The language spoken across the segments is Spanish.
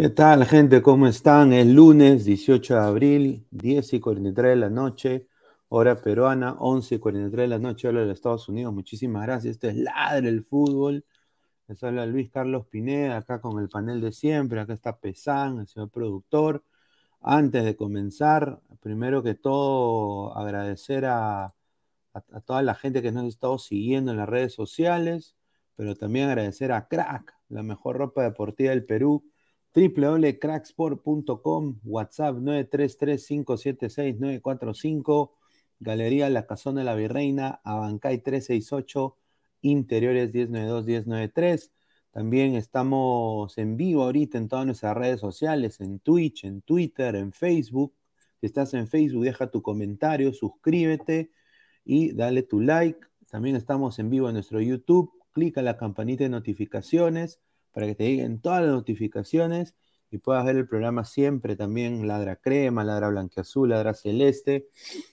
¿Qué tal, gente? ¿Cómo están? El lunes 18 de abril, 10 y 43 de la noche, hora peruana, 11 y 43 de la noche, hora de Estados Unidos. Muchísimas gracias. Este es Ladre el Fútbol. Les habla Luis Carlos Pineda, acá con el panel de siempre. Acá está Pesán, el señor productor. Antes de comenzar, primero que todo, agradecer a, a toda la gente que nos ha estado siguiendo en las redes sociales, pero también agradecer a Crack, la mejor ropa deportiva del Perú, www.cracksport.com, WhatsApp 933-576-945, Galería La Cazón de la Virreina, Abancay 368, Interiores 1092-1093. También estamos en vivo ahorita en todas nuestras redes sociales, en Twitch, en Twitter, en Facebook. Si estás en Facebook, deja tu comentario, suscríbete y dale tu like. También estamos en vivo en nuestro YouTube. Clica la campanita de notificaciones para que te lleguen todas las notificaciones y puedas ver el programa siempre también Ladra Crema, Ladra Blanqueazul, Ladra Celeste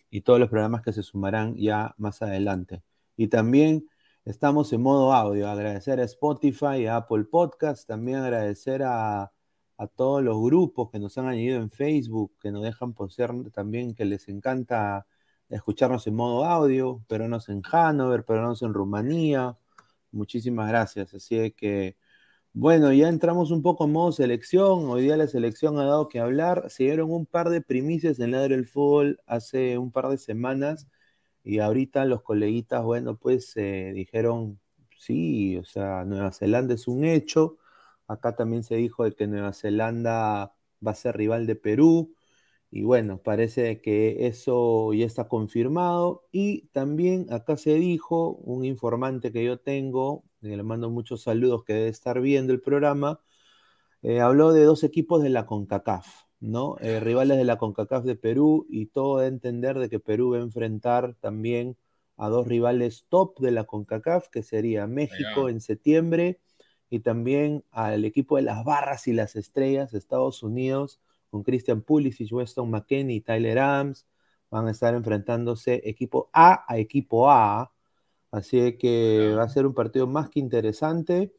y todos los programas que se sumarán ya más adelante. Y también estamos en modo audio. Agradecer a Spotify, a Apple Podcast, también agradecer a, a todos los grupos que nos han añadido en Facebook, que nos dejan poseer también, que les encanta escucharnos en modo audio, peruanos en Hannover, peruanos en Rumanía. Muchísimas gracias. Así que bueno, ya entramos un poco en modo selección. Hoy día la selección ha dado que hablar. Se dieron un par de primicias en Ladre del Fútbol hace un par de semanas y ahorita los coleguitas, bueno, pues eh, dijeron, sí, o sea, Nueva Zelanda es un hecho. Acá también se dijo de que Nueva Zelanda va a ser rival de Perú. Y bueno, parece que eso ya está confirmado. Y también acá se dijo, un informante que yo tengo, le mando muchos saludos que debe estar viendo el programa, eh, habló de dos equipos de la CONCACAF, ¿no? Eh, rivales de la CONCACAF de Perú y todo de entender de que Perú va a enfrentar también a dos rivales top de la CONCACAF, que sería México en septiembre y también al equipo de las barras y las estrellas, Estados Unidos, con Christian Pulisic, Weston McKenney y Tyler Adams, van a estar enfrentándose equipo A a equipo A, Así que va a ser un partido más que interesante.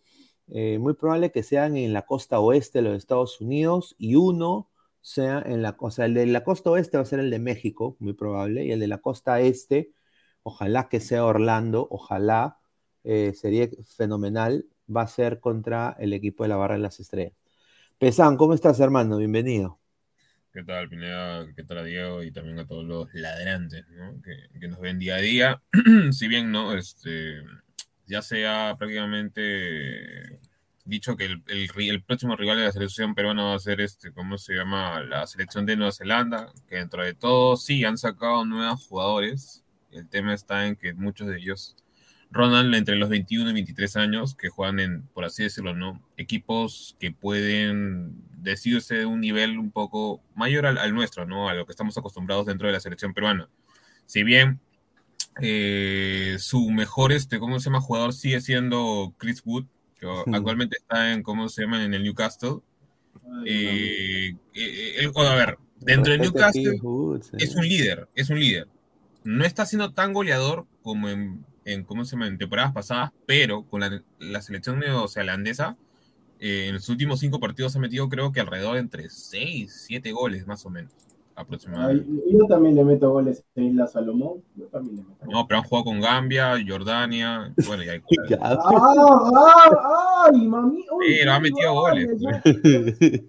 Eh, muy probable que sean en la costa oeste de los Estados Unidos y uno sea en la, o el de la costa oeste va a ser el de México, muy probable, y el de la costa este, ojalá que sea Orlando, ojalá, eh, sería fenomenal, va a ser contra el equipo de la Barra de las Estrellas. Pesan, ¿cómo estás, hermano? Bienvenido. ¿Qué tal, Pineda? ¿Qué tal Diego? Y también a todos los ladrantes ¿no? que, nos ven día a día. si bien, ¿no? Este, ya se ha prácticamente dicho que el, el, el, próximo rival de la selección peruana va a ser, este, ¿cómo se llama? La selección de Nueva Zelanda, que dentro de todo sí han sacado nuevos jugadores. El tema está en que muchos de ellos rondan entre los 21 y 23 años, que juegan en, por así decirlo, ¿no? Equipos que pueden decirse de un nivel un poco mayor al, al, nuestro, ¿no? A lo que estamos acostumbrados dentro de la selección peruana. Si bien eh, su mejor, este, ¿cómo se llama? Jugador sigue siendo Chris Wood, que sí. actualmente está en, ¿cómo se llama? En el Newcastle. Eh, eh, a ver, dentro del Newcastle Wood, sí. es un líder, es un líder. No está siendo tan goleador como en, en ¿cómo se llama? En temporadas pasadas, pero con la, la selección neozelandesa, eh, en los últimos cinco partidos ha metido creo que alrededor entre 6, 7 goles más o menos aproximadamente. Ay, yo también le meto goles a Isla Salomón. Yo también le meto. No, pero han jugado con Gambia, Jordania, bueno, y hay ¡Ah, ah, ay, mami! Pero ha metido goles.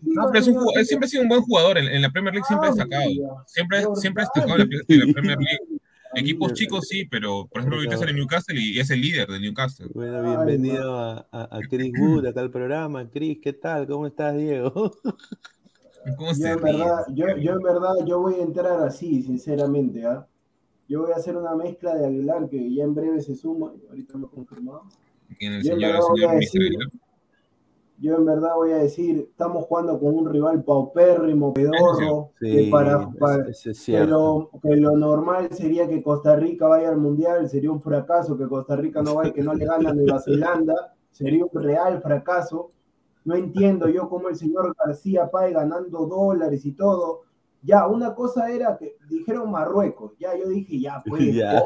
no, pero es un, siempre ha sido un buen jugador. En, en la Premier League siempre ha destacado. Siempre, siempre ha destacado en la, en la Premier League. Equipos chicos sí, pero por ejemplo ahorita es el Newcastle y es el líder del Newcastle. Bueno, bienvenido a, a, a Chris Wood acá al programa. Chris, ¿qué tal? ¿Cómo estás, Diego? ¿Cómo yo, en verdad, yo, yo, en verdad, yo voy a entrar así, sinceramente. ¿eh? Yo voy a hacer una mezcla de Aguilar que ya en breve se suma, ahorita lo he confirmado. ¿Quién el señor, el señor decir, yo en verdad voy a decir, estamos jugando con un rival paupérrimo, pedorro, sí, que, para, para que, lo, que, lo, normal sería que Costa Rica vaya al Mundial, sería un fracaso que Costa Rica no vaya, que no le gana a Nueva Zelanda, sería un real fracaso. No entiendo yo cómo el señor García Pay ganando dólares y todo. Ya, una cosa era que dijeron Marruecos, ya yo dije, ya, pues, ya.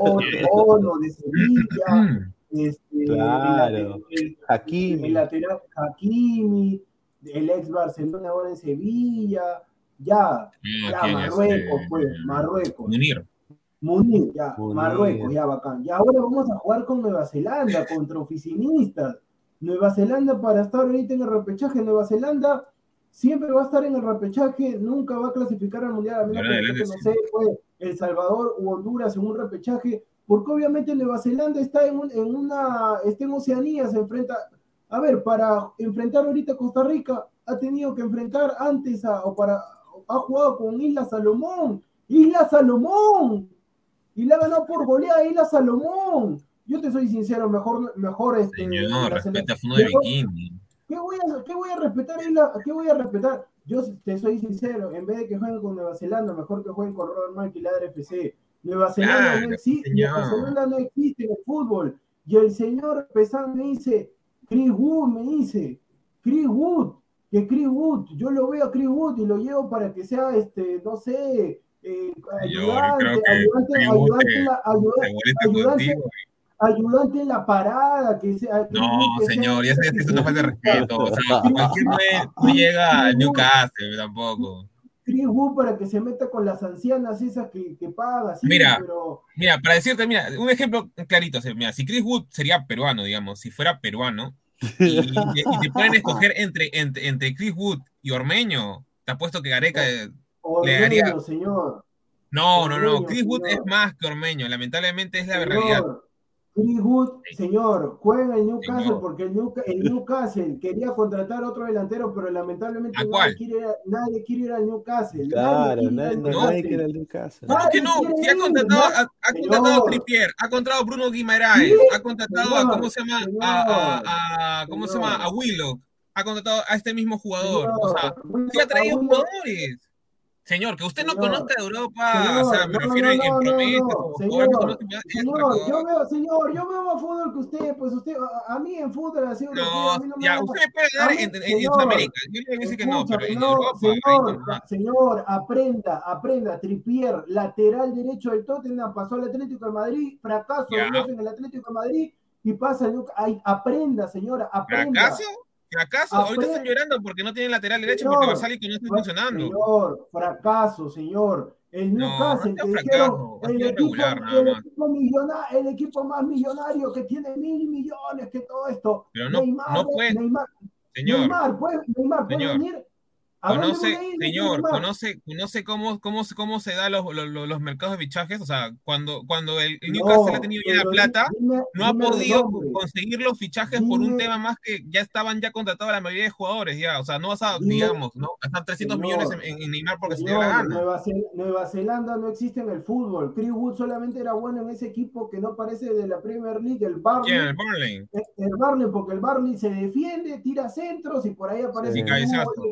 Bono de Sevilla, este, claro. el, Hakimi. el lateral Hakimi, el ex Barcelona ahora en Sevilla, ya, no, ya Marruecos, este... pues, Marruecos. Munir. Munir, ya, Munir. Marruecos, ya bacán. Y ahora vamos a jugar con Nueva Zelanda contra oficinistas. Nueva Zelanda para estar ahorita en el repechaje, Nueva Zelanda siempre va a estar en el repechaje, nunca va a clasificar al Mundial, a menos que, no sé, fue El Salvador u Honduras en un repechaje, porque obviamente Nueva Zelanda está en, en una, está en Oceanía, se enfrenta, a ver, para enfrentar ahorita a Costa Rica, ha tenido que enfrentar antes a, o para, ha jugado con Isla Salomón, Isla Salomón, y le ha ganado por goleada a Isla Salomón. Yo te soy sincero, mejor, mejor este. Señor, respeta Fondo de Bikini. ¿Qué voy, a, ¿Qué voy a respetar Isla? ¿Qué voy a respetar? Yo te soy sincero, en vez de que jueguen con Nueva Zelanda, mejor que jueguen con Robert Mark y la FC. Nueva Zelanda, no existe, Nueva Zelanda no existe en el fútbol. Y el señor Pesán me dice, Chris Wood me dice, Chris Wood, que Chris Wood, yo lo veo a Chris Wood y lo llevo para que sea, este, no sé, eh, ayudante, ayudante, ayudante, ayudante, en la parada. Que sea, no, señor, ya sé que eso no falta de respeto. O sea, cualquier no llega al Newcastle tampoco. Chris Wood para que se meta con las ancianas esas que, que paga. mira, mira, para decirte, mira, un ejemplo clarito, mira, si Chris Wood sería peruano, digamos, si fuera peruano, y, te pueden escoger entre, entre, entre, Chris Wood y Ormeño, te apuesto que Gareca Ormeño, le daría... señor. No, no, no, Chris Wood es más que Ormeño, lamentablemente es la realidad. Chris Wood, señor, juega en el Newcastle porque el, Newcastle quería contratar otro delantero, pero lamentablemente nadie quiere, nadie quiere, ir al Newcastle. Claro, nadie, quiere ir al Newcastle. ¿Por qué no? Si ha contratado, ha, ha contratado a Trippier, ha contratado a Bruno Guimaraes, ha contratado a, ¿cómo se llama? A, a, ¿cómo se llama? A Willock, ha contratado a este mismo jugador. o sea, sí ha traído jugadores. Señor, que usted no conozca Europa, o sea, me refiero en promesas. Señor, señor, yo veo, señor, yo veo más fútbol que usted, pues usted, a, mí en fútbol ha sido... No, no ya, usted me puede dar en, en, Sudamérica, yo le a que no, pero en Europa... Señor, señor, aprenda, aprenda, Tripier, lateral derecho del Tottenham, pasó al Atlético de Madrid, fracaso en el Atlético de Madrid y pasa el... Aprenda, señora, aprenda. ¿Fracaso? ¿Fracaso? Ahorita están llorando porque no tienen lateral derecho porque va a salir que no está funcionando. Señor, fracaso, señor. El Newcastle, no, dijeron, el, equipo, el, equipo el equipo más millonario que tiene mil millones, que todo esto. Pero no, Neymar, no puede. Neymar, señor, Neymar, puede, Neymar, puede señor, venir Conoce, señor, conoce, conoce cómo, cómo, cómo se dan los, los, los, mercados de fichajes. O sea, cuando, cuando el, Newcastle ha tenido ya la plata, no ha podido conseguir los fichajes por un tema más que ya estaban ya contratados la mayoría de jugadores. ya O sea, no vas a, digamos, ¿no? gastar 300 millones en, en, Neymar porque se te la gana. Nueva, Nueva, Zelanda no existe en el fútbol. Chris Wood solamente era bueno en ese equipo que no parece de la Premier League, el Barley. El Barley. El, el Barley, porque el Barley se defiende, tira centros y por ahí aparece. Sí,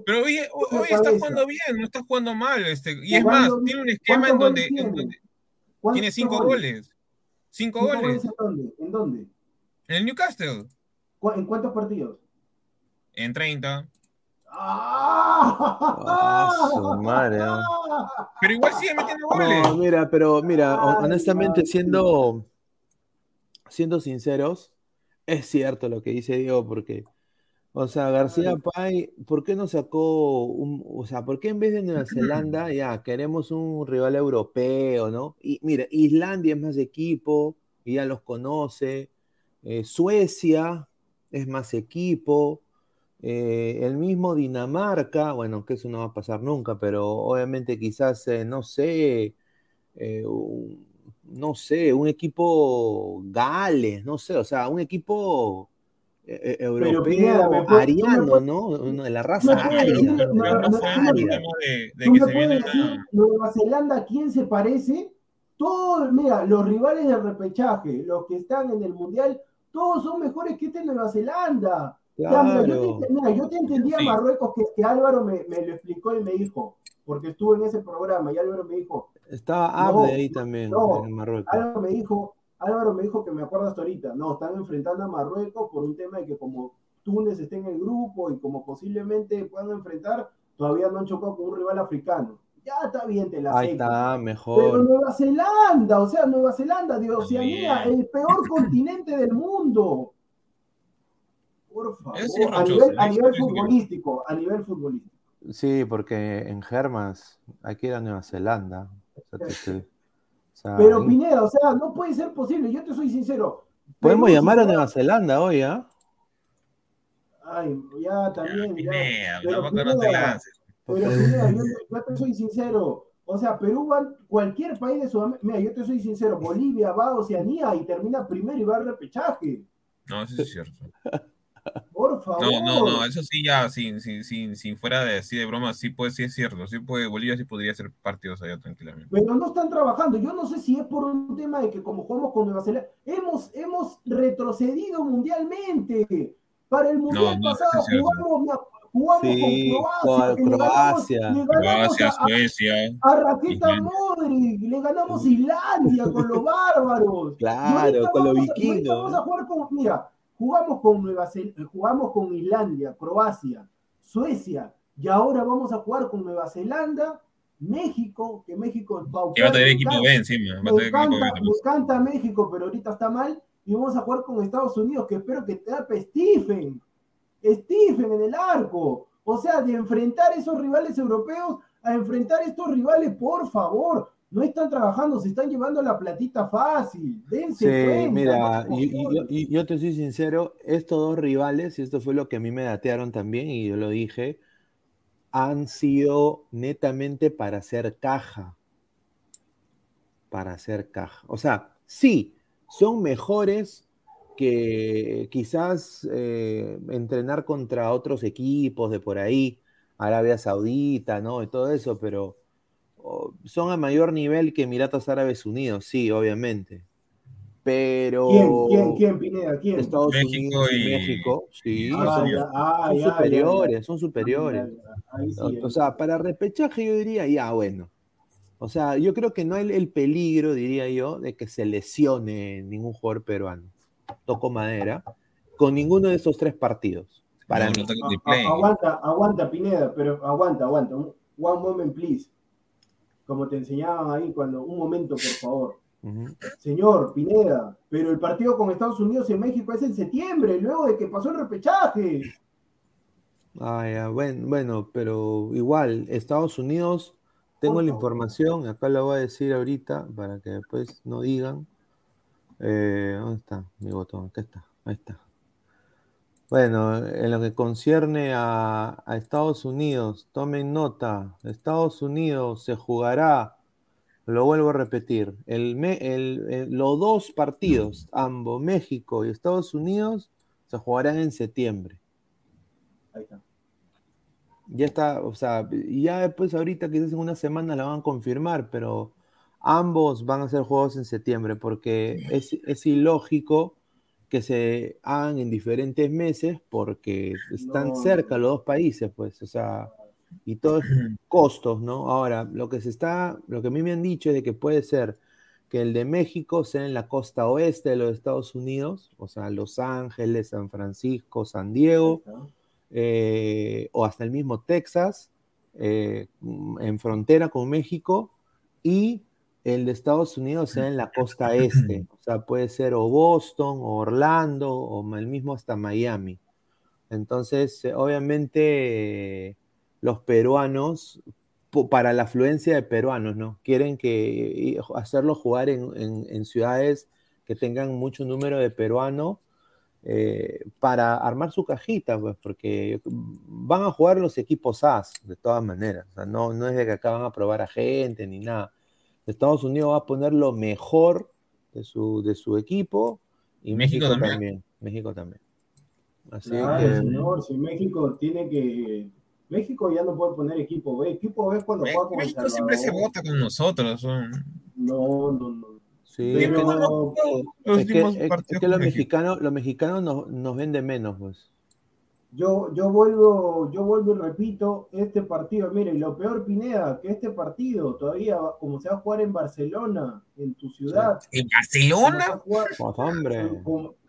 Pero oye, hoy está jugando bien, no está jugando mal. Este, y es más, tiene un esquema en donde, tiene? cinco goles. Cinco, goles. ¿En dónde? ¿En dónde? En el Newcastle. ¿En cuántos partidos? En 30. ¡Ah! madre. Pero igual sigue metiendo goles. No, mira, pero mira, honestamente, siendo, siendo sinceros, es cierto lo que dice Diego, porque o sea, García Pay, ¿por qué no sacó un, o sea, por qué en vez de Nueva Zelanda, ya, queremos un rival europeo, ¿no? Y mira, Islandia es más equipo, y ya los conoce, eh, Suecia es más equipo, eh, el mismo Dinamarca, bueno, que eso no va a pasar nunca, pero obviamente quizás, eh, no sé, no sé, un equipo Gales, no sé, o sea, un equipo eh, eh, europeo, ariano, ¿no? De la raza aria. Nueva Zelanda, ¿a quién se parece? Todos, mira, los rivales del repechaje, los que están en el mundial, todos son mejores que este Nueva Zelanda. Claro. yo, te, mira, yo te entendía Marruecos que, Álvaro me, me, lo explicó y me dijo, porque estuvo en ese programa y Álvaro me dijo. Estaba Abde ahí también en Marruecos. Álvaro me dijo, Álvaro me dijo que me acuerdo hasta ahorita, no, están enfrentando a Marruecos por un tema de que como Túnez está en el grupo y como posiblemente puedan enfrentar, todavía no han chocado con un rival africano. Ya está bien, te la Ahí está, mejor. Pero Nueva Zelanda, o sea, Nueva Zelanda de Oceanía, el peor continente del mundo. Por favor, a nivel, a nivel futbolístico, a nivel futbolístico. Sí, porque en Germas hay que ir a Nueva Zelanda. O sea, pero Pineda, o sea, no puede ser posible, yo te soy sincero. Podemos llamar a Nueva Zelanda hoy, ¿ah? Ay, ya también. Ya, pero, no te lances. Pero yo, yo te soy sincero. O sea, Perú va, cualquier país de Sudamérica, mira, yo te soy sincero, Bolivia va a Oceanía y termina primero y va al repechaje. No, eso es cierto. Por favor. No, no, no, eso sí ya, sin, sin, sin, sin fuera de así de broma, sí puede, sí es cierto, sí puede, Bolivia sí podría hacer partidos allá tranquilamente. Pero no están trabajando, yo no sé si es por un tema de que como jugamos con Nueva Zelanda, hemos, hemos retrocedido mundialmente. Para el mundial pasado jugamos, jugamos con Croacia, con Croacia, a, Suecia, a, Raqueta Modric, le ganamos Islandia con los bárbaros. Claro, con los vikingos. Vamos a jugar con, mira, Jugamos con Nueva Zelanda, jugamos con Islandia, Croacia, Suecia, y ahora vamos a jugar con Nueva Zelanda, México, que México es va a tener equipo B encima. Me encanta, México, pero ahorita está mal. Y vamos a jugar con Estados Unidos, que espero que tape Stephen. Stephen en el arco. O sea, de enfrentar esos rivales europeos a enfrentar estos rivales, por favor no están trabajando, se están llevando la platita fácil. Dense sí, mira, y, yo te soy sincero, estos dos rivales, y esto fue lo que a mí me datearon también, y yo lo dije, han sido netamente para hacer caja. Para hacer caja. O sea, sí, son mejores que quizás eh, entrenar contra otros equipos de por ahí, Arabia Saudita, ¿no? Y todo eso, pero son a mayor nivel que Emiratos Árabes Unidos, sí, obviamente. Pero. ¿Quién? ¿Quién? ¿Quién, Pineda? ¿Quién? Estados Unidos y, México, sí, ah, son, superiores, son superiores. o, sea, para repechaje yo diría, ya, bueno. O sea, yo creo que no hay el peligro, diría yo, de que se lesione ningún jugador peruano. Toco madera. Con ninguno de esos tres partidos. Para mí. aguanta, aguanta, Pineda, pero aguanta, aguanta. One moment, please como te enseñaban ahí cuando, un momento, por favor. Señor Pineda, pero el partido con Estados Unidos y México es en septiembre, luego de que pasó el repechaje. Ah, bueno, bueno, pero igual, Estados Unidos, tengo la información, acá la voy a decir ahorita para que después no digan. Eh, ¿Dónde está mi botón? Acá está, ahí está. Bueno, en lo que concierne a, Estados Unidos, tomen nota, Estados Unidos se jugará, lo vuelvo a repetir, el, los dos partidos, ambos, México y Estados Unidos, se jugarán en septiembre. Ahí está. Ya está, o sea, ya después ahorita quizás en una semana la van a confirmar, pero ambos van a ser juegos en septiembre porque es, es ilógico que se hagan en diferentes meses porque están cerca los dos países, pues, o sea, y todos costos, ¿no? Ahora, lo que se está, lo que a mí me han dicho es de que puede ser que el de México sea en la costa oeste de los Estados Unidos, o sea, Los Ángeles, San Francisco, San Diego, eh, o hasta el mismo Texas, eh, en frontera con México, y el de Estados Unidos sea en la costa este, o sea, puede ser o Boston, o Orlando, o el mismo hasta Miami. Entonces, eh, obviamente, los peruanos, para la afluencia de peruanos, ¿no? Quieren que hacerlo jugar en, ciudades que tengan mucho número de peruanos eh, para armar su cajita, pues, porque van a jugar los equipos AS, de todas maneras. no, no es de que acá van a probar a gente ni nada Estados Unidos va a poner lo mejor de su, de su equipo y México, también. México también. Así que... señor, si México tiene que. México ya no puede poner equipo B. Equipo B cuando juega con México siempre se vota con nosotros. No, no, no. Sí, es que, no, es que, es que los mexicanos, los mexicanos nos, nos venden menos, pues. Yo, yo vuelvo, yo vuelvo y repito, este partido, mire, lo peor, Pineda, que este partido todavía, como se va a jugar en Barcelona, en tu ciudad. ¿En Barcelona? Pues, hombre.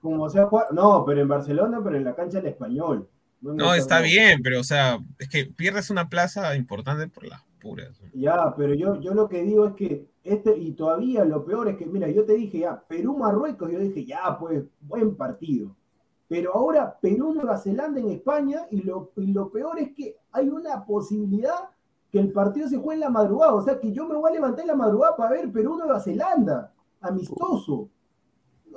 Como, se va a jugar, no, pero en Barcelona, pero en la cancha del español. No, está bien, pero o sea, es que pierdes una plaza importante por las puras. Ya, pero yo, yo lo que digo es que este, y todavía lo peor es que, mira, yo te dije ya, Perú-Marruecos, yo dije ya, pues, buen partido pero ahora Perú, Nueva Zelanda en España, y lo, lo peor es que hay una posibilidad que el partido se juegue en la madrugada. O sea que yo me voy a levantar en la madrugada para ver Perú, Nueva Zelanda, amistoso.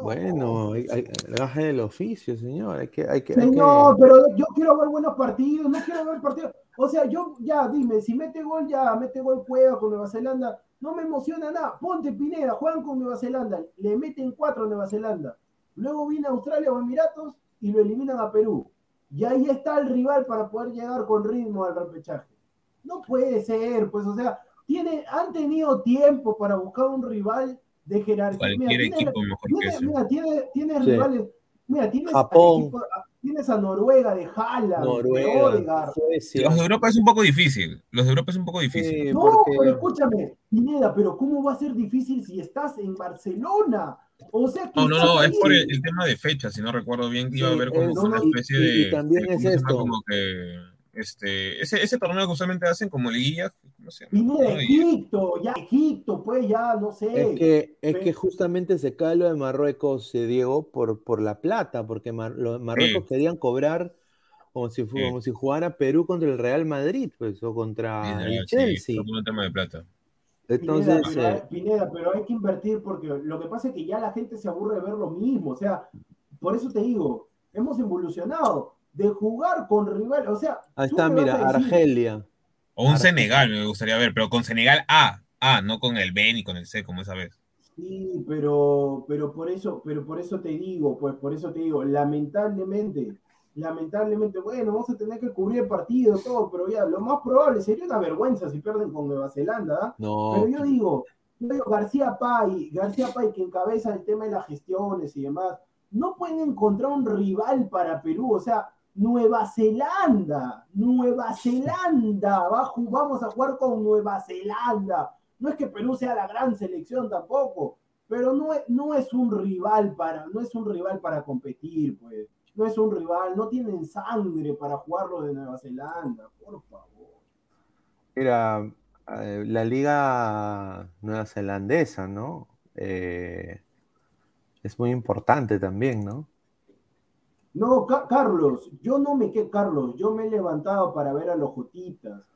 Bueno, hay, hay, del oficio, señor. Hay que, hay que, no, pero yo quiero ver buenos partidos, no quiero ver partidos. O sea, yo, ya, dime, si mete gol, ya, mete gol, juega con Nueva Zelanda. No me emociona nada. Ponte Pineda, juegan con Nueva Zelanda, le meten cuatro a Nueva Zelanda. Luego viene Australia o Emiratos y lo eliminan a Perú. Y ahí está el rival para poder llegar con ritmo al repechaje. No puede ser, pues, o sea, tiene, han tenido tiempo para buscar un rival de jerarquía. Cualquier mira, equipo tiene, mejor tiene, que Mira, tiene, tiene sí. rivales. Mira, tienes Japón. A, equipo, tienes a Noruega de Haaland, Noruega, de. Los de Europa es un poco difícil. Los de Europa es un poco difícil. No, porque... pero escúchame, Pineda, pero ¿cómo va a ser difícil si estás en Barcelona? O sea, no, no, no, es por el, el, tema de fecha, si no recuerdo bien, que iba a haber como una especie y, de. Y también de, es esto. Como que, este, ese, ese torneo que usualmente hacen como liguilla. No sé, Pineda, ¿no? Egipto, ya Egipto, pues ya, no sé. Es que, es que justamente se cae lo de Marruecos, Diego, por, por la plata, porque Mar, los Marruecos sí. querían cobrar como si, sí. como si jugara Perú contra el Real Madrid, pues, o contra sí, el Chelsea. un tema de plata. Entonces, Pineda, eh, Pineda, pero hay que invertir porque lo que pasa es que ya la gente se aburre de ver lo mismo. O sea, por eso te digo, hemos evolucionado de jugar con rival. O sea, ahí está, mira, Argelia. O un Argelia. Senegal me gustaría ver, pero con Senegal A, A, no con el B ni con el C como esa vez. Sí, pero, pero por eso, pero por eso te digo, pues por eso te digo, lamentablemente, lamentablemente, bueno, vamos a tener que cubrir el partido, todo, pero ya, lo más probable sería una vergüenza si pierden con Nueva Zelanda. ¿eh? No. Pero yo digo, yo digo, García Pay, García Pay que encabeza el tema de las gestiones y demás, no pueden encontrar un rival para Perú, o sea, Nueva Zelanda, Nueva Zelanda, va, vamos a jugar con Nueva Zelanda. No es que Perú sea la gran selección tampoco, pero no es, no es un rival para, no es un rival para competir, pues no es un rival, no tienen sangre para jugarlo de Nueva Zelanda, por favor. Mira, la liga nueva zelandesa, ¿no? Eh, es muy importante también, ¿no? No, Ca Carlos, yo no me quedé, Carlos, yo me he levantado para ver a los Jotitas.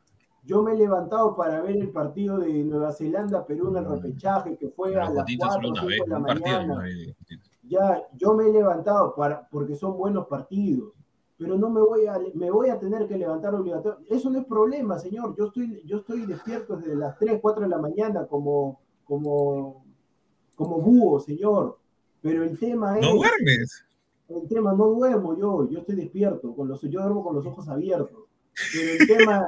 Yo me he levantado para ver el partido de Nueva Zelanda, Perú en el repechaje, que fue a las 4 o 5 de la mañana. Partido, ya, yo me he levantado para, porque son buenos partidos, pero no me voy a, me voy a tener que levantar obligatoriamente. Eso no es problema, señor. Yo estoy, yo estoy despierto desde las 3, 4 de la mañana como, como, como búho, señor. Pero el tema es. No duermes. El tema, no duermo yo, yo estoy despierto, con los, yo duermo con los ojos abiertos. Pero el tema,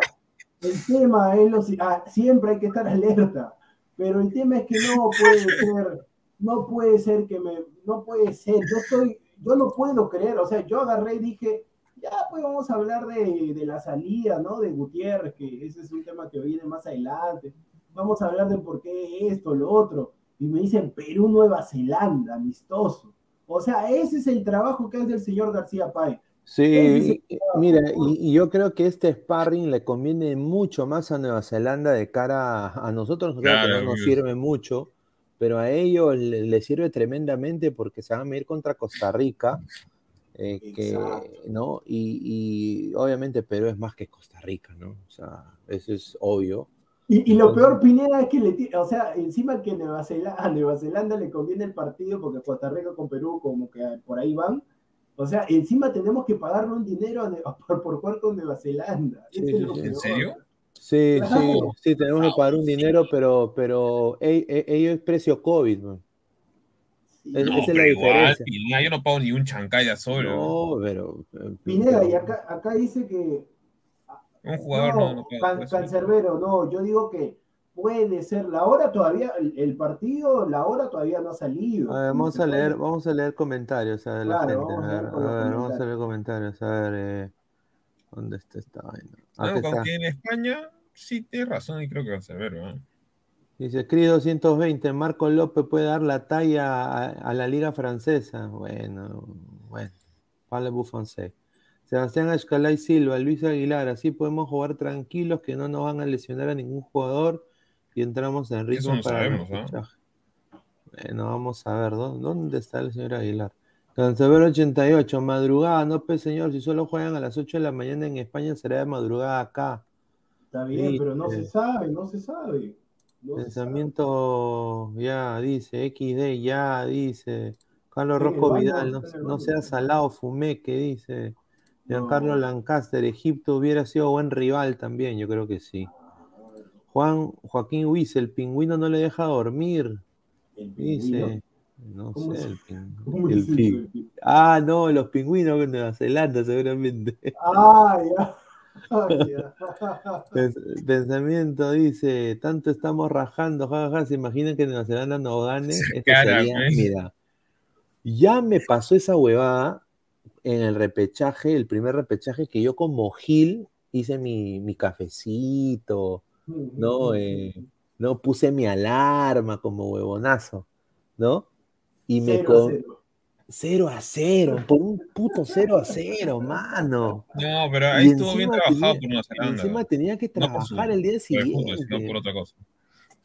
el tema es lo, ah, siempre hay que estar alerta. Pero el tema es que no puede ser no puede ser que me, no puede ser, yo estoy, yo no puedo creer, o sea, yo agarré y dije, ya pues vamos a hablar de, de, la salida, ¿no? De Gutiérrez, que ese es un tema que viene más adelante, vamos a hablar de por qué esto, lo otro, y me dicen Perú, Nueva Zelanda, amistoso, o sea, ese es el trabajo que hace el señor García Páez. Sí, mira, y, y, yo creo que este sparring le conviene mucho más a Nueva Zelanda de cara a, a nosotros, claro, creo que no nos sirve mucho, pero a ellos les le sirve tremendamente porque se van a medir contra Costa Rica, eh, que, ¿no? Y, y, obviamente Perú es más que Costa Rica, ¿no? O sea, eso es obvio. Y, y lo peor, Pineda, es que le o sea, encima que Nueva Zelanda, a Nueva Zelanda le conviene el partido porque Costa Rica con Perú como que por ahí van. O sea, encima tenemos que pagarle un dinero a, por, por jugar con Nueva Zelanda. Sí, sí, sí. ¿En serio? Sí, sí, sí, tenemos que pagar un dinero, pero, pero ellos es precio COVID, man. Es, no, esa es la diferencia. Igual, yo no pago ni un chancaya solo. No, pero. Pineda, y acá, acá dice que. Un jugador no, no, no can, Cancerbero, no, yo digo que puede ser la hora todavía, el, el, partido, la hora todavía no ha salido. A ver, vamos a leer, vamos a leer comentarios a ver, claro, la gente. Vamos a, ver, a ver, vamos a leer comentarios, a ver. Eh, ¿Dónde está esta vaina? Ah, no, en España sí tiene razón y creo que ser ¿no? Dice Cris 220, Marco López puede dar la talla a, a la liga francesa. Bueno, bueno. Vale Buffonse. Sebastián Ashcalay Silva, Luis Aguilar, así podemos jugar tranquilos que no nos van a lesionar a ningún jugador y entramos en ritmo no para sabemos, el ¿no? Bueno, vamos a ver, ¿dónde está el señor Aguilar? Cancerbero 88, madrugada, no pues señor, si solo juegan a las 8 de la mañana en España será de madrugada acá. Está bien, sí, pero no eh, se sabe, no se sabe. No pensamiento, se sabe. ya dice, XD, ya dice, Carlos Rocco Vidal, no, no sea salado, fumé, que dice. Giancarlo Lancaster, Egipto hubiera sido buen rival también, yo creo que sí. Juan Joaquín Huiz, el pingüino no le deja dormir. Dice. No sé, el pingüino. Ah, no, los pingüinos de Nueva Zelanda, seguramente. Ah, ya. Pensamiento dice, tanto estamos rajando, jajaja, se imaginan que Nueva Zelanda no gane. mira, ya me pasó esa huevada en el repechaje, el primer repechaje que yo como Gil hice mi, mi cafecito, ¿no? Eh, no puse mi alarma como huevonazo, ¿no? Y me con... 0 a 0, por un puto 0 a 0, mano. No, pero ahí estuvo bien trabajado por Nueva Zelanda. Encima tenía que trabajar el día siguiente. por otra cosa.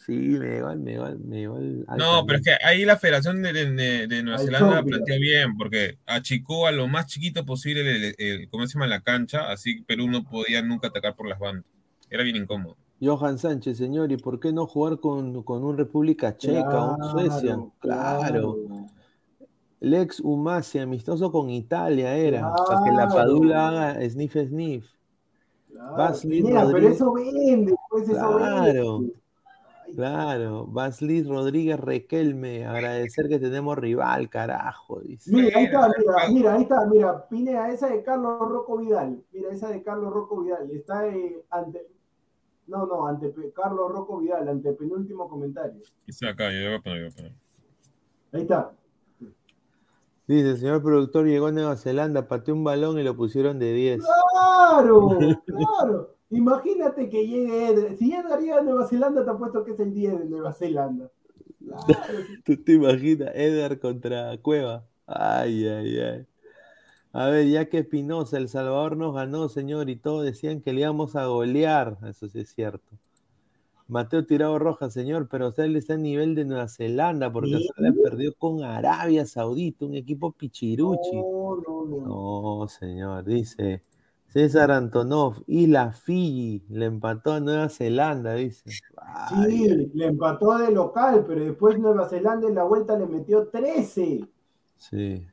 Sí, me igual, me igual, me igual. No, pero es que ahí la Federación de, de, de Nueva Zelanda planteó bien, porque achicó a lo más chiquito posible el, el, ¿cómo se llama? la cancha, así Perú no podía nunca atacar por las bandas. Era bien incómodo. Johan Sánchez, señor, ¿y por qué no jugar con, con un República Checa o un Suecia? Claro. Lex Umasi, amistoso con Italia era, para que la Padula haga sniff sniff. Claro, Mira, pero eso vende, pues eso claro. Vende. Claro, Baslis Rodríguez Requelme, agradecer que tenemos rival, carajo. Dice. Mira, ahí está, mira, mira, ahí está, mira, Pinea, esa de Carlos Rocco Vidal, mira, esa de Carlos Rocco Vidal, está eh, ante, no, no, ante Carlos Rocco Vidal, ante penúltimo comentario. Está acá, yo voy a poner, Ahí está. Dice, el señor productor llegó a Nueva Zelanda, pateó un balón y lo pusieron de 10. Claro, claro. Imagínate que llegue Edgar. Si Edgar llega a Nueva Zelanda, te apuesto que es el 10 de Nueva Zelanda. ¿Tú te imaginas Edgar contra Cueva? Ay, ay, ay. A ver, ya que Espinosa, El Salvador nos ganó, señor, y todos decían que le íbamos a golear. Eso sí es cierto. Mateo Tirado Roja, señor, pero usted está a nivel de Nueva Zelanda, porque se perdió con Arabia Saudita, un equipo pichiruchi. No, no, no. No, señor, dice. César Antonov, y la Fiji, le empató a Nueva Zelanda, dice. sí, le empató de local, pero después Nueva Zelanda en la vuelta le metió 13. Sí.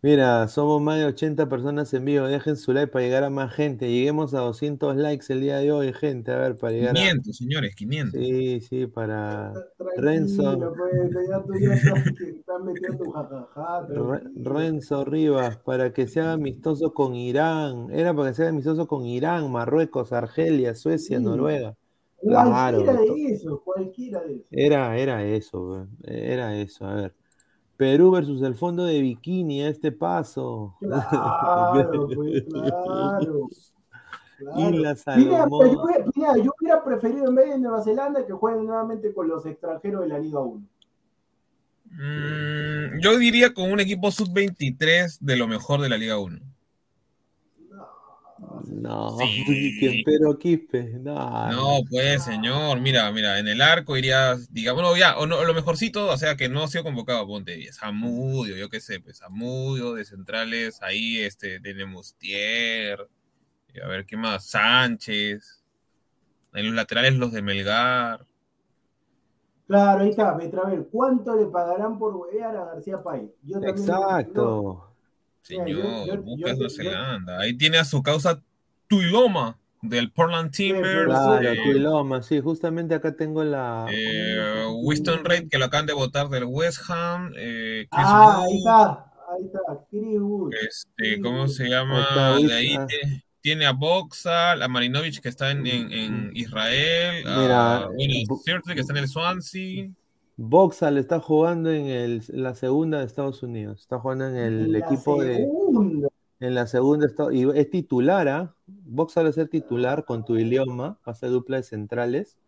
Mira, somos más de 80 personas en vivo. Dejen su like para llegar a más gente. Lleguemos a 200 likes el día de hoy, gente. A ver, para llegar 500, señores, 500. Sí, sí, para Renzo. Renzo Rivas, para que se haga amistoso con Irán. Era para que se haga amistoso con Irán, Marruecos, Argelia, Suecia, Noruega. Cualquiera de eso, cualquiera de eso. Era, era eso, era eso. A ver. Perú versus el fondo de bikini a este paso. Claro, pues, claro. Y la mira, mira, yo hubiera preferido en vez de Nueva Zelanda que jueguen nuevamente con los extranjeros de la Liga 1. Mm, yo diría con un equipo sub-23 de lo mejor de la Liga 1. No, sí. pero Quispe, no. No, pues, señor, mira, mira, en el arco iría, digamos, ya, o no, lo mejorcito, o sea, que no ha sido convocado, ponte, Samudio, yo qué sé, pues, Samudio, de centrales, ahí, este, tenemos Tier, y a ver, ¿qué más? Sánchez, en los laterales los de Melgar. Claro, ahí está, ver, ¿cuánto le pagarán por huevear a García Pay? Exacto. Señor, busca Nueva Zelanda. Ahí tiene a su causa Tuiloma del Portland Timbers. Claro, eh, Tuiloma, sí, justamente acá tengo la. Eh, Winston Reid, que lo acaban de votar del West Ham. Eh, ah, ahí está, ahí está, Chris Wood. Este, ¿Cómo se llama? De ahí tiene a Boxal, a Marinovich que está en, en, Israel, Mira, a bueno, que está en el Swansea. Boxal está jugando en, el, la segunda de Estados Unidos. Está jugando en el equipo de. En la segunda y es titular, ¿ah? Boxal es el titular con tu idioma, hace dupla de centrales.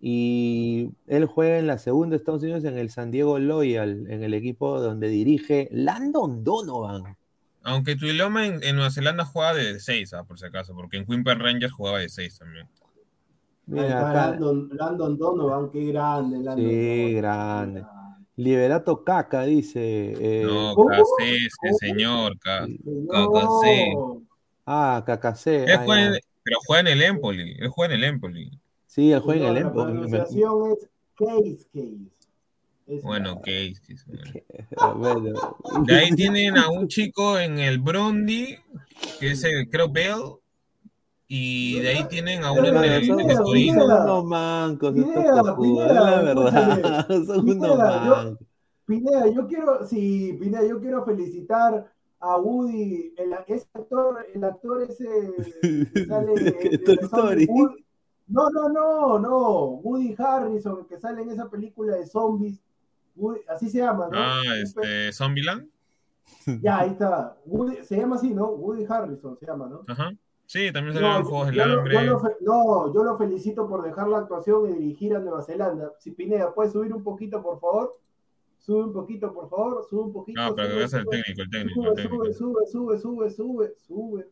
Y él juega en la segunda de Estados Unidos en el San Diego Loyal, en el equipo donde dirige Landon Donovan. Aunque tu idioma en, Nueva Zelanda juega de 6, ¿ah? por si acaso, porque en Quimper Rangers jugaba de 6 también. Mira, Landon, Landon, Donovan, qué grande. Landon sí, grande. Liberato Caca, dice. Eh, no, Cacé, señor. Cacé. Ah, Cacacé. Ah, pero juega en el Empoli. Él juega en el Empoli. Sí, él juega en el Empoli. La pronunciación es Case Case. Bueno, ok. De ahí tienen a un chico en el Brondi, que es el, creo, Bell. Y de ahí tienen a uno en el, Son unos mancos, la verdad. Son unos mancos. Pineda, yo quiero, sí, Pineda, yo quiero felicitar a Woody, el, ese actor, el actor ese que sale de, No, no, no, no, Woody Harrison, que sale en esa película de zombies, así se llama, ¿no? Ah, este, Zombieland. Ya, ahí está. se llama así, ¿no? Woody Harrison se llama, ¿no? Ajá. Sí, también se llaman Juegos del Hambre. no, yo lo felicito por dejar la actuación y dirigir a Nueva Zelanda. Si Pineda, ¿puedes subir un poquito, por favor? sube un poquito, por favor, sube un poquito. No, pero que sube, el técnico, el técnico. Sube, el sube, sube, sube, sube, sube,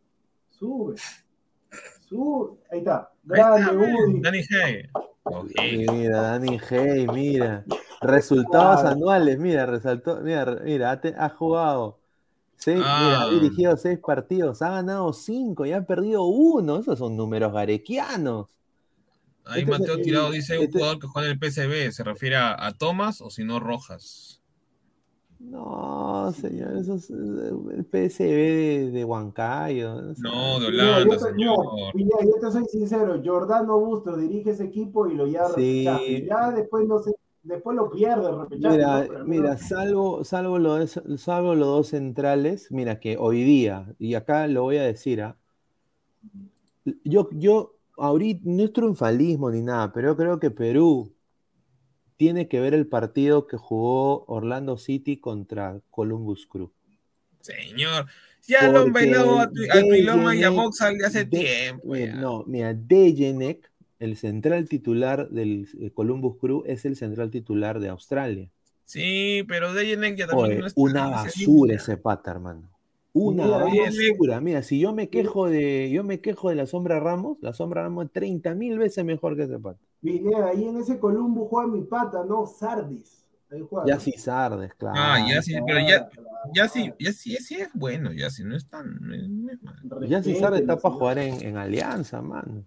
sube, sube. Ahí está. Grande, Dani G. Okay. Mira, Dani G, mira. Resultados anuales, mira, resaltó, mira, mira, ha, jugado. Seis, ha ah. dirigido seis partidos, ha ganado cinco y ha perdido uno. Esos son números garequianos. Ahí este Mateo Tirado dice un este jugador que juega en el PCB, ¿se refiere a, a Thomas o si no Rojas? No, señor, eso es el PSB de, de Huancayo. No, de Holanda, yo, señor. Yo, yo, te soy sincero, Jordano Busto dirige ese equipo y lo ya, sí. ya después no sé, después lo pierde Mira, ¿no? mira, salvo, salvo, los, salvo los dos centrales, mira que hoy día, y acá lo voy a decir, ¿ah? yo, yo ahorita no es triunfalismo ni nada, pero yo creo que Perú tiene que ver el partido que jugó Orlando City contra Columbus Crew. Señor, ya lo han bailado a, Tuiloma y a de hace tiempo. Mira, no, mira, Dejenek, el central titular del eh, Columbus Crew, es el central titular de Australia. Sí, pero Dejenek ya también Oye, Una basura ese pata, hermano. Una basura. Mira, si yo me quejo de, yo me quejo de la sombra Ramos, la sombra Ramos es 30 mil veces mejor que ese pata. Vine ahí en ese Columbo juega mi pata, ¿no? Sardis. Ya sí, Sardes, claro. Ah, ya sí, pero ya, ya sí, ya sí, sí es bueno, ya sí, no es tan. No es mal. Ya sí Sardes está para jugar en, en, Alianza, mano.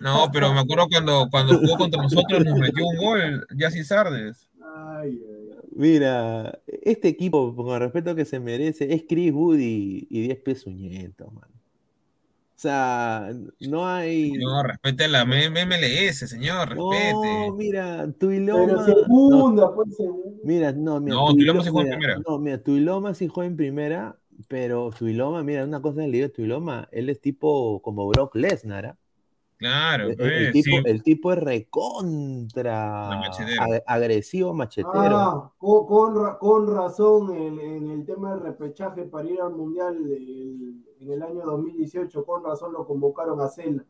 No, pero me acuerdo cuando, cuando jugó contra nosotros nos metió un gol, ya sí Sardes. Ay, ay. Mira, este equipo, con el respeto que se merece, es Chris Woody y 10 pesos nietos, man. O sea, no hay. No, respete la MLS, señor, respete. No, mira, Tuiloma. Pero segunda, no, pues segunda. Mira, no, mira. No, Tuiloma sí juega en primera. No, mira, Tuiloma sí juega en primera, pero Tuiloma, mira, una cosa en el de Tuiloma, él es tipo como Brock Lesnar, ¿ah? Claro, el, el, tipo, el, tipo, es recontra ag agresivo, machetero. Ah, con, con, con razón en, en, el tema del repechaje para ir al Mundial el, en el año 2018, con razón lo convocaron a Cela.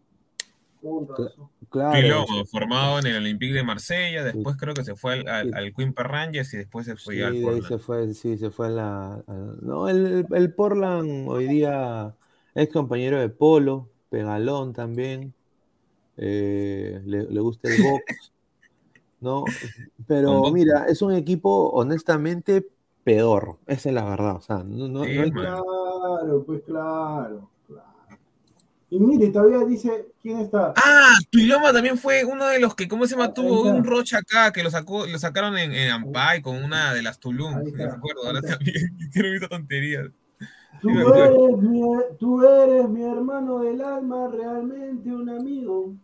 Con razón. Claro. Formado en el Olympique de Marsella, después sí. creo que se fue al, al, al Quimper Rangers y después se fue sí, al Portland. Se fue, sí, se fue a la, a, no, el, el Portland hoy día es compañero de Polo, Pegalón también eh, le, le, gusta el box, ¿no? Pero mira, es un equipo honestamente peor, esa es la verdad, o sea, no, no, sí, no. Claro, pues claro, claro. Y mire, todavía dice, ¿quién está? Ah, Tuiloma también fue uno de los que, ¿cómo se llama? Tuvo un rocha acá que lo sacó, lo sacaron en, en Ampay con una de las Tulum, me acuerdo, ahora también hicieron esa tontería. Tú eres, mi, tú eres mi hermano del alma, realmente un amigo.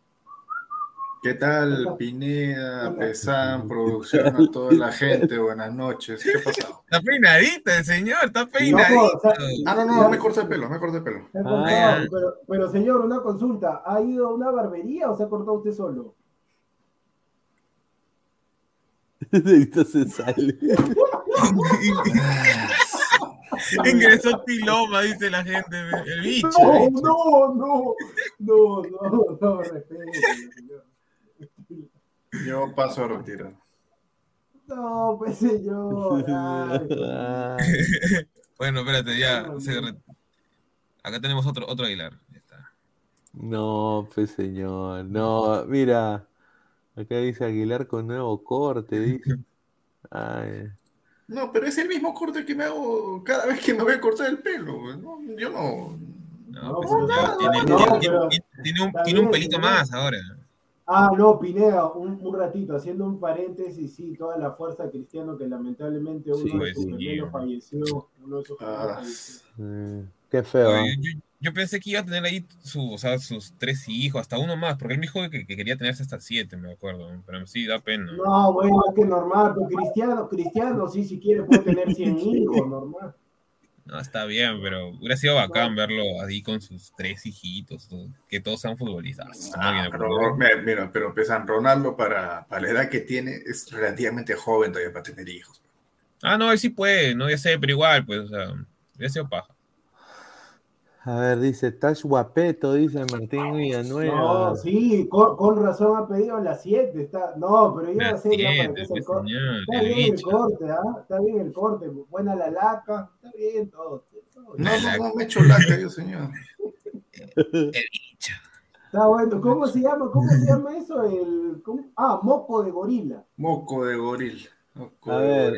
¿Qué tal, Pineda, Pesán, producción, a toda la gente? Buenas noches. ¿Qué ha pasado? Está peinadito el señor, está peinadito. No, o sea, ah, no, no, me corté el pelo, me corté el pelo. Ah, pero, pero, señor, una consulta. ¿Ha ido a una barbería o se ha cortado usted solo? Entonces sale. Ingresó Tiloma, dice la gente, el bicho. No, no, no, no, no, no, respeto, señor. Yo paso a retirar. No, pues señor. bueno, espérate, ya. Se re... Acá tenemos otro, otro Aguilar. Está. No, pues señor. No, mira. Acá dice Aguilar con nuevo corte, dice. Ay. No, pero es el mismo corte que me hago cada vez que me voy a cortar el pelo. ¿no? Yo no. No, pues, no, no, tiene, tiene, tiene, un, tiene un pelito más ahora. Ah, no, Pineda, un, un, ratito, haciendo un paréntesis, sí, toda la fuerza cristiano que lamentablemente uno de sus gemelos falleció, uno de sus ah, falleció. qué feo. yo, pensé que iba a tener ahí su, o sea, sus tres hijos, hasta uno más, porque él me dijo que, que quería tenerse hasta siete, me acuerdo, pero sí, da pena. No, bueno, es que normal, pero cristiano, cristiano, sí, si quiere puede tener cien hijos, normal. No, está bien, pero hubiera sido bacán verlo ahí con sus tres hijitos, que todos sean futbolistas. Ah, pero, mira, pero pesan Ronaldo para, para, la edad que tiene es relativamente joven todavía para tener hijos. Ah, no, él sí puede, no ya sé, pero igual, pues, o sea, hubiera sido paja. A ver, dice, estás guapeto, dice Martín Villanueva. No, sí, con, razón ha pedido las 7. No, pero yo no sé ya para qué el corte. Está bien el corte, ¿ah? Está bien el corte. Buena la laca, está bien todo. No, no, no me he hecho laca yo, señor. Está bueno. ¿Cómo se llama? ¿Cómo se llama eso? El, Ah, moco de gorila. Moco de gorila. a ver,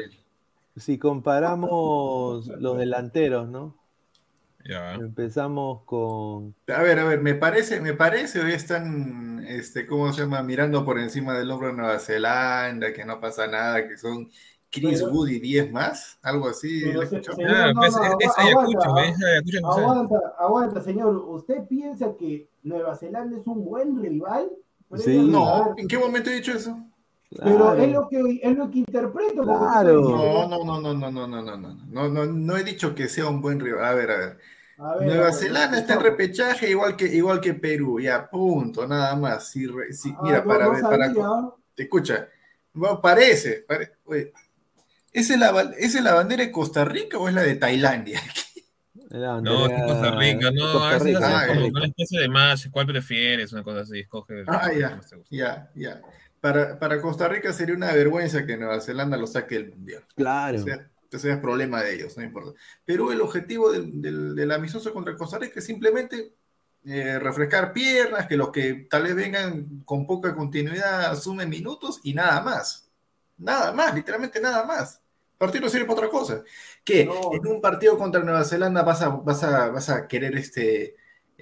si comparamos los delanteros, ¿no? Empezamos con. A ver, a ver, me parece, me parece, hoy están, este, ¿cómo se llama? Mirando por encima del hombro de Nueva Zelanda, que no pasa nada, que son Chris Wood y 10 más, algo así. Aguanta, aguanta, señor. ¿Usted piensa que Nueva Zelanda es un buen rival? Sí. No, ¿en qué momento he dicho eso? Pero es lo que es lo que interpreto. Claro. No, no, no, no, no, no, no, no, no, no, no, no he dicho que sea un buen rival. A ver, a ver. Nueva Zelanda está en repechaje igual que, igual que Perú, ya, punto, nada más. Si, ah, mira, para ver, para, te escucha, parece, ¿es la, ¿es la bandera de Costa Rica o es la de Tailandia? No, es Costa Rica, no, Costa Rica, ah, una especie de match, ¿cuál prefieres? Una cosa así, escoge. Ah, ya, ya, ya. Para, para Costa Rica sería una vergüenza que Nueva Zelanda lo saque del mundial. Claro ese es problema de ellos, no importa. Pero el objetivo del, del, amistoso contra Costa Rica es simplemente eh, refrescar piernas, que los que tal vez vengan con poca continuidad asumen minutos y nada más. Nada más, literalmente nada más. El partido no sirve para otra cosa. Que en un partido contra Nueva Zelanda vas a, vas a, vas a querer este,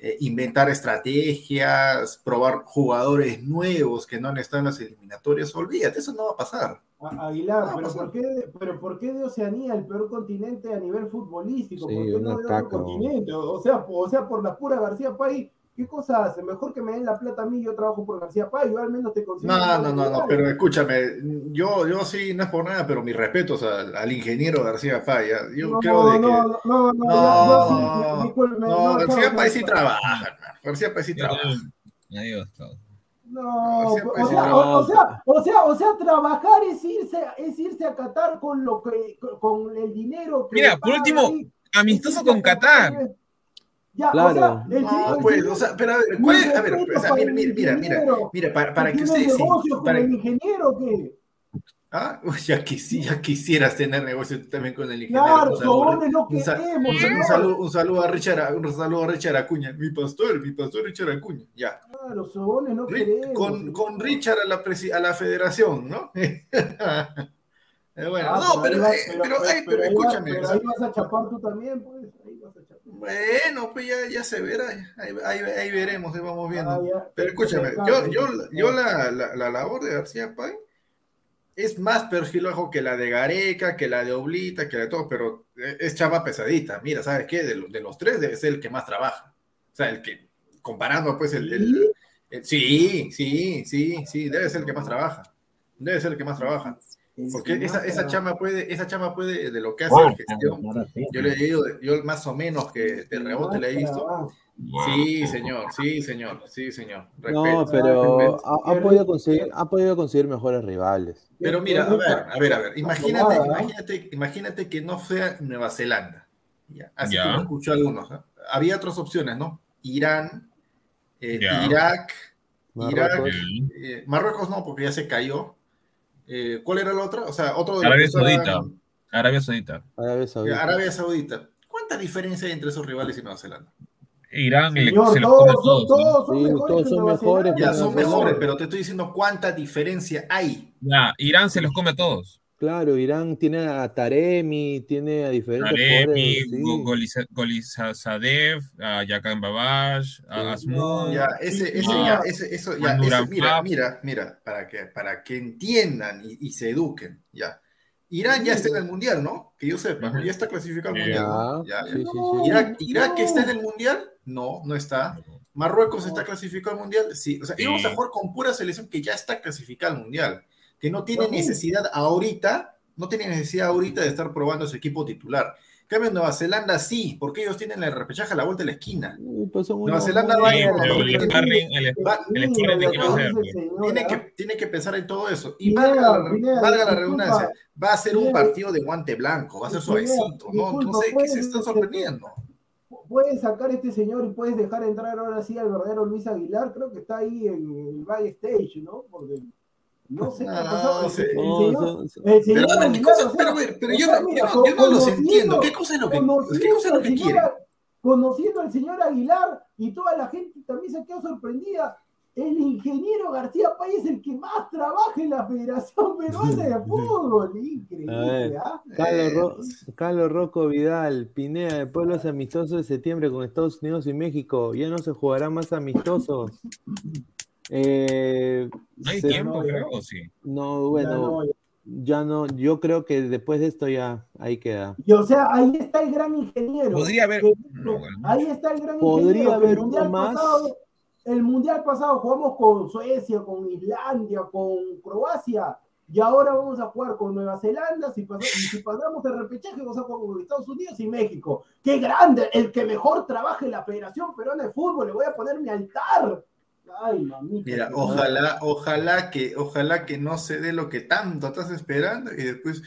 eh, inventar estrategias, probar jugadores nuevos que no han estado en las eliminatorias. Olvídate, eso no va a pasar. Aguilar, pero, ¿por qué, pero ¿por qué de Oceanía el peor continente a nivel futbolístico? ¿Por qué no de otro continente? O sea, o sea, por la pura García Pay, ¿qué cosa hace? Mejor que me den la plata a mí, yo trabajo por García Pay, yo al menos te consigo. No, no, no, no, pero escúchame, yo, yo sí, no es por nada, pero mis respetos al, al ingeniero García Pay. Yo no, creo de que. No, no, no, no, no, García Pay sí trabaja, García Pay sí trabaja. Adiós, no, o sea, o, sea, o, sea, o sea, trabajar es irse, es irse a Qatar con lo que, con el dinero que. Mira, por último, amistoso con Qatar. Ya, claro. o sea, no, pues, o sea, pero a ver, ¿cuál, a ver, o sea, mira, mira, mira, mira, mira, para, para que ustedes. Sí, para... el ingeniero qué? Ah, ya, ya quisieras tener negocio también con el ingeniero. Claro, un saludo, no un, un, saludo, un, saludo, a Richard, un saludo a Richard Acuña, mi pastor, mi pastor Richard Acuña, ya. Claro, sobones no queremos. Con, con Richard a la, a la federación, ¿no? Eh, bueno, ah, no, pero, pero, pero, pero, pero escúchame. Pero ahí vas a chapar tú también, pues. Ahí vas a chapar. Bueno, pues ya, ya se verá, ahí, ahí, ahí veremos, ahí vamos viendo. Ah, pero escúchame, yo, yo, yo la, la, la labor de García Pay es más perfilajo que la de Gareca, que la de Oblita, que la de todo, pero es chava pesadita. Mira, ¿sabes qué? De, de los tres debe ser el que más trabaja. O sea, el que, comparando pues el, sí, sí, sí, sí, debe ser el que más trabaja. Debe ser el que más trabaja. Porque esa, esa chama puede, esa chama puede, de lo que hace la gestión, yo le he dicho, yo más o menos que de rebote le he visto, Sí, señor, sí, señor, sí, señor. no, pero ha, podido conseguir, ha podido conseguir mejores rivales. Pero mira, a ver, a ver, a ver, imagínate, imagínate, imagínate que no sea Nueva Zelanda. Así como escucho algunos. Había otras opciones, ¿no? Irán, eh, Irak, Marruecos. Irak, eh, Marruecos no, porque ya se cayó. Eh, ¿Cuál era la otra? O sea, otro de Arabia Saudita. Arabia Saudita. Arabia Saudita. Arabia Saudita. ¿Cuánta diferencia hay entre esos rivales y Nueva Zelanda? Irán Señor, se los todos, todos. Todos son mejores, todos son mejores ya son mejores, pero te estoy diciendo cuánta diferencia hay. Ya, Irán se los come a todos. Claro, Irán tiene a Taremi, tiene a diferentes Taremi. Golizadev, a Yakan Babash, a Asmú. Ya, ese, ese, ya, ese, eso, ya, ese, mira, mira, mira, para que, para que entiendan y, y se eduquen, ya. Irán ya está en el mundial, ¿no? Que yo sepa, ya está clasificado al mundial. ¿no? Ya, ya. Sí, sí, Irak, Irak está en el mundial, no, no está. Marruecos está clasificado al mundial, sí. O sea, íbamos a jugar con pura selección que ya está clasificada al mundial que no tiene necesidad ahorita, no tiene necesidad ahorita de estar probando su equipo titular. En cambio, Nueva Zelanda sí, porque ellos tienen el repechaje a la vuelta de la esquina. Nueva Zelanda va a tiene que Tiene que pensar en todo eso. Y valga, la redundancia, va a ser un partido de guante blanco, va a ser suavecito. No, no sé qué se están sorprendiendo puedes sacar a este señor y puedes dejar entrar ahora sí al verdadero Luis Aguilar, creo que está ahí en el backstage, ¿no? Porque no sé qué pasado. El señor, pero, yo, no los entiendo. ¿Qué cosa es lo que, ¿qué cosa es lo que quiere? Conociendo al señor Aguilar y toda la gente también se quedó sorprendida. El ingeniero García Pay es el que más trabaja en la Federación Peruana de Fútbol. Increíble. ¿ah? Carlos, Carlos Rocco Vidal, Pinea, de pueblos amistosos de septiembre con Estados Unidos y México. Ya no se jugará más amistosos. Eh, no hay tiempo, creo, sí? No, bueno, ya no, yo creo que después de esto ya ahí queda. Y o sea, ahí está el gran ingeniero. Podría haber. ahí está el gran Podría haber uno más. el mundial pasado jugamos con Suecia, con Islandia, con Croacia. Y ahora vamos a jugar con Nueva Zelanda. Si pasamos, y si pasamos el repechaje, vamos a jugar con Estados Unidos y México. ¡Qué grande! El que mejor trabaje en la Federación Peruana de Fútbol. Le voy a poner mi altar. Mira, ojalá, ojalá que, ojalá que no se dé lo que tanto estás esperando y después,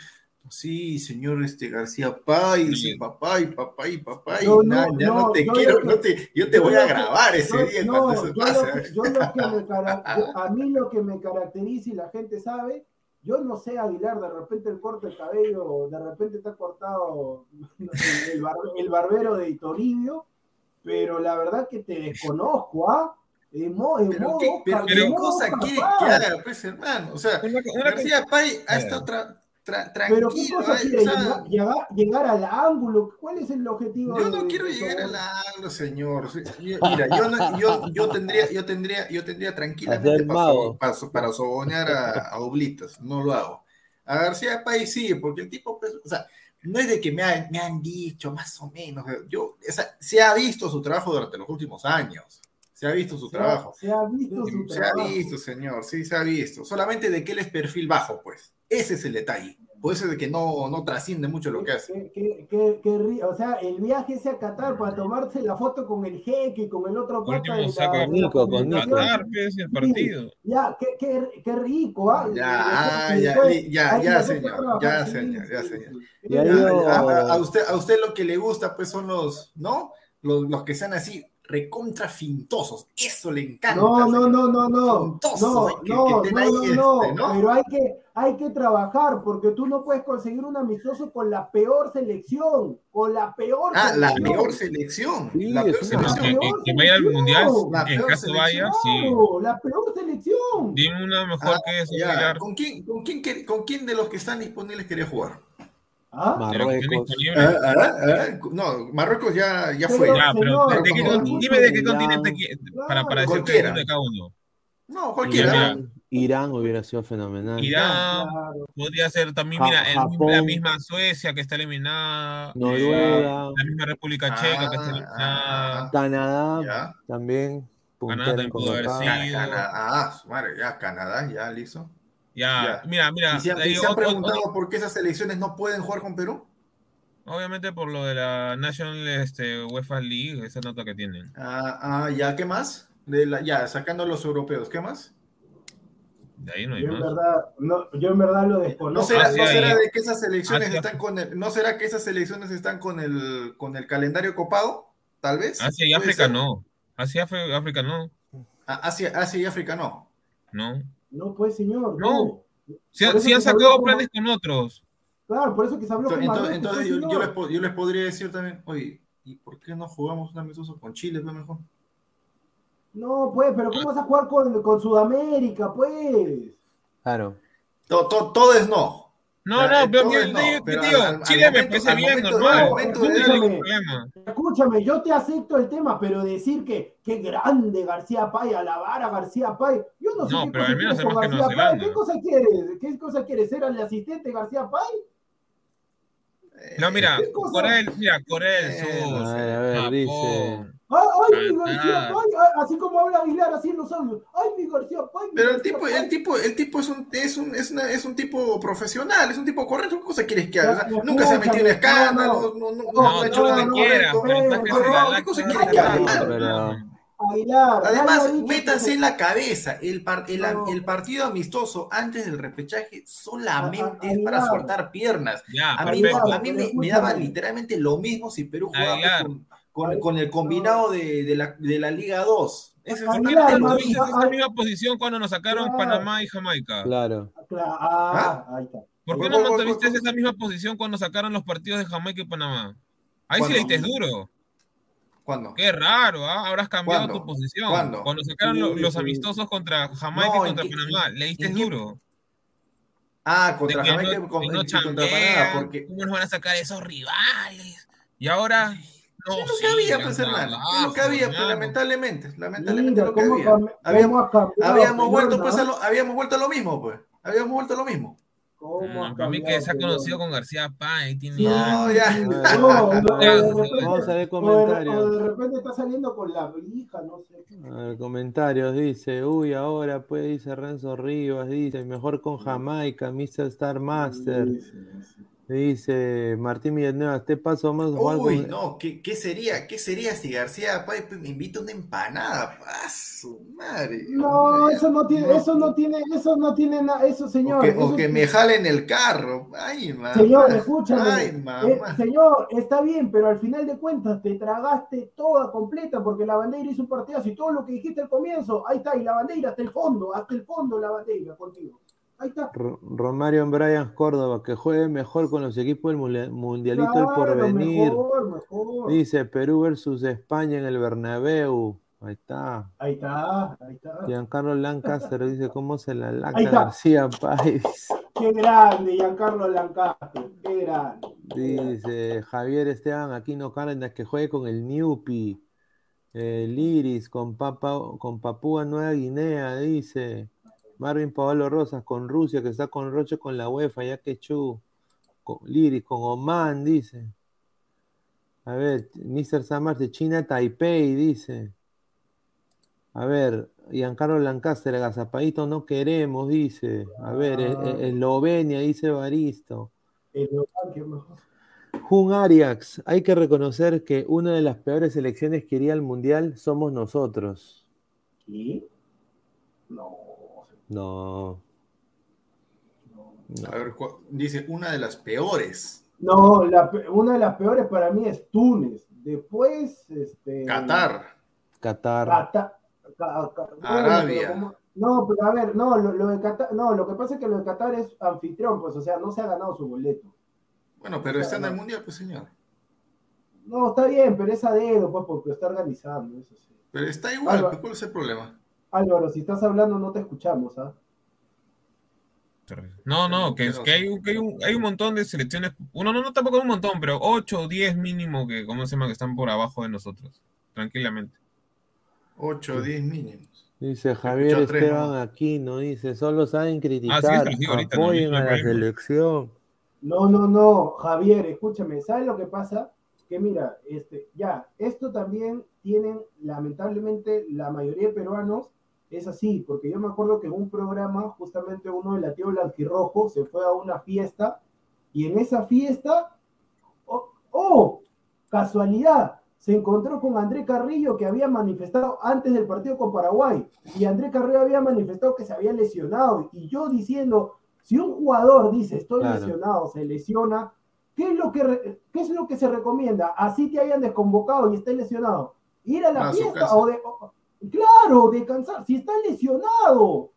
sí, señor este García Pay, sí. papá y papá y papá y ya no te quiero, no te, yo te voy a grabar ese día cuando eso pase. a mí lo que me caracteriza y la gente sabe, yo no sé, Aguilar, de repente el corte del cabello, de repente está cortado el, el, barbero de Toribio, pero la verdad que te desconozco, ¿ah? Pero, qué, pero, cosa quiere que haga, pues, hermano. O sea, García Pay ha estado tranquilo. Pero qué cosa quiere, llegar, al ángulo. ¿Cuál es el objetivo? Yo no quiero llegar al ángulo, señor. Mira, yo, no, yo, yo, tendría, yo tendría, yo tendría tranquilamente para, para, sobonear a, a, Oblitas. No lo hago. A García Pay sí, porque el tipo, pues, o sea, no es de que me, me han dicho más o menos. Yo, o sea, se ha visto su trabajo durante los últimos años. Se ha visto su trabajo. Se ha visto su se ha visto, señor, sí, se ha visto. Solamente de que él es perfil bajo, pues. Ese es el detalle. Por eso es de que no, no trasciende mucho lo que hace. o sea, el viaje ese a Qatar para tomarse la foto con el jeque, con el otro pata de la, Nico, con Qatar, pues, el partido. Ya, qué, qué, qué rico, ¿ah? Ya, ya, ya, ya, señor, ya, señor, ya, señor. A, usted, a usted lo que le gusta, pues, son los, ¿no? Los, los que sean así, recontra fintosos. Eso le encanta. No, no, no, no, no. no, no, no, no, Pero hay que, hay que trabajar porque tú no puedes conseguir un amistoso con la peor selección. Con la peor ah, la peor selección. la peor selección. Que, vaya al mundial, en caso vaya, sí. La peor selección. Dime una mejor ah, que eso. ¿Con quién, con, quién, ¿Con quién de los que están disponibles quería jugar? ¿Ah? Marruecos. Ah, ah, ah, no, Marruecos ya, ya fue. Ya, pero dime de qué continente para, para decir de cada uno. No, cualquiera. Irán hubiera sido fenomenal. Irán podría ser también, mira, la misma Suecia que está eliminada. Noruega. la misma República Checa que está eliminada. Canadá también. Canadá también pudo haber sido. Ah, madre, ya, Canadá, ya, listo. Ya, mira, mira. se, han, preguntado por qué esas elecciones no pueden jugar con Perú? Obviamente por lo de la National este, UEFA League, esa nota que tienen. Ah, ah ya, ¿qué más? De la, ya, sacando a los europeos, ¿qué más? De ahí no hay yo más. En verdad, no, yo en verdad lo desconozco. ¿No será, ¿no será de que esas elecciones están con el, ¿No será que esas elecciones están con el, con el calendario copado? Tal vez. Asia y África no. Asia y África no. Ah, Asia, Asia y África no. No. No, pues, señor. No. Si, han sacado planes con otros. Claro, por eso que se habló entonces, con Entonces, yo, yo, les, yo, les, podría decir también, oye, ¿y por qué no jugamos un amistoso con Chile? Pues mejor. No, pues, pero ¿cómo vas a jugar con, con Sudamérica, pues? Claro. Todo, todo, todo es no. No, no, pero, tío, Chile me parece bien, normal. Escúchame, yo te acepto el tema, pero decir que qué grande García Pay, alabar a García Pay, yo no sé no, qué pero cosa al menos García Pay. ¿Qué cosa quieres? ¿Qué cosa quieres? ¿Ser el asistente García Pay? No, mira, Corea mira, Corea del Sur. a ver, dice. Ay, mi García Pay, así como habla Aguilar así en los audios. Ay, mi García. Pero el tipo, el tipo, el tipo es un, es un, es, una, es un tipo profesional, es un tipo correcto. ¿Qué cosa quieres que haga? nunca se ha metido en escándalos, no, no, no, ha hecho nada incorrecto. ¿Qué cosa quieres que haga? Aguilar, Además, métanse en la cabeza, el, par, el, el, partido amistoso antes del repechaje solamente es para soltar piernas. Ya, a mí, a mí me, me, daba literalmente lo mismo si Perú jugaba con, con, con, el combinado de, de, la, de la Liga 2. Es la misma posición cuando nos sacaron Panamá y Jamaica. Claro. Ah, ahí está. ¿Por qué no mantuviste esa misma posición cuando sacaron los partidos de Jamaica y Panamá? Ahí sí le diste duro. ¿Cuándo? Qué raro, ¿ah? Habrás cambiado tu posición. ¿Cuándo? Cuando sacaron los, los amistosos contra Jamaica y contra Panamá, le diste duro. Ah, contra Jamaica y contra, no contra Panamá. Porque... ¿Cómo nos van a sacar esos rivales? Y ahora no, es lo sí, que había, pues, hermano. Es lo que había, pues, lamentablemente. Lamentablemente Mira, lo que había. cam- Habíamos, habíamos, vuelto, pues, a lo, habíamos vuelto a lo mismo, pues. Habíamos vuelto a lo mismo. ¿Cómo No, para mí que se ha conocido con García Páez, tiene. No, ya. No, Vamos a ver o de- comentarios. O de repente está saliendo con la hija, no sé. A ver, comentarios, dice, uy, ahora pues, dice Renzo Rivas, dice, mejor con Jamaica, Mr. Star Master, Sí, sí, sí. Dice Martín Villanueva, este paso más Uy, con- no, ¿qué, ¿qué sería? ¿Qué sería si García Páez me invita una empanada? ¡Ah, su madre! No, eso no tiene, eso no tiene, eso no tiene nada, eso O señor. que, eso o que es- me jalen el carro. Ay, mamá. Señor, escúchame. Ay, Eh, mamá. señor, está bien, pero al final de cuentas te tragaste toda completa porque la bandera hizo un partidazo y todo lo que dijiste al comienzo, ahí está, y la bandera hasta el fondo, hasta el fondo la bandera contigo. Ahí está. Ro- Romario Bryan Córdoba, que juegue mejor con los equipos del Mundialito del Claro, Porvenir. mejor, mejor. Dice Perú versus España en el Bernabéu. Ahí está. Ahí está, ahí está. Giancarlo Lancaster dice cómo se la está. García Páez. Qué grande, Giancarlo Lancaster, qué grande. Dice Javier Esteban Aquino Cárdenas que juegue con el Newpi. Eh, Liris con, Papa, con Papúa Nueva Guinea, dice. Marvin Pablo Rosas con Rusia, que está con Roche con la UEFA, ya que Chu. Con, Liris con Oman, dice. A ver, Mr. Samar de China Taipei, dice. A ver, Giancarlo Lancaster, agazapadito no queremos, dice. A ver, e- e- Eslovenia, dice Baristo. Jun Arias, hay que reconocer que una de las peores selecciones que iría al Mundial somos nosotros. ¿Qué? No. No. A ver, dice, una de las peores. No, la una de las peores para mí es Túnez. Después, este. Qatar. Qatar. Cata- ca- ca- bueno, Arabia. pero como- no, pero a ver, no, lo, lo de Qatar, no, lo que pasa es que lo de Qatar es anfitrión, pues, o sea, no se ha ganado su boleto. Bueno, pero está en el mundial, pues señor. No, está bien, pero es a dedo, pues, porque está organizando, eso sí. Pero está igual, ¿cuál es el problema? Álvaro, si estás hablando, no te escuchamos, ¿ah? No, no, que, es que hay, un- que hay, un, hay un montón de selecciones. Uno no, no tampoco un montón, pero 8 o 10 mínimo que, ¿cómo se llama? Que están por abajo de nosotros. Tranquilamente. 8 o 10 mínimos. Dice Javier Esteban ¿no? Aquino, dice, solo saben Ah, sí, criticar, lo digo ahorita, apoyen no a la selección. No, no, no, Javier, escúchame, ¿sabes lo que pasa? Que mira, este, ya, esto también tienen, lamentablemente, la mayoría de peruanos es así, porque yo me acuerdo que en un programa, justamente uno de la tío Blanquirrojo se fue a una fiesta, y en esa fiesta, oh, oh, casualidad, se encontró con André Carrillo que había manifestado antes del partido con Paraguay, y André Carrillo había manifestado que se había lesionado, y yo diciendo, si un jugador dice estoy Claro. lesionado, se lesiona, ¿qué es, lo que ¿qué es lo que se recomienda? Así te hayan desconvocado y estés lesionado. Ir a la A fiesta o de. o- claro, descansar, si está lesionado.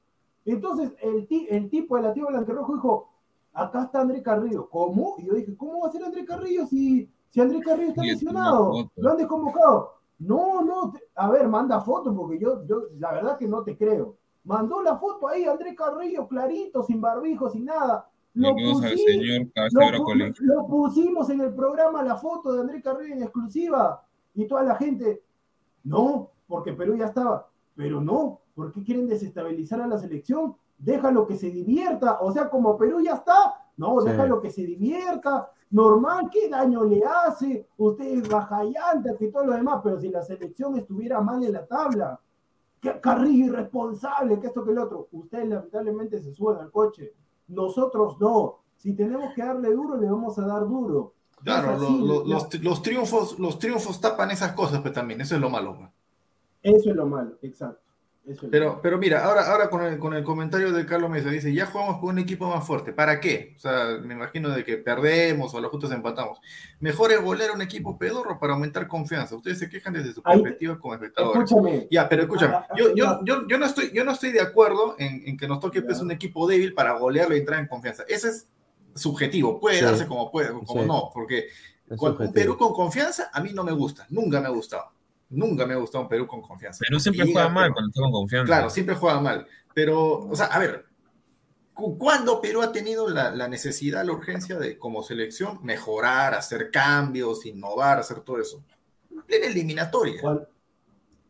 Entonces el, ti- el tipo de la tía Blanquerrojo dijo: Acá está André Carrillo. ¿Cómo? Y yo dije: ¿Cómo va a ser André Carrillo si, si André Carrillo está lesionado? Lo han desconvocado. No, no, a ver, manda foto porque yo, yo, la verdad que no te creo. Mandó la foto ahí, André Carrillo, clarito, sin barbijo, sin nada. Lo pusimos, lo, pusimos en el programa la foto de André Carrillo en exclusiva y toda la gente, no, porque Perú ya estaba, pero no, ¿por qué quieren desestabilizar a la selección? Déjalo que se divierta, o sea, como Perú ya está, no, déjalo que se divierta, normal, ¿qué daño le hace? Usted es bajallante, que todo lo demás, pero si la selección estuviera mal en la tabla, que Carrillo irresponsable, que esto que el otro, ustedes lamentablemente se suben al coche, nosotros no. Si tenemos que darle duro, le vamos a dar duro. Claro, los, triunfos, los triunfos tapan esas cosas, pero también, eso es lo malo. Eso es lo malo, exacto. Pero, pero mira, ahora, ahora con, el, con el comentario de Carlos Mesa, dice, ya jugamos con un equipo más fuerte. ¿Para qué? O sea, me imagino de que perdemos o a los justos empatamos. Mejor es volver a un equipo pedorro para aumentar confianza. Ustedes se quejan desde su perspectiva como espectadores. Escúchame. Ya, pero escúchame, ah, ah, yo, yo, yo, yo, no, estoy, yo no estoy de acuerdo en, en que nos toque pues, un equipo débil para golearlo y entrar en confianza. Ese es subjetivo, puede darse como puede, como no, porque un Perú con confianza a mí no me gusta, nunca me ha gustado. Nunca me ha gustado un Perú con confianza. Perú siempre juega mal cuando está con confianza. Claro, siempre juega mal. Pero, o sea, a ver, ¿cuándo Perú ha tenido la, necesidad, la urgencia de, como selección, mejorar, hacer cambios, innovar, hacer todo eso? En plena eliminatoria.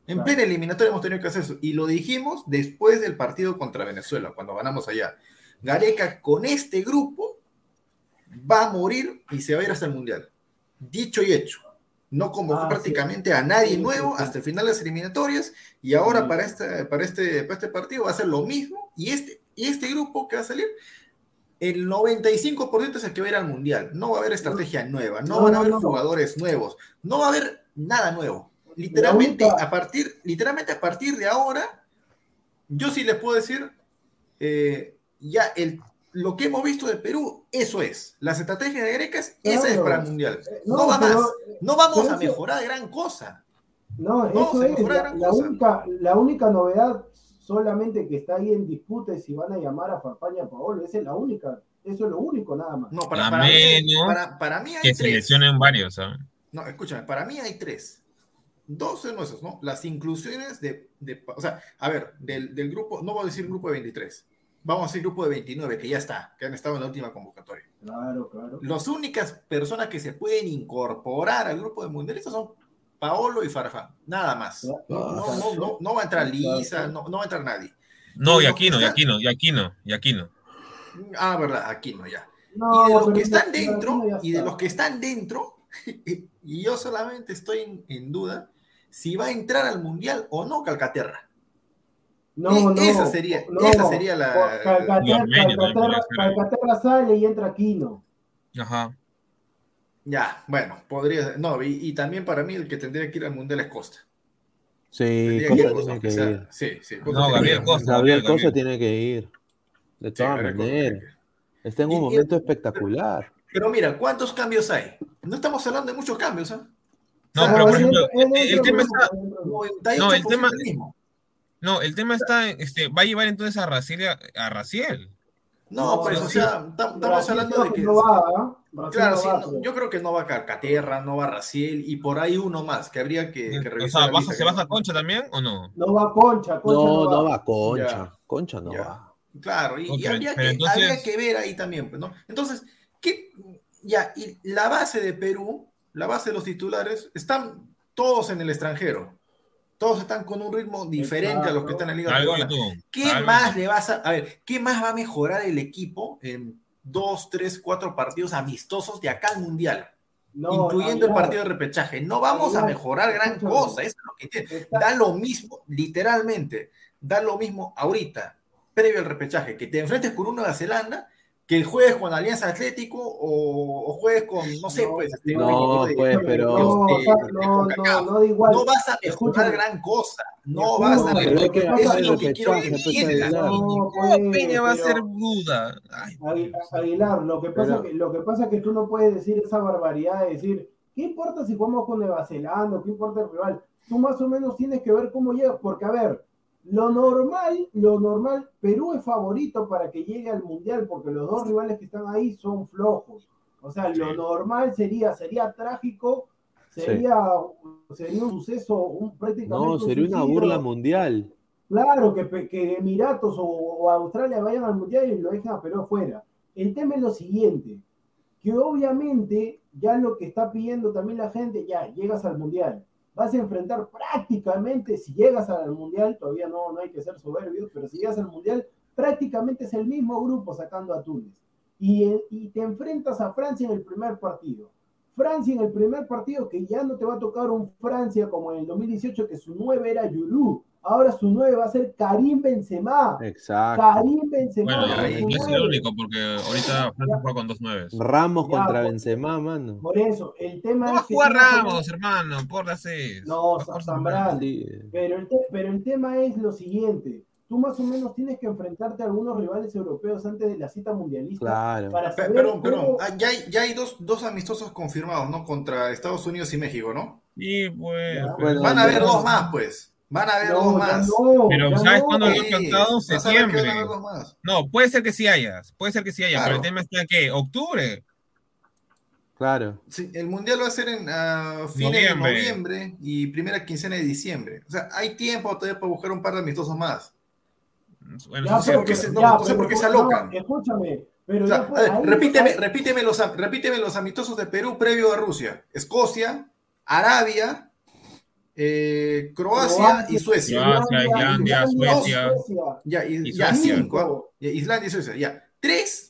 En plena eliminatoria hemos tenido que hacer eso. Y lo dijimos después del partido contra Venezuela, cuando ganamos allá. Gareca con este grupo va a morir y se va a ir hasta el Mundial. Dicho y hecho no convocó ah, prácticamente a nadie nuevo hasta el final de las eliminatorias y ahora para, este, para, este, para este partido va a ser lo mismo y este, y este grupo que va a salir, el 95% es el que va a ir al Mundial, no va a haber estrategia nueva, no, van a haber jugadores nuevos, no va a haber nada nuevo. Literalmente a partir, literalmente a partir de ahora, yo sí les puedo decir, eh, ya el lo que hemos visto de Perú, eso es. Las estrategias de Grecas, esa es para el Mundial. Eh, no, va más. No vamos a mejorar gran cosa. No, eso es la, única, la única novedad solamente que está ahí en disputa es si van a llamar a Farfaña Paolo. Esa es la única. Eso es lo único, nada más. No, para, para, mí, para, mí hay que seleccionen varios. No, escúchame, para mí hay tres. Dos son esos, ¿no? Las inclusiones de, de, o sea, a ver, del, del grupo, no voy a decir grupo de 23, vamos a decir grupo de 29, que ya está, que han estado en la última convocatoria. Claro, claro. Las únicas personas que se pueden incorporar al grupo de mundialistas son Paolo y Farfán, nada más. No, no, va a entrar Lisa, no, va a entrar nadie. No, y aquí no, y aquí no, y aquí no, y aquí no. Ah, verdad, aquí no, ya. y de los que están dentro, y de los que están dentro, y yo solamente estoy en duda si va a entrar al mundial o no Calcaterra. No, e, no. Esa sería, esa sería la. Calcaterra, sale y entra Aquino. Ajá. Ya, bueno, podría. No, y, también para mí el que tendría que ir al mundial es Costa. Sí, Costa tiene que, ir. Sí, sí. no, Gabriel Costa. Gabriel Costa tiene que ir. De todas maneras. Está en un momento espectacular. Pero mira, ¿cuántos cambios hay? No estamos hablando de muchos cambios, ¿eh? No, pero por ejemplo, el, tema está. No, el tema. No, el tema está, este, va a llevar entonces a Raciel a, Raciel. No, pues, o sea, estamos hablando de que. No va, claro, sí, yo creo que no va a Carcaterra, no va a Raciel y por ahí uno más que habría que, que revisar. O sea, ¿se va a Concha también o no? No va a Concha, Concha no, no, va. a Concha. Concha no va. Claro, y, habría, que, habría, que, ver ahí también, pues, ¿no? Entonces, ¿qué? Ya, y la base de Perú, la base de los titulares, están todos en el extranjero todos están con un ritmo diferente a los que están en la Liga ¿Qué más le vas a, a ver, qué más va a mejorar el equipo en dos, tres, cuatro partidos amistosos de acá al Mundial? incluyendo el partido de repechaje. No vamos a mejorar gran cosa, eso es lo que tiene. Da lo mismo, literalmente, da lo mismo ahorita, previo al repechaje, que te enfrentes con uno de Zelanda que juegues con Alianza Atlético o, juegues con, no sé, pues. Este, no, pues, pero. No, no, no, no, igual. No vas a mejorar gran cosa. No vas a mejorar. Eso es lo que quiero que entiendas. No, Peña va a ser duda. Aguilar, lo que, pasa que, lo que pasa es que tú no puedes decir esa barbaridad de decir, ¿qué importa si jugamos con Nueva Zelanda? ¿Qué importa el rival? Tú más o menos tienes que ver cómo llegas, porque a ver, lo normal, lo normal, Perú es favorito para que llegue al Mundial porque los dos rivales que están ahí son flojos. O sea, lo normal sería, sería trágico, sería, sería un suceso un, prácticamente. No, sería una burla mundial. Claro, que, que Emiratos o, Australia vayan al Mundial y lo dejen a Perú afuera. el tema es lo siguiente, que obviamente ya lo que está pidiendo también la gente, ya llegas al Mundial, vas a enfrentar prácticamente, si llegas al Mundial, todavía no, no hay que ser soberbios, pero si llegas al Mundial, prácticamente es el mismo grupo sacando a Túnez. Y, y te enfrentas a Francia en el primer partido. Francia en el primer partido, que ya no te va a tocar un Francia como en el 2018, que su 9 era Yulú. Ahora su 9 va a ser Karim Benzema. Exacto. Karim Benzema. Bueno, no es el único, porque ahorita Francia juega con dos nueves. Ramos ya, contra Benzema, mano. Por eso, el tema no es. No juega Ramos, hermano, por las seis. No, Zambrano. Pero, el pero el tema es lo siguiente tú más o menos tienes que enfrentarte a algunos rivales europeos antes de la cita mundialista. Claro. Para saber perdón, perdón. Ah, ya hay, ya hay dos, dos, amistosos confirmados, ¿no? Contra Estados Unidos y México, ¿no? Sí, pues. Bueno, Van a haber dos más, pues. Van a haber no, dos más. No, pero ¿sabes cuándo lo han cantado? Septiembre. No, puede ser que sí hayas. Puede ser que sí haya. Claro. Pero el tema está que octubre. Claro. Sí, el mundial va a ser en uh, fines de noviembre y primera quincena de diciembre. O sea, hay tiempo todavía para buscar un par de amistosos más. Bueno, ya, no, sé por qué se, ya, no, no sé por qué se alocan. No, escúchame, pero o sea, después, ahí, repíteme, repíteme, los, repíteme los amistosos de Perú previo a Rusia. Escocia, Arabia, eh, Croacia, Croacia, y Suecia. Croacia, Islandia, Suecia. Ya, y, Y ya cinco. Islandia y Suecia. Ya. Tres.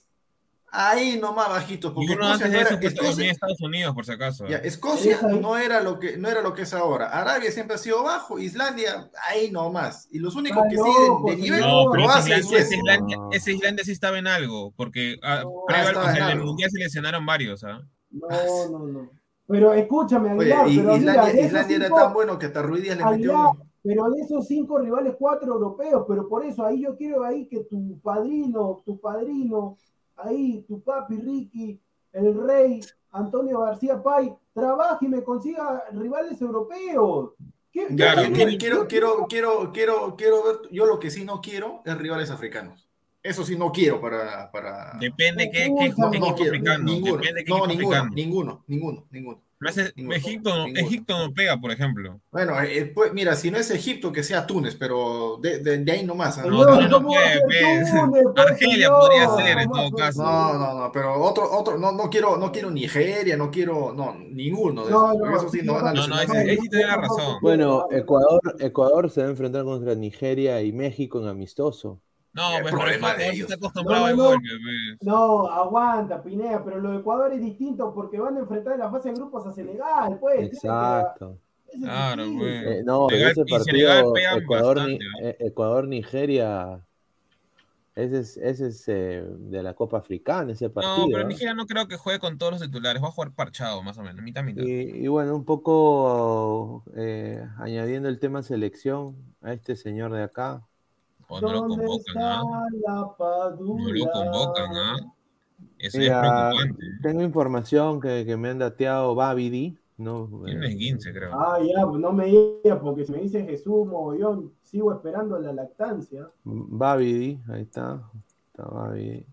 Ahí nomás bajitos. Y Porque uno Escocia antes no de era- eso que Escocia- Estados Unidos, por si acaso. ya, Escocia no era lo que no era lo que es ahora. Arabia siempre ha sido bajo, Islandia ahí nomás. Y los únicos que loco, siguen de nivel No, pero ese Croacia y Suecia. Islandia, No. ese Islandia sí estaba en algo, porque ah, No. previo Ah, al- estaba o sea, en en el mundial se lesionaron varios, ¿ah? No, no, no. Pero escúchame, Oye, Aguilar, y- pero Islandia, era cinco- tan bueno que hasta Ruiz Díaz le metió pero de esos cinco rivales, cuatro europeos, pero por eso ahí yo quiero ahí que tu padrino, tu padrino, ahí, tu papi Ricky, el rey Antonio García Pay, trabaje y me consiga rivales europeos. ¿Qué- qué Claro, Quiero, quiero, quiero, quiero, quiero, quiero ver. Yo lo que sí no quiero es rivales africanos. Eso sí no quiero para. para... Depende qué, No, qué, no, qué no equipo quiero. Ninguno. Depende qué No, ninguno, ninguno, ninguno, ninguno. Me hace- Ninguno. Egipto, no- Ninguno. Egipto no pega, por ejemplo. Bueno, eh, pues, mira, si no es Egipto, que sea Túnez, pero de, de, de ahí nomás. No, no, no ¿cómo puede, va a ser pues. Túnez, Argelia podría ser, en ¿Cómo todo caso. No, no, no, pero otro, otro, no, no quiero, no quiero Nigeria, no quiero, no, ninguno de No, esos. no, porque eso sí no No, no, sí tiene la razón. Bueno, Ecuador, Ecuador se va a enfrentar contra Nigeria y México en amistoso. No, El pues problema de ellos. está acostumbrado No, al no. golpe. No, aguanta, Pinea, pero lo de Ecuador es distinto porque van a enfrentar en la fase de grupos a Senegal, pues. Exacto. Es Claro, pues. Eh, no, Senegal- ese partido pegan Ecuador, eh, Ecuador-Nigeria, ese es, ese es eh, de la Copa Africana, ese partido. No, pero. Nigeria no creo que juegue con todos los titulares. Va a jugar parchado, más o menos, mitad, mitad. Y, y bueno, un poco eh, añadiendo el tema selección a este señor de acá. O no lo ¿Dónde convocan, ¿ah? padula? No lo convocan, ¿ah? Eso Mira, es preocupante. tengo información que, que me han dateado Babidi, ¿no? Tiene Eh, 15, creo. Ah, ya, pues no me digas, porque si me dice Jesús Mogollón, sigo esperando la lactancia. Babidi, ahí está. Está Babidi.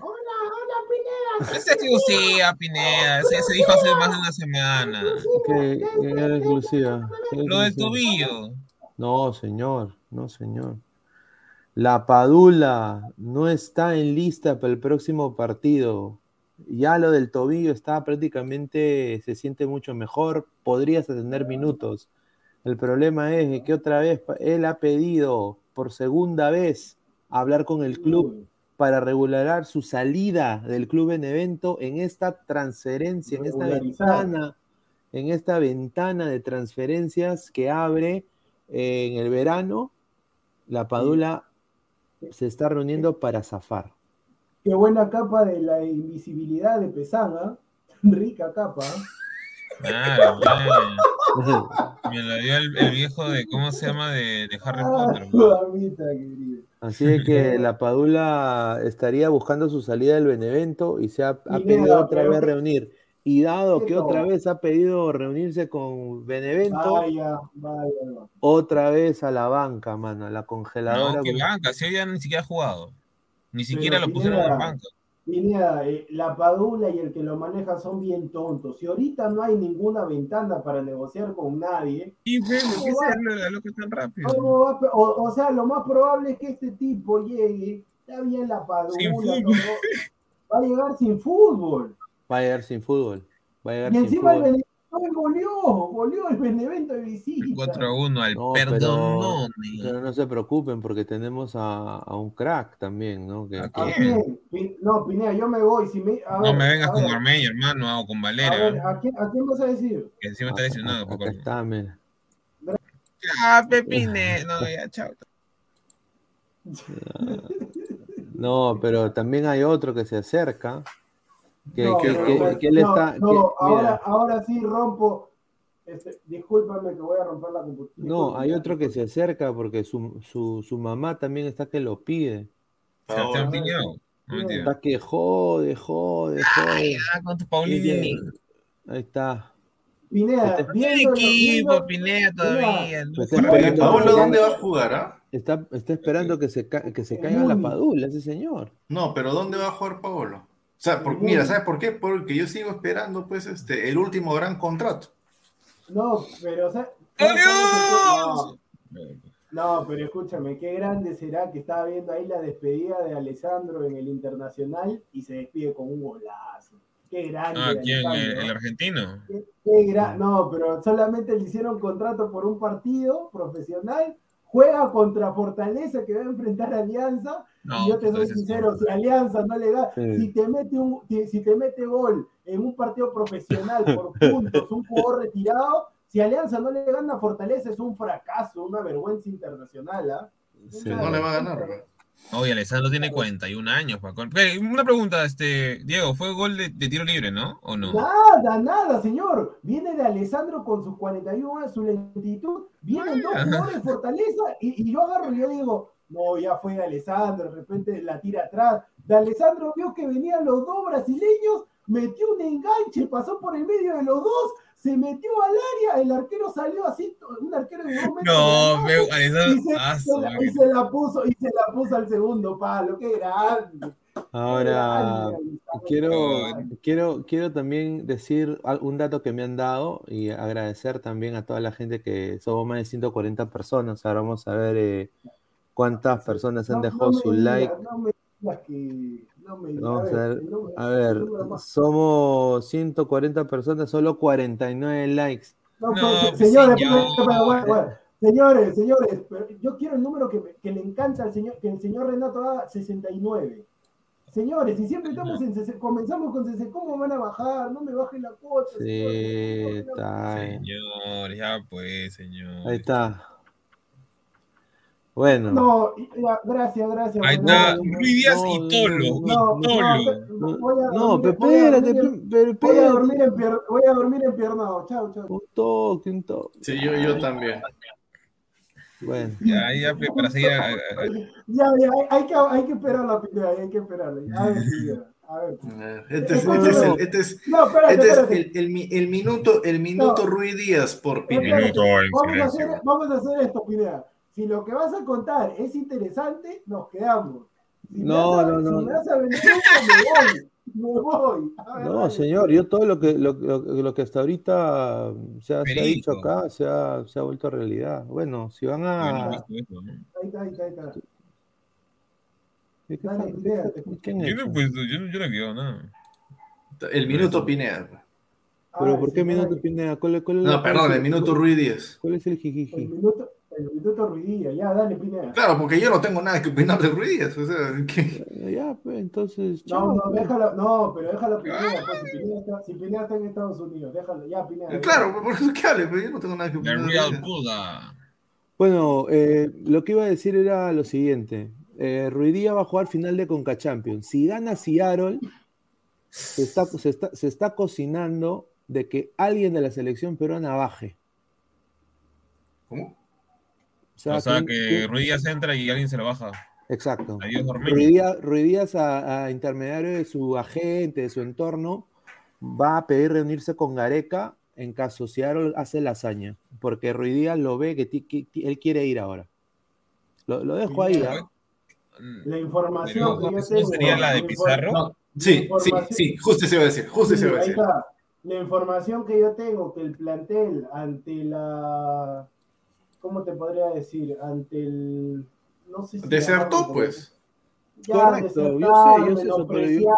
Hola, hola, Pineda. Ese sí Lucía, Pineda. Ese se dijo hace más de una semana. ¿Qué, qué era exclusiva? ¿Qué Lo del exclusiva? tobillo. No, señor, no, señor. La Padula no está en lista para el próximo partido. Ya lo del tobillo está prácticamente, se siente mucho mejor, podrías tener minutos. El problema es que otra vez él ha pedido por segunda vez hablar con el club para regularizar su salida del club Benevento en esta transferencia, en esta ventana, en esta ventana de transferencias que abre en el verano. La Padula se está reuniendo para zafar. Qué buena capa de la invisibilidad de Pesana. Rica capa. Claro, bueno. Me lo dio el, el viejo de, ¿cómo se llama? De, de Harry Potter. Ah, mamita. Así es que la Padula estaría buscando su salida del Benevento y se ha, ha pedido otra vez que- reunir. Y dado que otra vez ha pedido reunirse con Benevento, Vaya, vaya, vaya. otra vez a la banca, mano, a la congeladora. No, que banca. Si hoy ya ni siquiera ha jugado. Ni Pero siquiera lo pusieron en la banca. Pineda, eh, la Padula y el que lo maneja son bien tontos. Si ahorita no hay ninguna ventana para negociar con nadie, Y ve, ¿por qué ¿Cómo va? se habla la loca tan rápido? ¿cómo va a pe- o, o sea, lo más probable es que este tipo llegue, Ya viene la padula, va a llegar sin fútbol. Va a llegar sin fútbol. Va a llegar y sin encima fútbol. el Benevento goleó, goleó el Benevento de visita. 4-1 al No, perdón. pero, pero no se preocupen porque tenemos a, a un crack también, ¿no? Que, ¿A que- ¿A quién? Pin- No, Pineda, yo me voy. Si me, a No ver, me vengas a con Armey, hermano, o con A ver, Valera, ¿a quién, ¿a quién vas a decir? que encima está lesionado. acá Paco. está, mira. Ah, Pepine. No, ya, chao. No, pero también hay otro que se acerca. Que, No, que, no, que- no, que él no, está. no, que- ahora, ahora sí rompo. Este, discúlpame que voy a romper la computadora. no, hay otro que se acerca porque su, su, su mamá también está que lo pide. Mentira. Está que jode, jode, Ay, jode. ya, con tu Paulini. Ahí está. Pineda, viendo, equipo, viendo- Pineda todavía. Está esperando- Paolo, ¿dónde va a jugar? ah? Está, está esperando que se, ca- que se caiga la padula, ese señor. No, pero ¿dónde va a jugar Paolo? O sea, por- mira. ¿sabes por qué? Porque yo sigo esperando, pues, este, el último gran contrato. No, pero o sea, ¡Adiós! No, pero escúchame, qué grande será que estaba viendo ahí la despedida de Alessandro en el Internacional y se despide con un golazo. Qué grande. Ah, ¿quién? ¿El, argentino? Qué- qué gra- No, pero solamente le hicieron contrato por un partido profesional. Juega contra Fortaleza que va a enfrentar a Alianza. No, y yo te soy entonces, sincero, si Alianza no le da, Sí. si te mete un, si, si te mete gol en un partido profesional por puntos, un jugador retirado, si Alianza no le gana a Fortaleza es un fracaso, una vergüenza internacional, ¿ah? Sí. No le va a ganar, ¿verdad? Oye, Alessandro tiene 41 años, Paco. Eh, Una pregunta, este, Diego, ¿fue gol de, de tiro libre, no? ¿O no? Nada, nada, señor. Viene de Alessandro con sus 41 años, su lentitud. Vienen dos Vaya. jugadores de Fortaleza y, y yo agarro y yo digo, no, ya fue de Alessandro, de repente la tira atrás. De Alessandro vio que venían los dos brasileños, metió un enganche, pasó por el medio de los dos, se metió al área, el arquero salió así, un arquero de dos metros. No, alto, Alessandro. y se, ah, se la, y se la puso, y se la puso al segundo palo, qué grande. Ahora, quiero, quiero, quiero también decir un dato que me han dado y agradecer también a toda la gente que somos más de 140 personas. Ahora vamos a ver eh, cuántas personas han No- dejado su like. No me digas que. No me digas. Vamos a ver, a ver, somos 140 personas, solo 49 likes. No, pues, señores, señor. señores, señores, pero yo quiero el número que, me- que le encanta al señor, que el señor Renato haga 69. Señores, si siempre estamos en 60, comenzamos con 60, ¿cómo van a bajar? No me bajen la cuota. Sí, no está. Señor, ya pues, señor. Ahí está. Bueno. No, ya, gracias, gracias. Ahí está, no, Luis Díaz no, y Tolo. no, y Tolo. no, voy a No, dormir- pero voy a espérate, dormir en- pero Voy a dormir espérate. en pier- voy a dormir empiernado. Chao, chao. Un toque, un toque. Sí, yo, yo también. Bueno. Ya, ya, pues, para seguir. a- a- a- Ya, ya, hay, que, hay que esperar la pelea, hay que esperarla. A ver, sí, ya, a ver. Este es, este es el, este es, No, espérate, este es espérate. el, el mi- el minuto, el minuto No. Ruiz Díaz por Pineda. espérate, vamos, a silencio. hacer, vamos a hacer esto, Pineda. Si lo que vas a contar es interesante, nos quedamos. Si No, me vas a, no, no. Si me vas a vender me voy. Me voy. Ver, No, dale. señor, yo todo lo que, lo, lo- lo que hasta ahorita se ha, se ha dicho acá se ha, se ha vuelto realidad. Bueno, si van a... Ahí está, ahí está, ahí está. Te ¿Qué han Yo no, pues, yo, no- yo no he quedado nada. El minuto Pineda. ¿Pero Ay, por qué sí, minuto. Pineda? ¿Cuál, es- cuál es No, perdón, el minuto Ruiz Díaz. ¿Cuál es el El jijiji? minuto, el minuto ruidilla, ya, dale, Pineda. Claro, porque yo no tengo nada que opinar de Ruiz Díaz. O sea, Eh, Ya, pues, entonces, No, chao. no, pues. déjalo, no, pero déjalo Pineda, pues, si Pineda, está, si Pineda está en Estados Unidos, déjalo, ya, Pineda. claro, por eso que hable, pero yo no tengo nada que The opinar. de. Bueno, eh, lo que iba a decir era lo siguiente. Eh, Ruidía va a jugar final de Conca Champions. Si gana Seattle, se está, se, está, se está cocinando de que alguien de la selección peruana baje. ¿Cómo? O sea, O sea, ¿quién- que Díaz entra y alguien se lo baja. Exacto. Ruidías, Ruidías a, a intermediario de su agente, de su entorno, va a pedir reunirse con Gareca en caso Seattle hace la hazaña, porque Ruidías lo ve que, ti- que ti- él quiere ir ahora. Lo, lo dejo ahí. ¿ah? La información Pero, que yo ¿eso tengo. sería la de Pizarro? No, sí, sí, sí, justo se iba a decir, justo se iba a ahí decir. está. La información que yo tengo, que el plantel ante la. ¿Cómo te podría decir? Ante el. No sé si. Desertó, pues. Correcto, yo sé, yo sé eso, pero yo,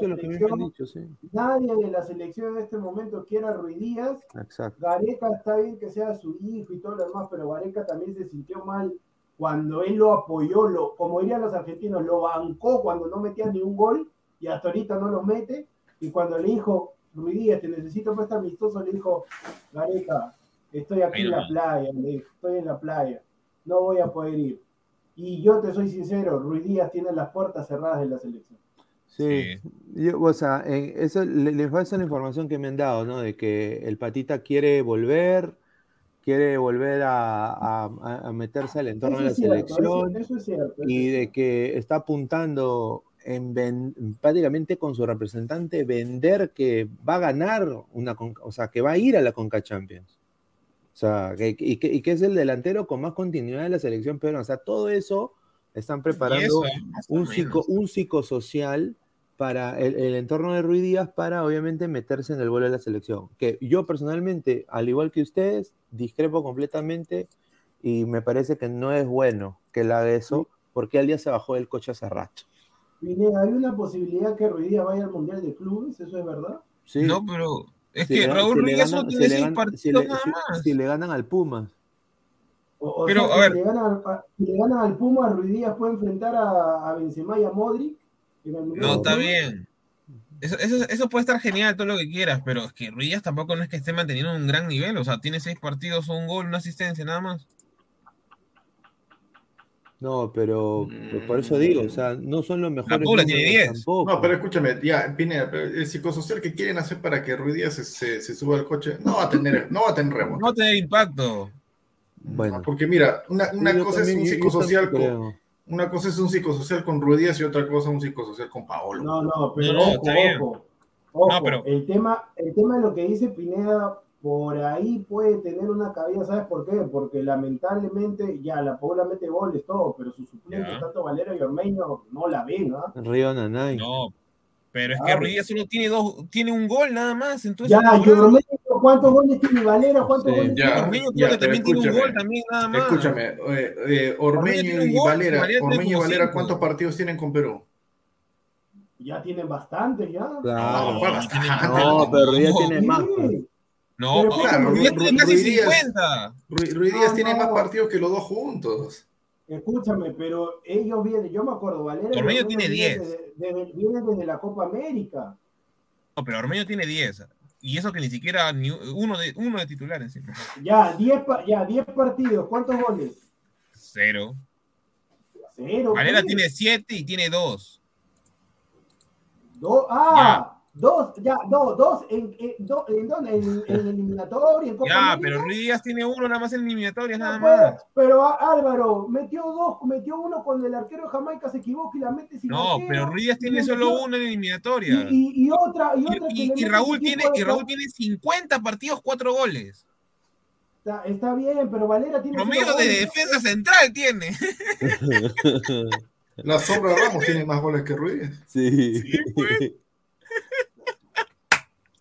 sé lo que me han dicho, sí. Nadie en la selección en este momento quiere a Ruiz Díaz. Exacto. Gareca está bien que sea su hijo y todo lo demás, pero Gareca también se sintió mal cuando él lo apoyó, lo, como dirían los argentinos, lo bancó cuando no metía ni un gol y hasta ahorita no lo mete. Y cuando le dijo, Ruiz Díaz, te necesito para estar amistoso, le dijo, Gareca, estoy aquí en la playa, le dijo, estoy en la playa, no voy a poder ir y yo te soy sincero, Ruiz Díaz tiene las puertas cerradas de la selección. Sí, Yo, o sea, eso les falta la información que me han dado, ¿no? De que el Patita quiere volver, quiere volver a, meterse al entorno de la selección eso, es cierto, y de que está apuntando en prácticamente con su representante vender que va a ganar una, o sea, que va a ir a la Conca Champions. O sea, y, que, es el delantero con más continuidad de la selección peruana. O sea, todo eso están preparando un, un psicosocial para el, entorno de Ruiz Díaz para obviamente meterse en el vuelo de la selección. Que yo personalmente, al igual que ustedes, discrepo completamente y me parece que no es bueno que él haga eso porque al día se bajó del coche hace rato. ¿hay una posibilidad que Ruiz Díaz vaya al Mundial de Clubes? ¿Eso es verdad? Sí. No, pero es que Raúl Ruiz no tiene seis partidos nada más. Si, le ganan al Pumas. Pero, a ver. Si le, ganan, si le ganan al Pumas, Ruiz Díaz puede enfrentar a, a Benzema y a Modric. No, está bien. Eso, eso, eso, puede estar genial, todo lo que quieras, pero es que Ruiz tampoco no es que esté manteniendo un gran nivel. O sea, tiene seis partidos, un gol, una asistencia, nada más. No, pero por eso digo, o sea, no son los mejores. La tiene 10. No, pero escúchame, ya, Pineda, el psicosocial que quieren hacer para que Ruiz Díaz se, se, suba al coche no va a tener, no va a tener remo. No va a tener impacto. Bueno. Porque mira, una, una cosa es un psicosocial con. Una cosa es un psicosocial con Ruiz Díaz y otra cosa un psicosocial con Paolo. No, no, pero ojo, ojo, ojo. No, pero... el, tema, el tema de lo que dice Pineda por ahí puede tener una cabida, ¿sabes por qué? Porque lamentablemente ya la Paula mete goles, todo, pero su suplente, tanto Valero y Ormeño, no la ven, ¿no? Río Nanay. No, pero es que Ruiz solo tiene dos, tiene un gol nada más. Entonces ya, y Ormeño, ¿cuántos goles tiene Valero? ¿Cuántos goles ya, Ormeño creo que también tiene un gol también, nada más. Escúchame, eh, eh, Ormeño, y Valera, Ormeño y Valera, ¿cuántos partidos tienen con Perú? Ya tienen bastantes, ya. Claro. No, no, pero ya tiene más. Pues. No, claro, Ruiz, tiene casi 50. Ruiz, Díaz tiene más partidos que los dos juntos. Escúchame, pero ellos vienen, yo me acuerdo, Valera. Ormeño tiene 10. Viene desde, la Copa América. No, pero Ormeño tiene 10. Y eso que ni siquiera ni uno de, uno de titular encima. Ya, 10 ya, 10 partidos. ¿Cuántos goles? Cero. Cero. Valera tiene 7 y tiene 2. ¿Dos? Ah, Dos, ya, dos, dos, en, en, en, en, en, en eliminatoria, en Copa Ya, pero Ruiz Díaz tiene uno nada más en eliminatorias, nada más. Pero, Álvaro, metió dos, metió uno cuando el arquero de Jamaica se equivoca y la mete sin No, pero Ruiz Díaz tiene solo uno en eliminatoria. Y, y, y otra, y otra y, y Raúl tiene, y Raúl tiene 50 partidos, 4 goles. Está, está, bien, pero Valera tiene. Promedio de defensa central tiene. La sombra de Ramos tiene más goles que Ruiz. Sí. sí pues.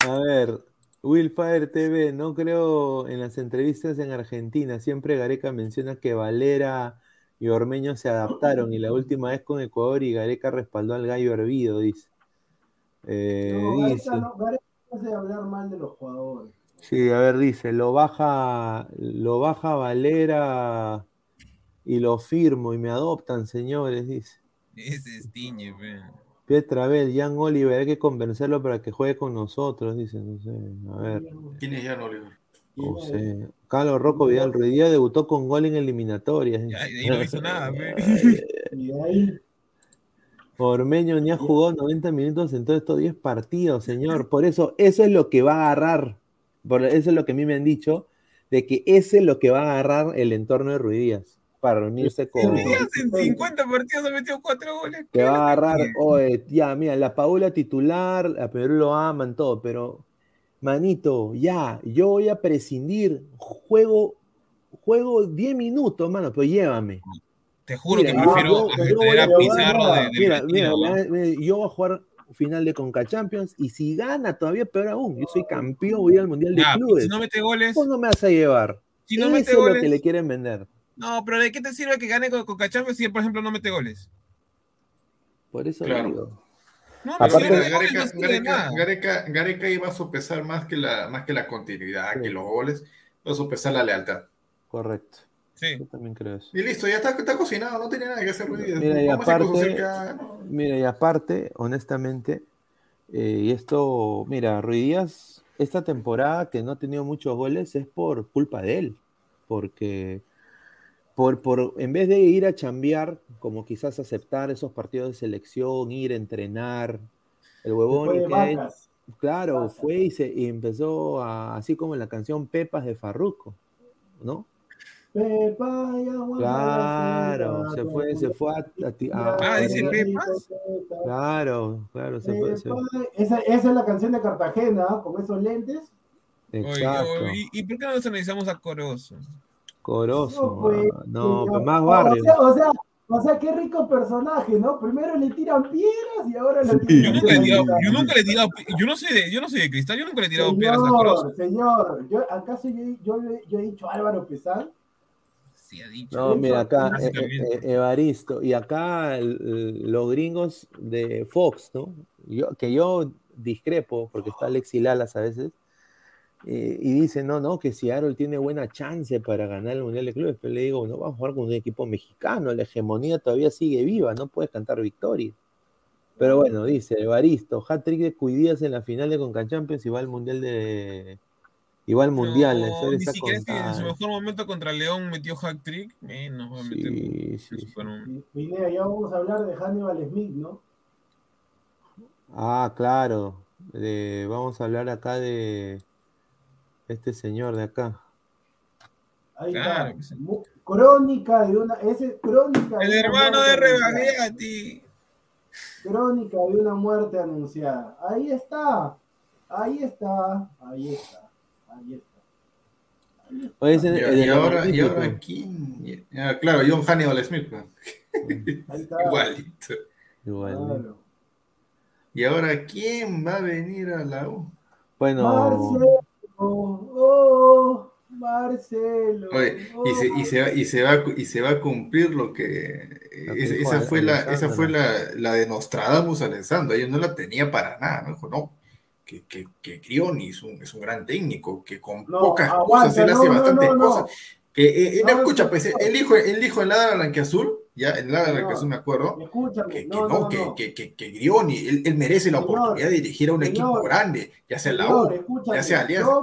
A ver, Willfire TV, no creo en las entrevistas en Argentina. Siempre Gareca menciona que Valera y Ormeño se adaptaron y la última vez con Ecuador y Gareca respaldó al gallo hervido, dice. Eh, no, dice. Gareca no hace hablar mal de los jugadores. Sí, a ver, dice, lo baja, lo baja Valera y lo firmo y me adoptan, señores, dice. Ese es Tiñe, Pietra Bell, Jan Oliver, hay que convencerlo para que juegue con nosotros, dice, no sé, a ver. ¿Quién es Jan Oliver? No sé. Carlos Rocco Vidal Ruidía debutó con gol en eliminatorias. Y no hizo nada, Ormeño ni ha jugado 90 minutos en todos estos 10 partidos, señor. Por eso, eso es lo que va a agarrar. Por eso es lo que a mí me han dicho, de que ese es lo que va a agarrar el entorno de Ruidías para reunirse con. En 50 partidos ha metido 4 goles. Te va a agarrar, oye, ya, mira, la Paula titular, a Perú lo aman, todo, pero, manito, ya, yo voy a prescindir, juego, juego 10 minutos, mano, pero llévame. Te juro que prefiero yo, a Pizarro de, Mira, mira, yo voy a jugar final de Conca Champions y si gana todavía peor aún, yo soy campeón, voy al Mundial de Clubes. Si no mete goles, ¿cómo no me vas a llevar? Si no Eso mete goles, es lo que le quieren vender. No, pero ¿de qué te sirve que gane con, con si él, por ejemplo, no mete goles? Por eso digo. Aparte, Gareca, Gareca, iba a sopesar más que la, más que la continuidad, que los goles, iba a sopesar la lealtad. Correcto. Sí. Yo también creo eso. Y listo, ya está, está cocinado, no tiene nada que hacer. Mira, y aparte, mira, y aparte, honestamente, eh, y esto, mira, Ruiz Díaz, esta temporada que no ha tenido muchos goles es por culpa de él, porque por, por, en vez de ir a chambear, como quizás aceptar esos partidos de selección, ir a entrenar, el huevón claro, fue y, se, y empezó a, así como en la canción Pepas de Farruco, ¿no? Pepa Claro, se fue, se fue a, Ah, dice Pepas. Claro, claro, se fue. Esa, esa, es la canción de Cartagena, con esos lentes. Exacto. ¿y, por qué no nos analizamos a Corozo? Corozo, no, pues, más barrio. O sea, o sea, qué rico personaje, ¿no? Primero le tiran piedras y ahora le Yo nunca le tirado, yo nunca le he tirado, yo no soy de, yo no soy de cristal, yo nunca le he tirado piedras a Corozo. Señor, yo, ¿acaso yo, yo, yo he dicho Álvaro Pesán? No, mira, acá, eh, eh, Evaristo, y acá los gringos de Fox, ¿no? Yo, que yo discrepo, porque está Alexi Lalas a veces, eh, y dice, no, no, que si Seattle tiene buena chance para ganar el Mundial de Clubes, pero le digo, no, vamos a jugar con un equipo mexicano, la hegemonía todavía sigue viva, no puedes cantar victoria. Pero bueno, dice Evaristo, hat-trick de Cuidías en la final de Conca Champions y va al Mundial de, mundial, no, ni siquiera es que en su mejor momento contra León metió hack trick, menos va a meter. Sí, sí, Mira, ya vamos a hablar de Hannibal Smith, ¿no? Ah, claro. vamos a hablar acá de este señor de acá. Ahí está. Crónica de una. Ese, crónica El hermano de Rebagueati. Crónica de una muerte anunciada. Ahí está. Ahí está. Ahí está y, ahora, y ahora quién. claro, John Hannibal Smith. Igualito. Igualito. Y ahora, ¿quién va a venir a la U? Bueno. Marcelo. Oh, Marcelo. y, se, y, se va, y, se va, y se va a cumplir lo que. esa, fue la, esa fue la, la de Nostradamus Alessandro. Ella no la tenía para nada. ¿no? Dijo, no que, que, que Grioni es un, es un gran técnico, que con pocas cosas él hace bastantes cosas. Que, eh, eh escucha, pues el hijo, el hijo en la Blanquiazul, ya en la Blanquiazul me acuerdo, que, que, no, que, que, que, Grioni, él, él merece la oportunidad de dirigir a un equipo grande, ya sea la U, ya sea Alianza.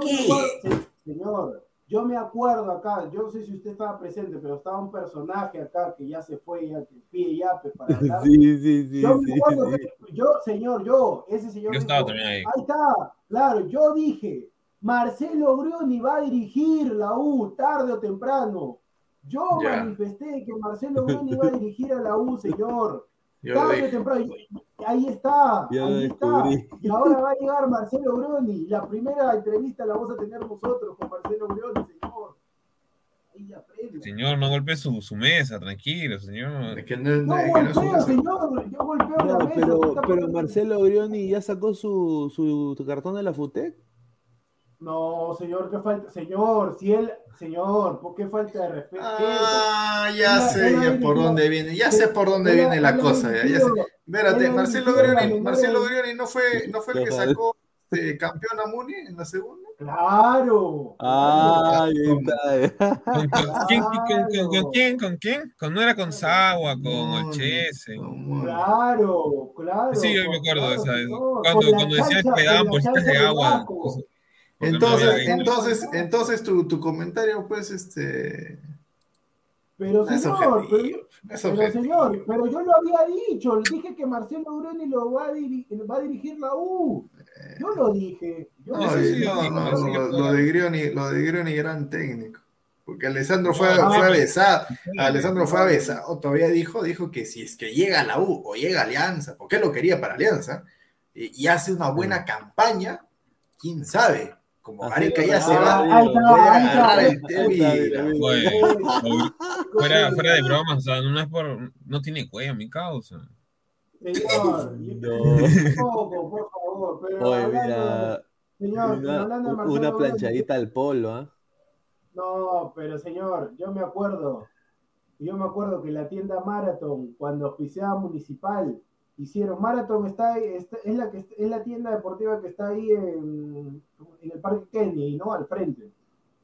Señor, yo me acuerdo acá, yo no sé si usted estaba presente, pero estaba un personaje acá que ya se fue, ya que pide yape para hablar. Sí, sí, sí. Yo me acuerdo que, yo, señor, yo, ese señor. Yo estaba también ahí. Ahí está, claro, yo dije, Marcelo Brioni va a dirigir la U tarde o temprano. Yo manifesté que Marcelo Brioni va a dirigir a la U, señor. tarde o temprano. Ahí está, ahí está. Y ahora va a llegar Marcelo Bruni. La primera entrevista la vamos a tener nosotros con Marcelo Bruni, señor. Señor, no golpee su, su, mesa, tranquilo, señor. Es que no, no, golpeo, señor, yo golpeo la mesa. Pero, pero Marcelo Brioni ya sacó su, su cartón de la FUTEC. No, señor, qué falta, señor, si él, señor, ¿por qué falta de respeto? Ah, ya sé ya por dónde viene, ya sé por dónde viene la cosa, ya, ya sé. Espérate, Marcelo Grioni, Marcelo Grioni no fue, no fue el que sacó de campeón a Muni en la segunda. Claro. Ah, ¿Con, quién, con, quién? ¿Con quién? Con, no era con Sagua, con Olchese. Claro, claro. Sí, yo me acuerdo de esa. Cuando, cuando decían que le daban bolsitas de agua. Entonces, entonces, entonces tu, tu comentario, pues, este. Pero señor, pero, señor, pero yo lo había dicho, le dije que Marcelo Bruni lo va a, va a dirigir la U. Yo lo dije. Yo no, lo, de Grioni, lo de Grioni gran técnico. Porque Alessandro fue, fue avesado, Alessandro fue avesado, todavía dijo, dijo que si es que llega a la U o llega a Alianza, porque él lo quería para Alianza, y, y hace una buena campaña, quién sabe, como Gareca ya se va, Fuera, fuera de bromas, o sea, no es por. No tiene cuello mi causa. Señor, no. por favor. Pero Oye, mira, señor, una, una planchadita al polo, ¿ah? No, pero señor, yo me acuerdo, yo me acuerdo que la tienda Marathon, cuando auspiciaba Municipal, hicieron Marathon está, es la que es la tienda deportiva que está ahí en, en el Parque Kennedy, ¿no? Al frente.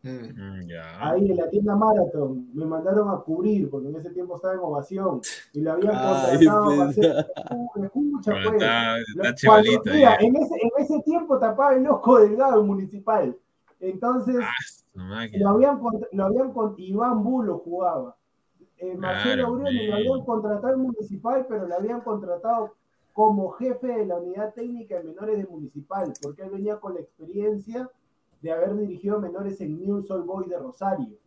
Mm, ahí en la tienda Marathon. Me mandaron a cubrir porque en ese tiempo estaba en ovación y lo habían contratado para hacer escucha pues. en, ese, en ese tiempo tapaba el loco delgado municipal. Entonces ah, lo habían lo habían con Iván Bulo jugaba eh, Marcelo claro, lo habían contratado en municipal pero lo habían contratado como jefe de la unidad técnica de menores de municipal porque él venía con la experiencia de haber dirigido menores en News All Boys de Rosario.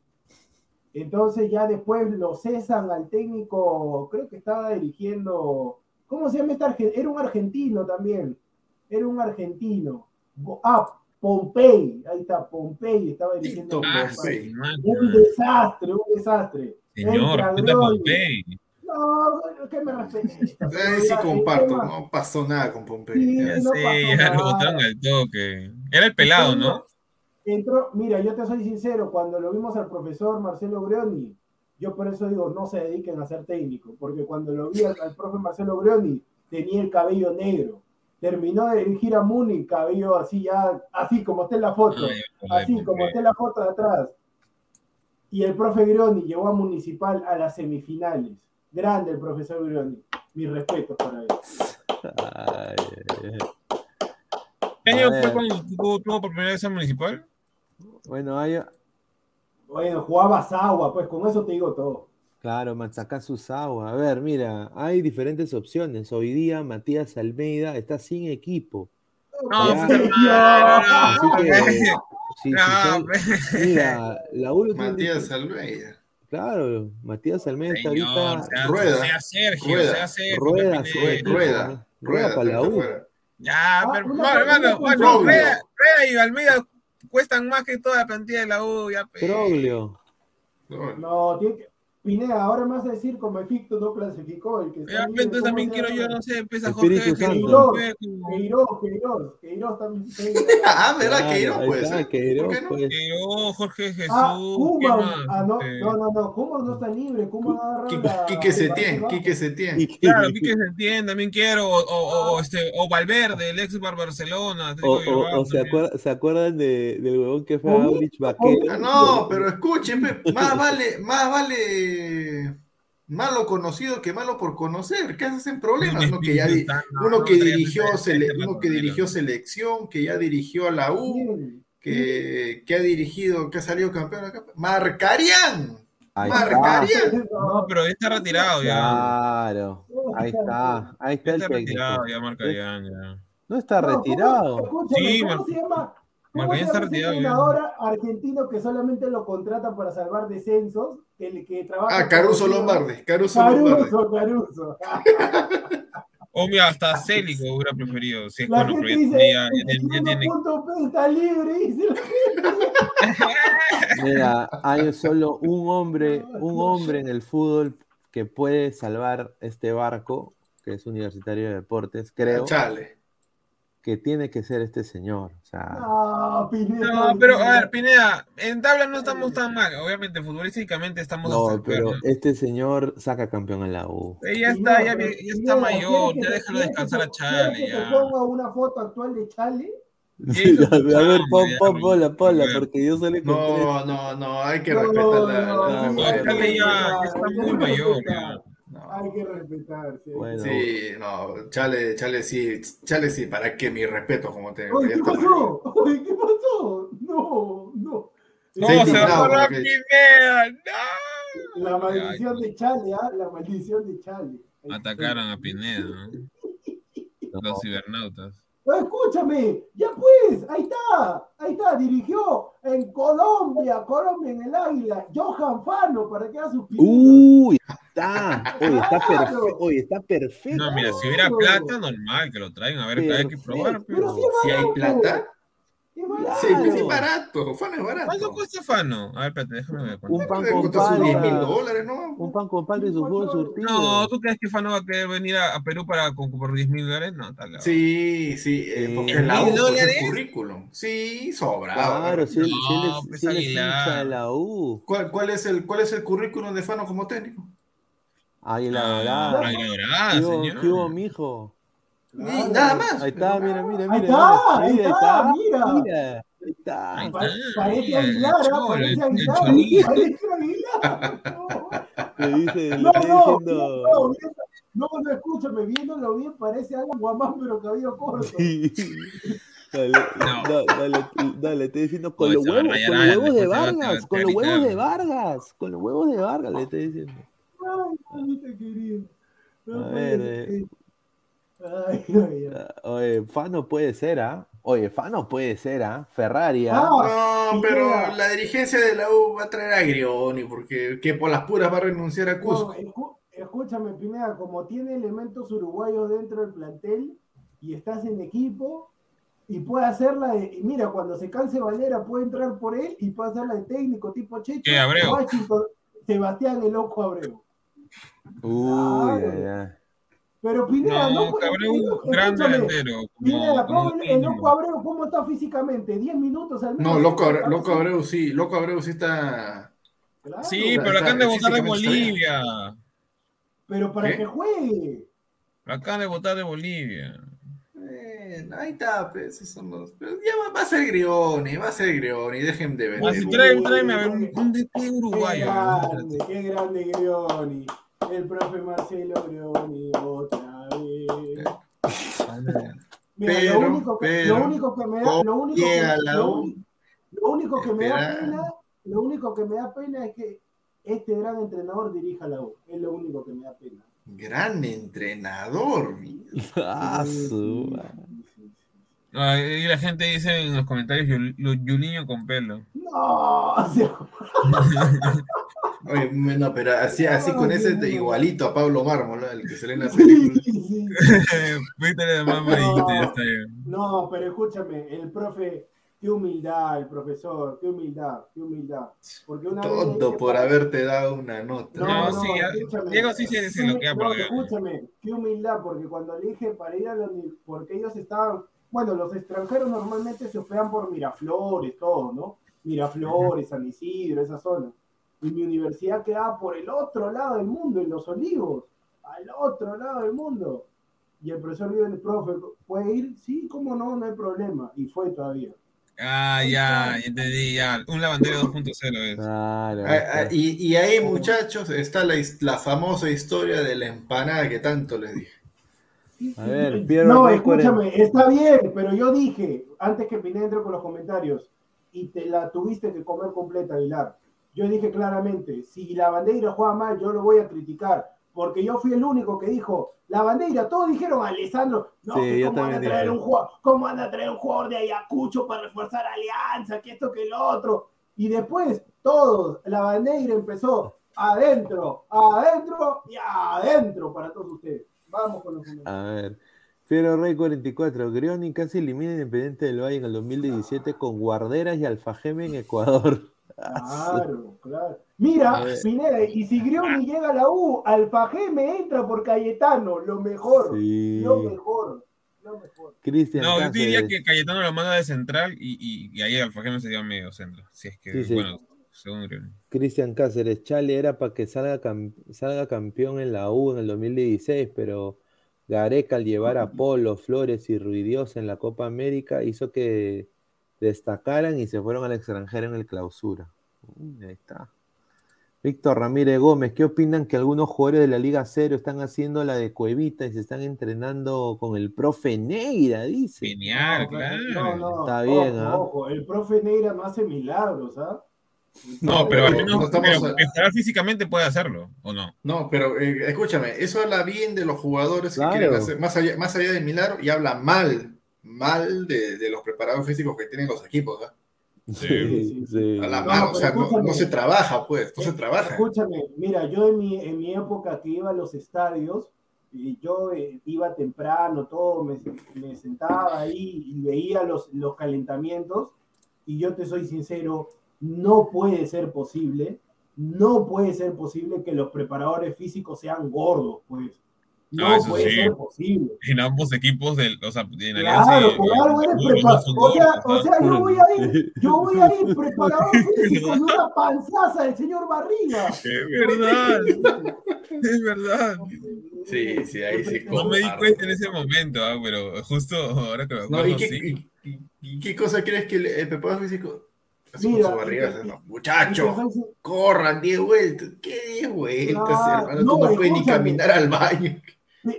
Entonces ya después lo cesan al técnico, creo que estaba dirigiendo, ¿cómo se llama este Era un argentino también, era un argentino. Ah, Pompey, ahí está, Pompey estaba dirigiendo. un desastre, un desastre. Señor, Pompey. No, que me respete. Sí comparto, no pasó nada con Pompey. Sí, ya lo botaron al toque. Era el pelado, ¿no? entró, mira, yo te soy sincero, cuando lo vimos al profesor Marcelo Grioni, yo por eso digo, no se dediquen a ser técnico, porque cuando lo vi al, profe Marcelo Grioni, tenía el cabello negro. Terminó de dirigir a Muni, cabello así ya, así como está en la foto, así como está en la foto de atrás. Y el profe Grioni llevó a Municipal a las semifinales. Grande el profesor Grioni. Mi respeto para él. ¿Qué año fue cuando tuvo por primera vez a Municipal? Bueno, hay... Bueno, jugaba agua, pues con eso te digo todo. Claro, sus agua. A ver, mira, hay diferentes opciones. Hoy día Matías Almeida está sin equipo. No, no, mira, la última. Matías Almeida. Claro, Matías Almeida está ahorita. rueda, sea Sergio, rueda, sea Sergio, rueda, rueda, rueda, rueda, para la U. Ya, ah, pero, no, hermano, rueda, rueda y Almeida cuestan más que toda la plantilla de la U. Ya, Troglio. No, tiene que, Pineda, ahora me vas a decir como Egipto no clasificó. El que ya, entonces también quiero yo, no sé, empieza Jorge Queiroz, Queiroz, Queiroz, Queiroz también. ah, ¿verdad? Queiroz puede ser. Queiroz, pues. Queiroz, Jorge Jesús. Ah, Kuma, ah, no, no, no, no, Kuma no está libre, Kuma va a agarrar Quique Setién, Quique Setién. Claro, Quique Setién también quiero, o, o, o, este, o Valverde, el ex Bar Barcelona. O, o, se, acuerdan, ¿se acuerdan de, del huevón que fue a Aurich Vaquero? No, pero escuchen, más vale, más vale malo conocido que malo por conocer. ¿Qué hacen problemas? Uno que, ya, uno que dirigió, uno que dirigió selección, que ya dirigió a la U, que, que ha dirigido, que ha salido campeón acá. Marcarían. Marcarían. No, pero está retirado ya. Claro. Ahí está. Ahí está, está el retirado ya Marcarían ya. No está retirado. sí, ¿cómo se llama? ¿Cómo está retirado. ahora argentino que solamente lo contrata para salvar descensos, que, que trabaja. Ah, Caruso Lombardi. Caruso, Caruso Caruso. O mira, hasta Célico hubiera preferido. Si es La bueno, dice, ya, ya tiene. está libre. Mira, hay solo un hombre, un hombre en el fútbol que puede salvar este barco, que es Universitario de Deportes, creo. Chale que tiene que ser este señor. O sea... No, Pineda. No, pero a ver, Pineda, en tabla no estamos tan mal. Obviamente, futbolísticamente estamos. No, pero este señor saca campeón en la U. ya está, ya, ya está mayor, ya déjalo descansar a Chale. Ya. ¿Te pongo una foto actual de Chale? Sí, a ver, pon, pon, ponla, ponla, porque yo solo No, no, no, hay que respetarla. No, no, Chale ya, está muy mayor. Ya. Hay que respetarse. Sí, no, chale, chale, sí, chale, sí, para que mi respeto, como te Oye, ¿qué pasó? Oye, ¿qué pasó? No, no. No, se va la Pineda, no. La maldición de Chale, ¿ah? La maldición de Chale. Atacaron a Pineda, ¿no? Los cibernautas. Escúchame, ya pues, ahí está, ahí está, dirigió en Colombia, Colombia en el Águila, Johan Fano, para que haga su Uy, está, oye, está perfecto, oye, está perfecto. No, mira, si hubiera plata, normal que lo traigan, a ver, hay que probar. Pero, si hay plata, Sí, es barato. Fano es barato. ¿Cuánto cuesta Fano? A ver, espérate, déjame ver. Un pan con pan. 10 mil dólares, ¿no? Un pan con pan y su juego surtido. No, ¿tú crees que Fano va a querer venir a, Perú para con, por 10 mil dólares? No, tal vez. Sí, sí. Eh, porque en la U dólares? el currículum. Sí, sobra. Claro, sí, no, sí, pues, sí, la U. ¿Cuál, cuál, es el, ¿Cuál es el currículum de Fano como técnico? Águila ah, dorada. Águila dorada, señor. ¿Qué hubo, mijo? Nada más. Ahí está, mira, mira, mira. Ahí está, ahí está, mira. mira. Ahí está. Ahí Parece Aguilar, parece Aguilar. Parece Aguilar. Le dice, no, no, no, no, no, escúchame, viéndolo bien parece algo guamán, pero cabello corto. Sí. Dale, no. dale, dale, estoy diciendo con los huevos, con los huevos de Vargas, con los huevos de Vargas, con los huevos de Vargas, le estoy diciendo. Ay, te querido. A ver, eh. Ay, ay, ay. Oye, Fano puede ser, ¿ah? Oye, Fano puede ser, ¿ah? Ferrari, ¿ah? No, pero la dirigencia de la U va a traer a Grioni, porque que por las puras va a renunciar a Cusco. No, escúchame, Pineda, como tiene elementos uruguayos dentro del plantel y estás en equipo, y puede hacerla de, mira, cuando se canse Valera puede entrar por él y puede hacerla de técnico tipo Checho. ¿Qué, Abreu? Sebastián el loco Abreu. Uy, ya, Pero Pineda, no, no Abreu, gran delantero. Pineda, el loco Abreu cómo está físicamente? ¿10 minutos al menos? No, loco, Abreu, loco Abreu sí, loco Abreu sí está. sí, pero acá han de votar de Bolivia. Pero para que juegue. Acá han de votar de Bolivia ahí está, pues, esos Pero ya va, a ser Grioni, va a ser Grioni, dejen de ver. Así tráeme, a ver un, un DT uruguayo. Qué grande, qué grande Grioni. El profe Marcelo Grioni, otra vez. Mira, pero, lo, único que, pero, lo único que me da, lo único que, lo, lo único que me da pena, lo único que me da pena es que este gran entrenador dirija la U. Es lo único que me da pena. Gran entrenador, ah, su... y la gente dice en los comentarios Julinho con pelo. No, Oye, no, pero así, así con ese igualito a Pablo Mármol, el que se lee en la película. no, pero escúchame, el profe, qué humildad el profesor, qué humildad, qué humildad. Porque una Todo por haberte dado una nota. No, no, sí, Diego sí se sí, lo que no, Escúchame, qué humildad, porque cuando le dije para ir a los porque ellos estaban, bueno, los extranjeros normalmente se hospedan por Miraflores, todo, ¿no? Miraflores, San Isidro, esa zona. Y mi universidad quedaba por el otro lado del mundo, en Los Olivos, al otro lado del mundo. Y el profesor dijo, el profe, ¿puede ir? Sí, cómo no, no hay problema. Y fue todavía. Ah, ya, entendí, ya. Un lavandero 2.0 es. Claro, ah, ah, y, y, ahí, muchachos, está la, la, famosa historia de la empanada que tanto les dije. A ver, No, escúchame, está bien, pero yo dije, antes que Pineda entre con los comentarios, y te la tuviste que comer completa, Aguilar. Yo dije claramente, si la bandera juega mal, yo lo voy a criticar porque yo fui el único que dijo la bandera. Todos dijeron, Alessandro, no, ¿cómo, van a traer un jugador, ¿cómo van a traer un jugador de Ayacucho para reforzar Alianza? Que esto, que lo otro. Y después, todos, la bandera empezó adentro, adentro y adentro para todos ustedes. Vamos con los A ver. Fiero Rey 44, Grioni casi elimina Independiente del Valle en el 2017 con Guarderas y Alfajeme en Ecuador. Claro, claro. Mira, Pineda, y si Grioni llega a la U, Alfajé me entra por Cayetano, lo mejor, lo mejor. Lo mejor. Cristian no, yo diría que Cayetano lo manda de central y, y, y ahí Alfajé me sería medio centro. Si es que, bueno, según Grioni. Cristian Cáceres, Chale era para que salga, salga campeón en la U en el 2016, pero Gareca al llevar a Polo, Flores y Ruidios en la Copa América hizo que destacaran y se fueron al extranjero en el clausura. ahí está. Víctor Ramírez Gómez, ¿qué opinan que algunos jugadores de la Liga Cero están haciendo la de Cuevita y se están entrenando con el profe Neira? Dice. Genial, claro. No, no, está bien, ¿ah? ojo, el profe Neira no hace milagros, ¿ah? No, pero al menos estar físicamente puede hacerlo, ¿o no? No, pero eh, escúchame, eso habla bien de los jugadores que quieren hacer, más allá, más allá del milagro, y habla mal mal de, de, los preparados físicos que tienen los equipos. ¿eh? Sí, sí. A la no, o sea, no, se trabaja, pues, no se trabaja. Escúchame, mira, yo en mi, en mi época que iba a los estadios, y yo eh, iba temprano, todo, me, me, sentaba ahí y veía los, los calentamientos, y yo te soy sincero, no puede ser posible, no puede ser posible que los preparadores físicos sean gordos, pues. No ah, puede ser posible. En ambos equipos del, o sea, en Claro, por algo eres preparado. O sea, o sea, yo voy a ir, yo voy a ir preparado físico con una panzaza del señor Barriga. Es verdad. es verdad. Sí, sí, ahí sí. No me di cuenta en ese momento, ¿ah? pero justo ahora que me acuerdo, ¿y, qué, sí. y, qué cosa crees que el, preparado físico Así Mira, con su barriga, no, muchachos, corran 10 vueltas. ¿Qué 10 vueltas, hermano? No, Tú no puedes ni caminar al baño.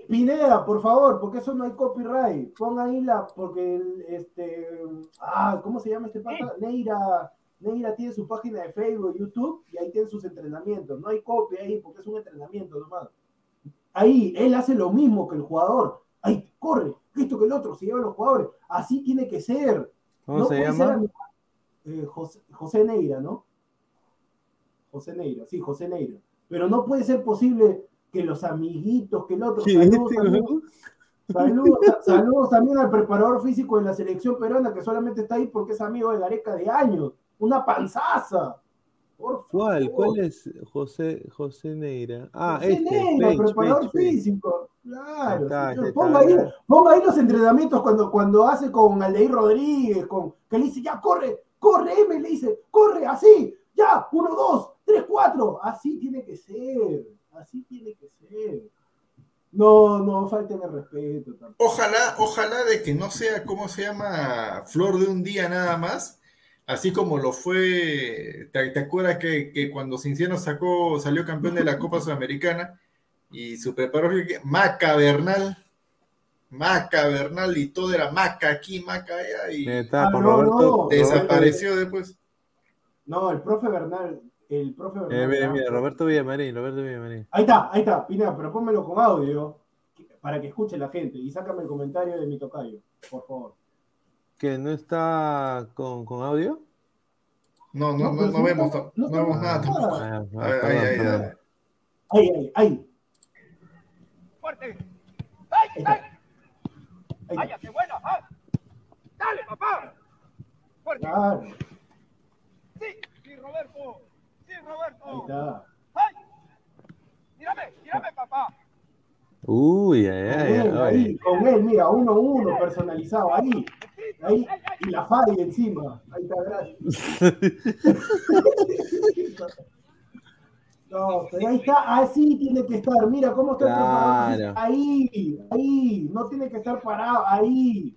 Pineda, por favor, porque eso no hay copyright. Pon ahí la, porque el, este, ah, ¿cómo se llama este pata? Neira, Neira tiene su página de Facebook, YouTube, y ahí tiene sus entrenamientos. No hay copia ahí, porque es un entrenamiento nomás. Ahí, él hace lo mismo que el jugador. Ahí, corre, esto que el otro, se lleva a los jugadores. Así tiene que ser. ¿Cómo se llama? Eh, José, José Neira, ¿no? José Neira, sí, José Neira. Pero no puede ser posible que los amiguitos, que el otro. Saludos, saludos, también al preparador físico de la selección peruana que solamente está ahí porque es amigo de Gareca de años. Una panzaza. Por ¿Cuál? ¿Cuál es José, José Neira? Ah, José este, Neira, preparador físico. Claro. ponga, ahí, ponga, ahí, los entrenamientos cuando, cuando hace con Aldeir Rodríguez, con, que le dice, ya corre, corre, M le dice, corre, así, ya, uno, dos, tres, cuatro. Así tiene que ser. Así tiene que ser. No, no falten el respeto. Ojalá, ojalá de que no sea, ¿cómo se llama? Flor de un día nada más. Así como lo fue, ¿te, acuerdas que, que, cuando Cinciano sacó, salió campeón de la Copa Sudamericana y su preparador Maca Bernal, Maca Bernal y todo era Maca aquí, Maca allá y ah, no, desapareció después. No, el profe Bernal el profe eh, mira, mira, Roberto Villamarín, Roberto Villamarín. Ahí está, ahí está, Pineda, pero pónmelo con audio para que escuche la gente y sácame el comentario de mi tocayo, por favor. ¿Que no está con, con audio? No, no, no, no, vemos, no, vemos nada. Ah, ahí, ahí, ahí, ahí, ahí, ahí. Fuerte. ¡Ay, ay! ¡Váyase, bueno! ¿ah? ¡Dale, papá! ¡Fuerte! Claro. Sí, sí, Roberto. Roberto. Ahí está. ¡Ay! ¡Mírame! ¡Mírame, papá! Uy, ay, ay, ay, ahí, con él, mira, uno uno personalizado, ahí, ahí, y la Fari encima, ahí está, gracias. no, pero ahí está, así tiene que estar, mira cómo está claro. ahí, ahí, no tiene que estar parado, ahí,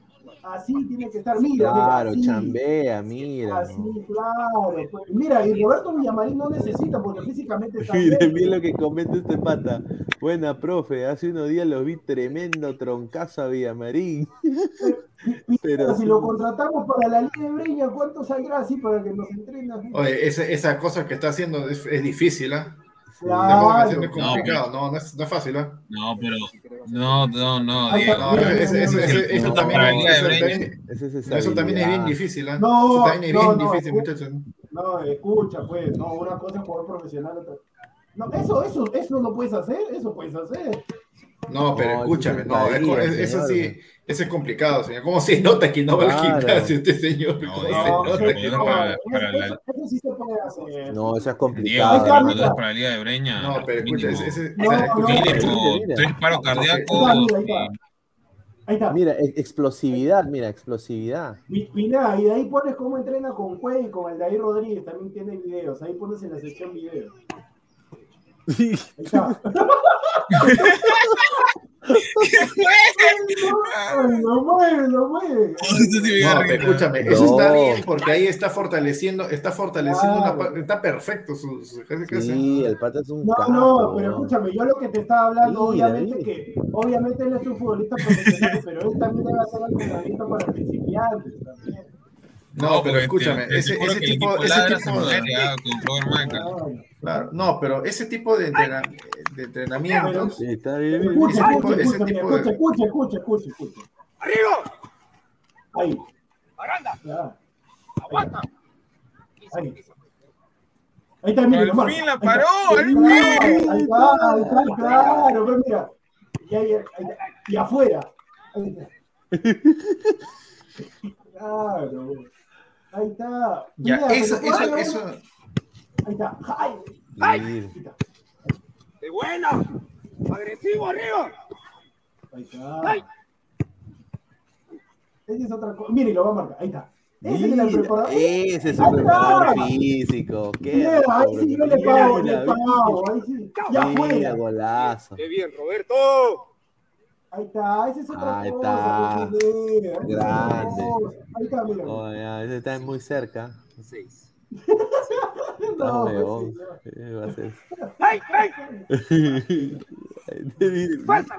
Así tiene que estar, mira. Claro, chambea, mira. Así, claro. Pues, mira, y Roberto Villamarín no necesita porque físicamente está. Miren bien lo que comenta este pata. Buena, profe, hace unos días lo vi tremendo troncazo a Villamarín. Pero si lo contratamos para la Liga de Breña, ¿cuánto saldrá así para que nos entrene? Oye, esa, esa cosa que está haciendo es, es difícil, ¿ah? ¿eh? Claro. Es complicado, no, no, es, no es fácil, ¿eh? No, pero. No, no, no. eso también, eso también es bien difícil, ¿eh? No, eso también es bien difícil, muchachos. No, escucha, pues, no, una cosa es jugador profesional, otra. No, eso, eso, eso no puedes hacer, eso puedes hacer. No, pero escúchame, no, eso sí, eso es complicado, señor. ¿Cómo se nota que no va al gimnasio este señor? No, se nota que no va Eso sí se puede hacer. No, eso es complicado. Diego, no para la Liga de Breña. No, pero escucha, ese, ese, tres paros cardíacos. Ahí está. Mira, explosividad, mira, explosividad. Mira, y de ahí pones cómo entrena con Cuey y con el David Rodríguez, también tiene videos. Ahí pones en la sección videos. Ahí está. no mueve, no mueve. No, escúchame, eso está bien porque ahí está fortaleciendo, está fortaleciendo una está perfecto su, su Sí, el pata es un No, no, pero escúchame, yo lo que te estaba hablando, obviamente que, obviamente él es un futbolista profesional, pero él también debe hacer entrenamiento para principiantes también. No, pero escúchame, ese, ese tipo, ese tipo de, claro, no, pero ese tipo de, de entrenamientos, sí, está bien, escucha, escucha, ese tipo escucha, de... escucha, escucha, escucha, escucha. ¡Arriba! Ahí. ¡Aranda! Ya. ¡Aguanta! Ahí. Ahí está, mira, Al fin la paró, al fin. Ahí está, ahí está, claro, pero mira. Y, ahí, ahí, y afuera. Ahí está. Claro. Ahí está. Ya, Mira, eso, eso, eso. Ahí está. ¡Ay! ¡Ay! ¡Qué buena! ¡Agresivo arriba! Ahí está. Esa es otra cosa. Mire, lo va a marcar. Ahí está. Ese es el preparador. Ese es el preparador físico. Qué Mira, ahí sí yo le pago, le pago. Ahí sí. Ya fuera. golazo. ¡Qué bien, Roberto! Ahí está, esa es otra Ahí cosa. está. Grande. Ahí está, mira. Oh, ya, ese está muy cerca. Seis. No, pues, señor. Eh, va a ser- ¡Ven, ven! ¡Fuerza!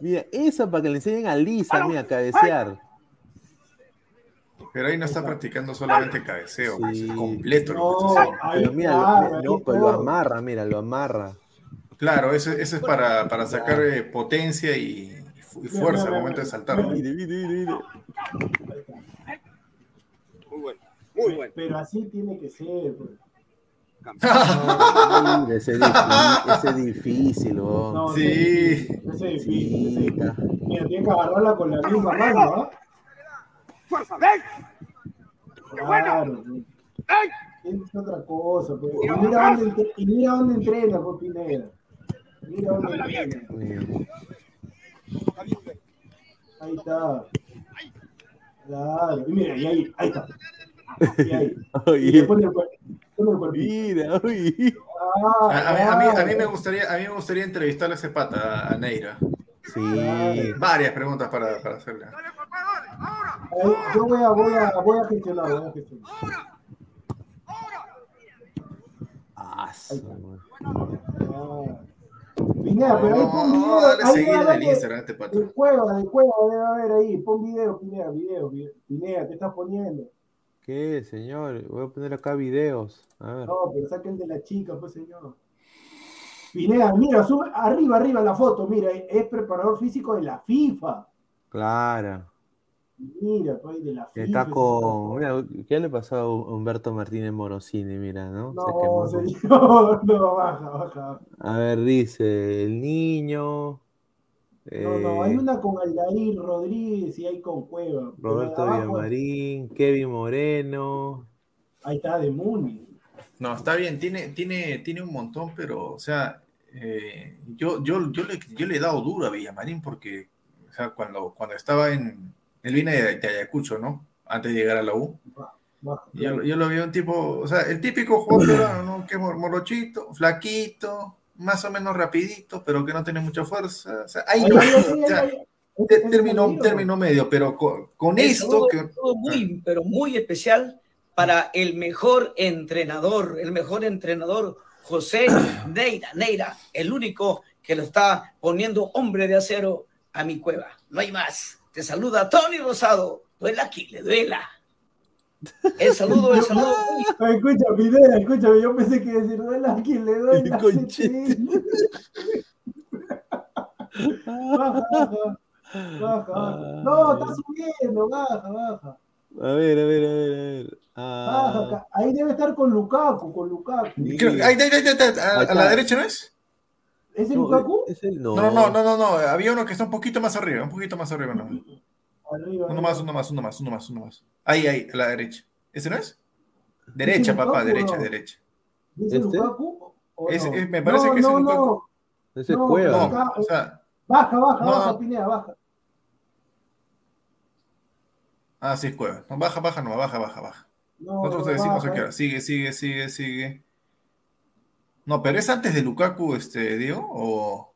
Mira, eso para que le enseñen a Lisa, mira, a cabecear. Pero ahí no está practicando solamente cabeceo, Sí. es completo lo que No, está ahí Pero mira, lo, no, pues lo amarra, mira, lo amarra. Claro, eso, eso es para, para sacar eh, potencia y, y fu- y fuerza al momento de saltar. ¿no? Mire, mire, mire, mire. Muy bueno, muy bueno. Pero así tiene que ser. pues. Ese es difícil, ese es difícil. No, Sí. Ese es difícil. Sí. Mira, tiene que agarrarla con la misma mano, ¿ah? ¡Fuerza, ven! Claro. pues. ¡Ven! Es otra cosa. Pues. Y, mira dónde, entre- y mira dónde entrena, pues, Pineda. Mira dónde entrena. Mira. Ahí está. Claro. Y mira, y ahí, ahí está. Y ahí. Y Oye, le pone el cuerpo. Pone el cuerpito. mira. Ah, A, a mí, a, mí, a mí me gustaría, a mí me gustaría entrevistar a ese pata, a Neira. Sí. Varias preguntas para, para hacerle. Ahí, Yo voy a, voy a, voy a gestionar, voy a gestionar. Ah. Ah. Pineda, pero ahí pon video. dale ahí seguir en el Instagram este pata. De cueva, de cueva, debe haber ahí. Pon video, Pineda, video, video. Pineda, ¿qué estás poniendo? ¿Qué, señor? Voy a poner acá videos. A ver. No, pero saca el de la chica, pues señor. Pineda, mira, sube arriba, arriba la foto, mira, es preparador físico de la FIFA. Claro. Mira, pues de la FIFA. Está con. Mira, ¿qué le pasó a Humberto Martínez Morosini? Mira, ¿no? Se quemó No, señor, no, baja, baja. A ver, dice el niño. No, no, hay eh, una con Aldair Rodríguez y hay con Cueva. Roberto Villamarín, Kevin Moreno. Ahí está de Muni. No, está bien, tiene, tiene, tiene un montón, pero, o sea, eh, yo, yo, yo, le, yo le he dado duro a Villamarín porque, o sea, cuando, cuando estaba en. Él viene de, de Ayacucho, ¿no? Antes de llegar a la U. Yo, yo lo vi un tipo, o sea, el típico jugador ¿no? Que es mor- morochito, flaquito, más o menos rapidito, pero que no tiene mucha fuerza. O sea, ahí no, o sea, ahí, ahí. te- Ese término, es el término medio, pero con, con esto que. muy, pero muy especial para el mejor entrenador, el mejor entrenador, José Neira. Neira, el único que lo está poniendo hombre de acero a mi cueva. No hay más. Te saluda Tony Rosado. Duela aquí, le duela. El saludo, el saludo. Escucha, Pineda, escúchame, yo pensé que decir duela a quien le duela. Baja, baja, baja, baja. No, está subiendo, baja, baja. A ver, a ver, a ver, a ver. Ah, Baja, acá. ahí debe estar con Lukaku, con Lukaku. Creo- ahí, ahí, ahí, ahí, ahí, a, Ahí a la derecha, ¿no es? ¿Ese no, Lukaku? es el- no. No, no, no, no, no. Había uno que está un poquito más arriba, un poquito más arriba, ¿no? Arriba. Uno más, uno más, uno más, uno más, uno más. Ahí, ahí, a la derecha. ¿Ese no es? Derecha, ¿Ese papá, Lukaku derecha, no? derecha. ¿Dice ¿Este? Lukaku? Es- es- me parece No, que es el no, Lukaku. no. Ese es No, Cueva. No, Acá, o sea, Baja, baja, No, baja. Pineda, baja. ah, sí, es cueva. No, baja, baja, no, baja, baja, baja. No, Nosotros te decimos baja, a qué hora. Sigue, sigue, sigue, sigue. No, pero es antes de Lukaku, este, Diego, o.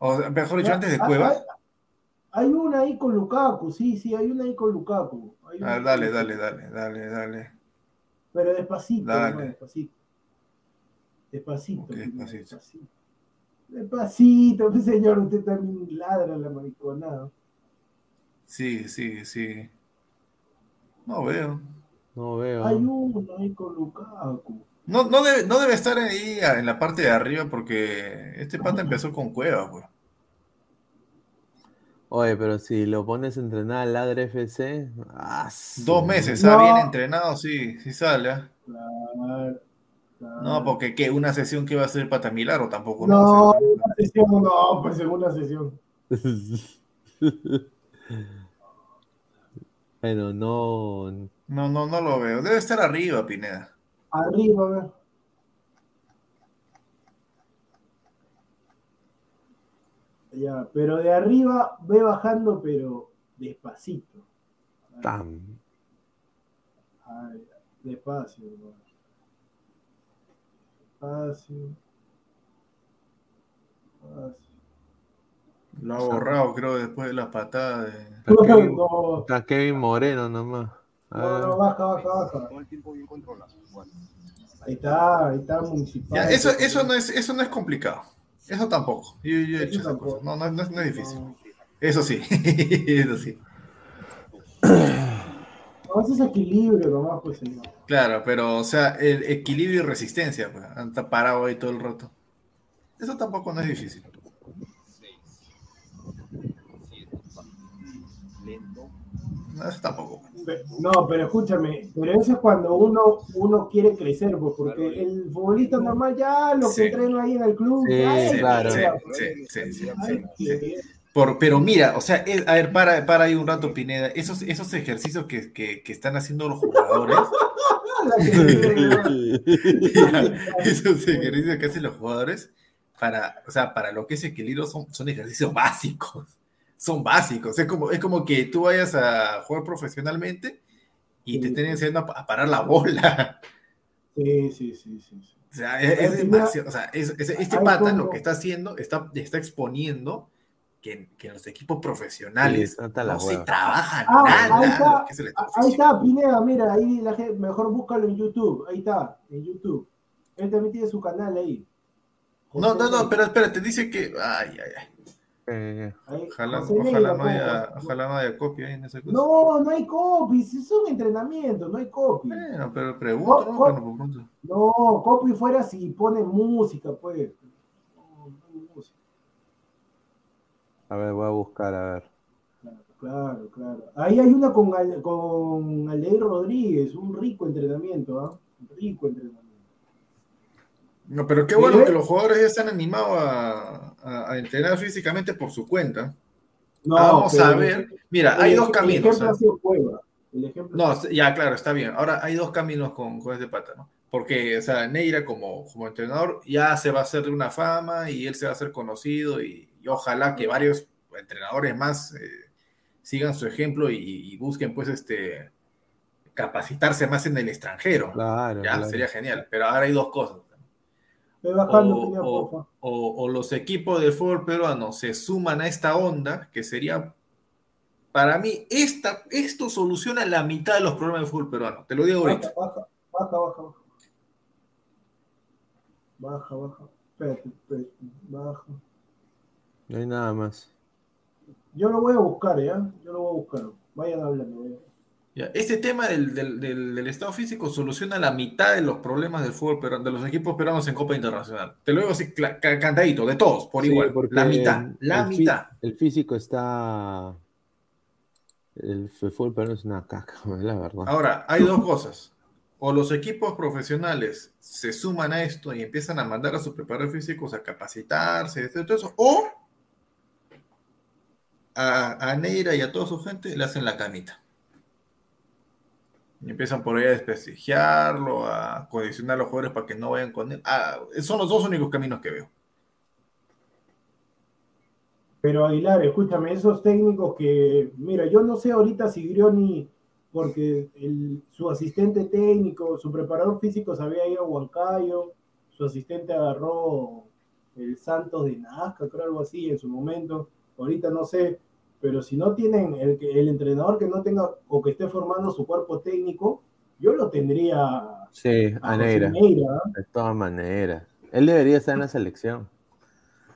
O mejor dicho, antes de Cueva. Hay, hay una ahí con Lukaku, sí, sí, hay una ahí con Lukaku. Ah, dale, con- dale, dale, dale, dale. Pero despacito, Dale. hermano, despacito. Despacito, despacito. despacito. Señor, usted también ladra la mariconada. Sigue, sigue, sigue. No veo. No veo. Hay uno ahí con Lukaku. No, no, debe, no debe estar ahí en la parte de arriba porque este pata empezó con Cueva, pues. Oye, pero si lo pones a entrenar al Ladre FC. ah, Dos meses, No. ¿ah? Bien entrenado, sí, sí sale. ¿ah? Claro, claro. No, porque ¿qué? ¿Una sesión que va a ser Pata Milagro? Tampoco no. No, una sesión, no, pues en una sesión. bueno, no. No, no, no lo veo. Debe estar arriba, Pineda. Arriba, a ver. Ya, pero de arriba ve bajando, pero despacito. Tam. Ay, despacio, Despacio. Despacio. Lo ha borrado, creo, después de la patada de. Está Kevin, Moreno nomás. No, no, baja, baja, baja. Ahí está, ahí está municipal. eso, eso, no es, eso no es complicado. Eso tampoco. Yo, yo he hecho esa cosa. No, no, no, es, difícil. Eso sí. eso sí. No, eso es equilibrio nomás, pues, señor. Claro, pero, o sea, el equilibrio y resistencia, pues, está parado ahí todo el rato. Eso tampoco no es difícil. No, eso tampoco. No, pero escúchame, pero eso es cuando uno, uno quiere crecer, pues, porque el futbolista normal ya lo que entrena ahí en el club. Sí, claro. Sí, sí, sí, Por, pero mira, o sea, a ver, para, para ahí un rato, Pineda, esos, esos ejercicios que, que, que están haciendo los jugadores. esos ejercicios que hacen los jugadores, para, o sea, para lo que es equilibrio son, son ejercicios básicos son básicos. Es como, es como que tú vayas a jugar profesionalmente y te estén enseñando a, parar la bola. Sí, sí, sí, sí. O sea, es, demasiado. O sea, este pata lo que está haciendo, está, está exponiendo que, que los equipos profesionales no se trabaja ah, nada. Ahí está, ahí está, Pineda, mira, ahí la gente, mejor búscalo en YouTube. Ahí está, en YouTube. Él también tiene su canal ahí. no, no, no, pero espérate, dice que. Ay, ay, ay. Eh, ojalá, ojalá, no haya, ojalá no haya copia en esa cosa. No, no hay copy, es un entrenamiento, no hay copy. Bueno, pero pregunto, ¿no? Bueno, no, copy fuera si pone música, pues. A ver, voy a buscar, a ver. Claro, claro. Ahí hay una con, con Rodríguez, un rico entrenamiento, ¿ah? rico entrenamiento. No, pero qué bueno que los jugadores ya están animados a, entrenar físicamente por su cuenta. Vamos a ver. Mira, hay dos caminos. ¿ah? no, ya, claro, está bien. Ahora hay dos caminos con, con este pata, ¿no? Porque, o sea, Neira como, como entrenador ya se va a hacer de una fama y él se va a hacer conocido y, ojalá que varios entrenadores más eh, sigan su ejemplo y, busquen, pues, este capacitarse más en el extranjero. Claro, ya, sería genial. Pero ahora hay dos cosas o, los equipos de fútbol peruano se suman a esta onda, que sería, para mí, esta, esto soluciona la mitad de los problemas del fútbol peruano. Te lo digo ahorita. Baja, baja, baja. Baja, baja. baja. No hay nada más. Yo lo voy a buscar, ¿ya? Yo lo voy a buscar. Vayan hablando. Este tema del, estado físico soluciona la mitad de los problemas del fútbol de los equipos peruanos en Copa Internacional. Te lo digo así, cantadito, de todos, por igual. La mitad, la mitad. el físico está. El fútbol peruano es una caca, la verdad. Ahora, hay dos cosas. O los equipos profesionales se suman a esto y empiezan a mandar a sus preparadores físicos a capacitarse, todo eso, o a, a Neira y a toda su gente le hacen la camita. Y empiezan por ahí a desprestigiarlo, a condicionar a los jugadores para que no vayan con él. Ah, son los dos únicos caminos que veo. Pero Aguilar, escúchame, esos técnicos que, mira, yo no sé ahorita si Grioni, porque su asistente técnico, su preparador físico se había ido a Huancayo, su asistente agarró el Santos de Nazca, creo algo así en su momento. Ahorita no sé, pero si no tienen el, el entrenador que no tenga o que esté formando su cuerpo técnico, yo lo tendría. Sí, a, Neira. De todas maneras. Él debería estar en la selección.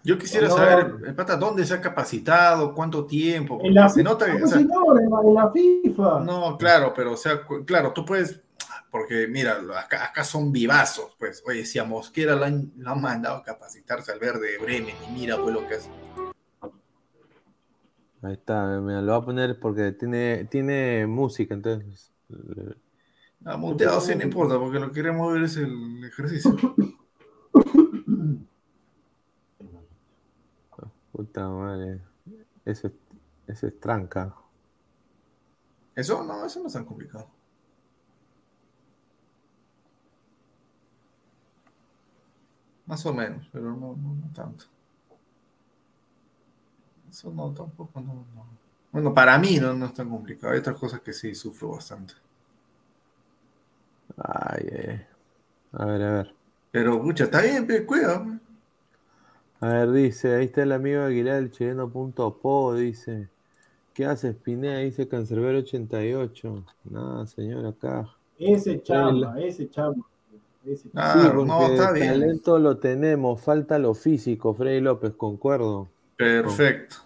Yo quisiera saber, el pata, ¿dónde se ha capacitado? ¿Cuánto tiempo? En la, se nota que, señor, en la, FIFA. No, claro, pero o sea, claro, tú puedes, porque mira, acá, son vivazos, pues, oye, si a Mosquera lo han, lo han mandado a capacitarse al verde Bremen y mira pues lo que hace. Ahí está, me lo voy a poner porque tiene, tiene música, entonces. Ah, muteado sí no importa, porque lo que queremos ver es el ejercicio. Puta madre. Eso, eso es tranca. Eso no, eso no es tan complicado. Más o menos, pero no, no tanto. Eso no, tampoco, no, Bueno, para mí no, no es tan complicado. Hay otras cosas que sí sufro bastante. Ay, eh. A ver, a ver. Pero, mucha, está bien, cuidado. A ver, dice, ahí está el amigo Aguilar, el chileno.po, dice. ¿Qué hace Pineda? Dice Cancerbero 88. Nada, señor, acá. Ese chamba, ese chamba. Ese chamba. sí, no, está bien. talento lo tenemos, falta lo físico, Freddy López, concuerdo. Perfecto.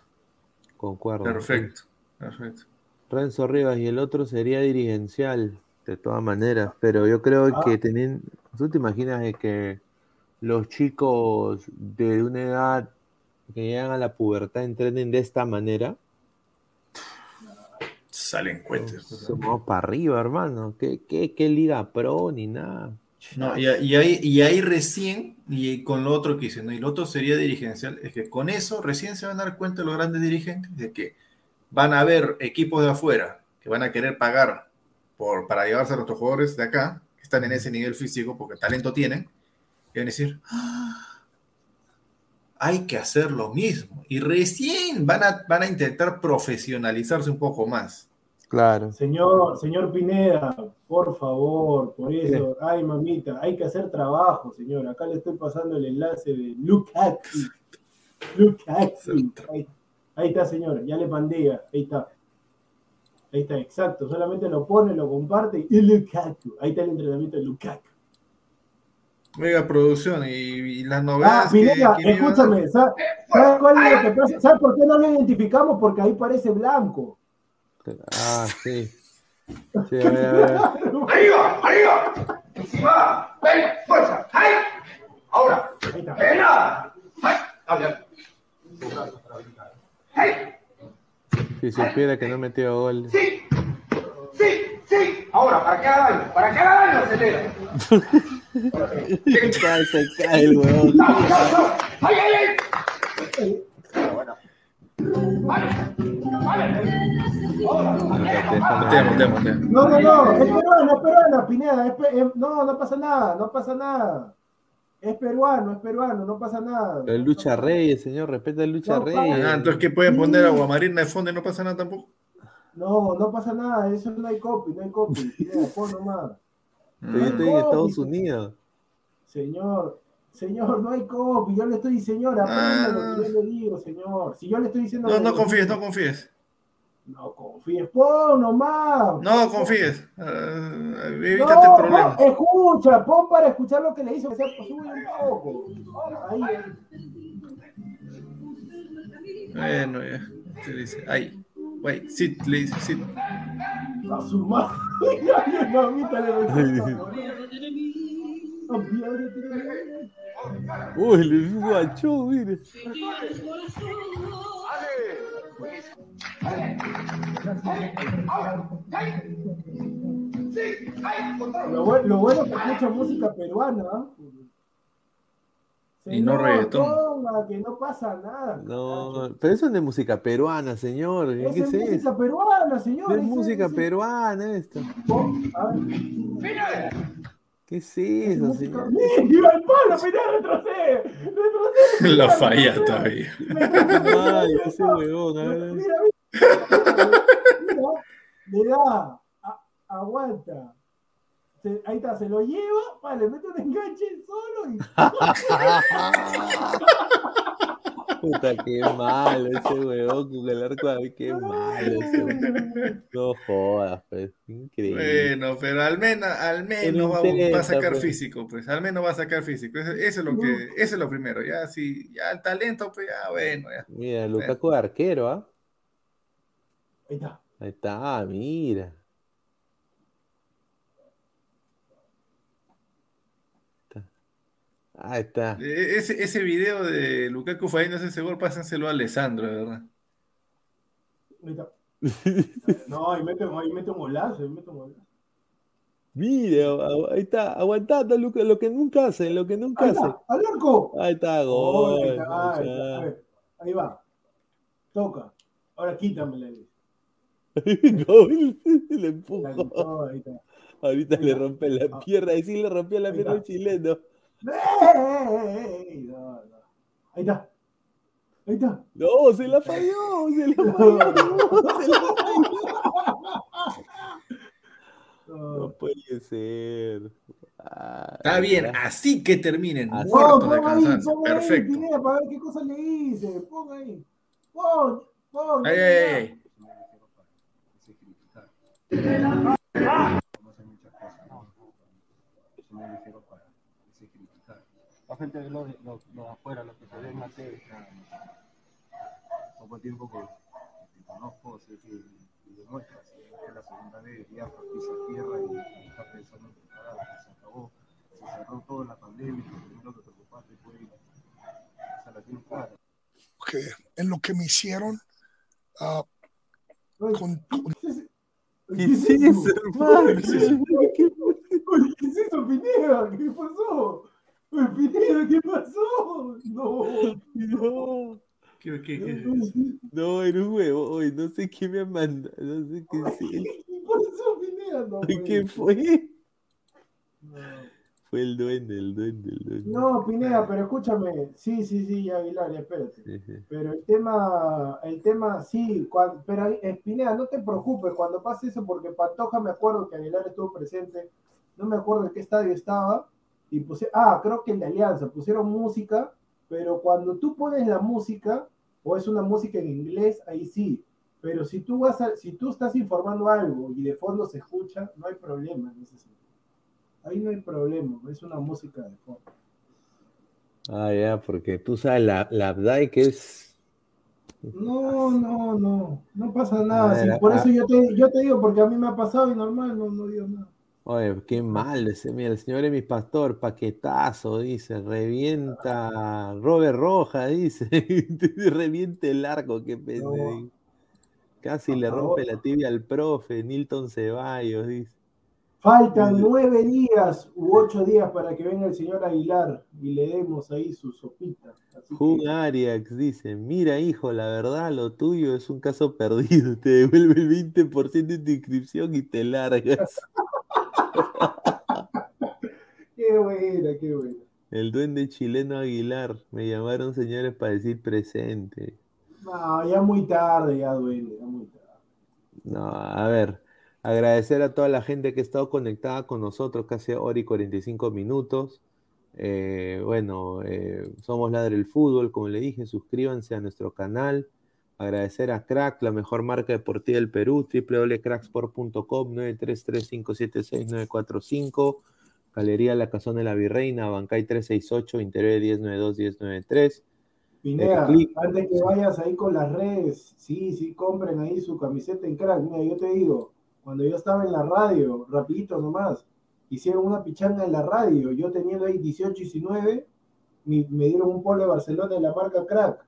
Concuerdo. Perfecto, perfecto. Renzo Rivas y el otro sería dirigencial, de todas maneras, pero yo creo ah. que tienen, ¿tú te imaginas que los chicos de una edad que llegan a la pubertad entrenen de esta manera? Salen cuentos. Somos para arriba, hermano. ¿Qué, qué, qué Liga Pro ni nada? No, y, ahí, y ahí recién, y con lo otro que hice, ¿no? y lo otro sería dirigencial, es que con eso recién se van a dar cuenta los grandes dirigentes de que van a haber equipos de afuera que van a querer pagar por, para llevarse a nuestros jugadores de acá, que están en ese nivel físico, porque talento tienen, y van a decir, ah, hay que hacer lo mismo. Y recién van a, van a intentar profesionalizarse un poco más. Claro. Señor, señor Pineda, por favor, por eso, ay mamita, hay que hacer trabajo, señor. Acá le estoy pasando el enlace de Lukaku. Lukaku. Ahí, ahí está, señor, ya le mandé, ahí está. Ahí está, exacto. Solamente lo pone, lo comparte y Lukaku. Ahí está el entrenamiento de Lukaku. Mega producción y, las novedades. Ah, Pineda, escúchame, ¿sabes, cuál es lo que pasa? ¿Sabes por qué no lo identificamos? Porque ahí parece blanco. Ah, sí. sí ¡Arriba! ¡Arriba! ¡Encima! ¡Ven! ¡Fuerza! ¡Ay! Ahora. ¡Venga! ¡Ay! ¡Ay! Si supiera que no metió gol. ¡Sí! ¡Sí! ¡Sí! Ahora, ¿para qué haga daño? ¿Para qué haga daño, acelera? cae, se cae el huevón. ¡Ay, ay, ay! Bueno. Vale, vale. No, no, no, es peruano, es peruano, Pineda. no, no pasa nada, no pasa nada. Es peruano, es peruano, no pasa nada. El Lucha Reyes, señor, respeta el Lucha Reyes. Ah, entonces, ¿qué pueden poner agua marina de fondo y no pasa nada tampoco? No, no pasa nada, eso no hay copy, no hay copy. Pineda, pon nomás. Yo estoy en Estados Unidos. Señor, señor, no hay copy. Yo le estoy diciendo, señor, aprenda lo que yo le digo, señor. Si yo le estoy diciendo. No, no confíes, no confíes. No confíes, pon nomás. No confíes. Uh, evítate no, problemas. escucha, pon para escuchar lo que le hizo, que sea sube un poco. Ahí, ahí. Bueno, ya. Se dice, ahí. Wait, sit, le dice, sit. A su madre. Le Uy, le guachó, mire. Lo, bueno, lo bueno es que escucha música peruana. y no reggaetón. que no pasa nada. No, pero eso no es música peruana, señor. ¿Qué es, es música peruana, señor. es música peruana esto. A ver. ¿Qué es eso, señor? ¡Viva el palo! ¡Mira, retrocede! ¡Retrocede! La falla todavía. Ay, ese huevón, a ver. Mira, mira. Mira, aguanta. ahí está, se lo lleva, vale, mete un enganche solo y. Puta, qué malo ese huevón con el arco ahí, qué malo ese No jodas, pues, increíble. Bueno, pero al menos, al menos va, a sacar pues. físico, pues, al menos va a sacar físico. Eso, es lo que, eso es lo primero, ya, si, ya el talento, pues, ya, bueno, ya. Mira, Lukaku de arquero, ¿ah? Ahí está. Ahí está, mira. Ahí está. E, ese, ese video de Lukaku no ese gol, pásenselo a Alessandro, de verdad. No, ahí mete, ahí mete un golazo, ahí mete un golazo. Mira, ahí está, aguantando lo que nunca hace, lo que nunca hace. ¡Al arco! Ahí está, gol. ahí, está, ahí, va. Toca. Ahora quítamela. gol. le empujo. Ahorita le rompe la ah. pierna. Ahí sí le rompió la pierna al chileno. Ahí está. Ahí está. No, se la falló, se la falló. se la falló. No puede ser. Está bien, así que terminen. Muertos de cansancio. Perfecto. Ahí, para ver qué cosa le hice. Pon ahí. Pon, pon. Ay, ay, ay. La gente de los, los, los afuera, los que se ven en la tele, poco tiempo que, que conozco, sé que y demuestra, es la segunda vez, ya pisa tierra y, está pensando en preparar, se acabó, se cerró todo la pandemia, lo primero que preocupaste fue esa la tiene clara. Que en lo que me hicieron, uh, con, con... ¿Qué es eso, hermano? ¿Qué es eso, Pineda? ¿Qué pasó? Pineda, ¿qué pasó? No, no. ¿Qué, qué, qué? No, era un huevo. Hoy no sé qué me manda. No sé qué es ¿Qué pasó, Pineda? No, ¿Qué fue? No. Fue el duende, el duende, el duende. No, Pineda, pero escúchame. Sí, sí, sí, Aguilar, espérate. Sí, sí. Pero el tema, el tema, sí, cuando, pero eh, Pineda, no te preocupes cuando pase eso, porque Pantoja me acuerdo que Aguilar estuvo presente. No me acuerdo en qué estadio estaba. Y puse, ah, creo que en la Alianza pusieron música, pero cuando tú pones la música, o es una música en inglés, ahí sí. Pero si tú vas a, si tú estás informando algo y de fondo se escucha, no hay problema en ese sentido. Ahí no hay problema, es una música de fondo. Ah, ya, porque tú sabes la, la Abdai que es. No, no, no, no pasa nada. Ver, sí, por ah, eso yo te, yo te digo, porque a mí me ha pasado y normal, no, no digo nada. Oye, qué mal, ese, mira, el señor es mi pastor, paquetazo, dice, revienta Robert Roja, dice, reviente el arco, qué pendejo. No. Casi le rompe la tibia al profe, Nilton Ceballos, dice. Faltan nueve días u ocho días para que venga el señor Aguilar y le demos ahí su sopita. Jun que... Ariax dice, mira hijo, la verdad lo tuyo es un caso perdido, te devuelve el 20% de tu inscripción y te largas. qué buena, qué buena. El duende chileno Aguilar, me llamaron señores para decir presente. No, ya muy tarde, ya duende, ya muy tarde. No, a ver, agradecer a toda la gente que ha estado conectada con nosotros, casi hora y 45 minutos. Eh, bueno, eh, somos Ladre el Fútbol, como le dije, suscríbanse a nuestro canal. Agradecer a Crack, la mejor marca deportiva del Perú, www.cracksport.com, 933-576-945, Galería La Casona de la Virreina, Bancay 368, Interior 1092-1093. Pinea, antes que vayas ahí con las redes, sí, sí, compren ahí su camiseta en Crack. Mira, yo te digo, cuando yo estaba en la radio, rapidito nomás, hicieron una pichanga en la radio, yo teniendo ahí 18 y 19, me, me dieron un polo de Barcelona de la marca Crack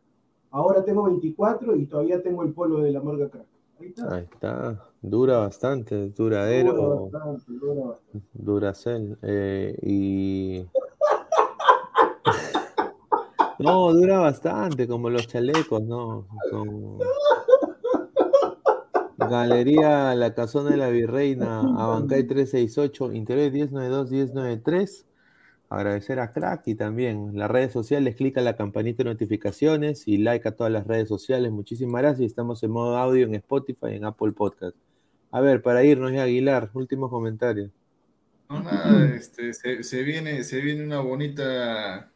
Ahora tengo 24 y todavía tengo el polo de la marca Crack. Ahí está. Ahí está. Dura bastante, duradero. Dura bastante, dura bastante. Duracell. Eh, y. no, dura bastante, como los chalecos, ¿no? Como... Galería La Casona de la Virreina, Abancay 368, Interior 1092-1093. Agradecer a Crack y también las redes sociales, clica la campanita de notificaciones y like a todas las redes sociales. Muchísimas gracias. Estamos en modo audio en Spotify y en Apple Podcast. A ver, para irnos ya, Aguilar, últimos comentarios. No, nada, este, se, se, viene, se viene una bonita,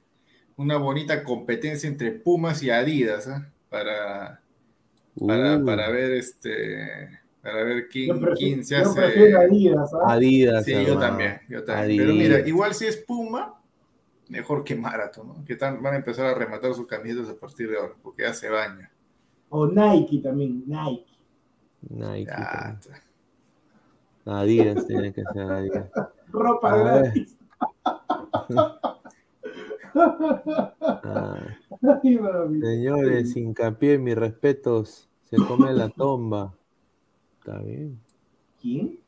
una bonita competencia entre Pumas y Adidas, ¿eh? para, para, uh. para ver este para ver quién, prefiero, quién se hace. Adidas, ¿eh? Adidas. Sí, yo también, yo también. Pero mira, igual si es Puma, mejor que Marathon, ¿no? Que tan, van a empezar a rematar sus camisetas a partir de ahora, porque ya se baña. O Nike también, Nike. Nike. Adidas tiene que ser Adidas. Ropa a gratis. ah. Señores, hincapié, mis respetos. Se come la tomba. Está bien. ¿Quién?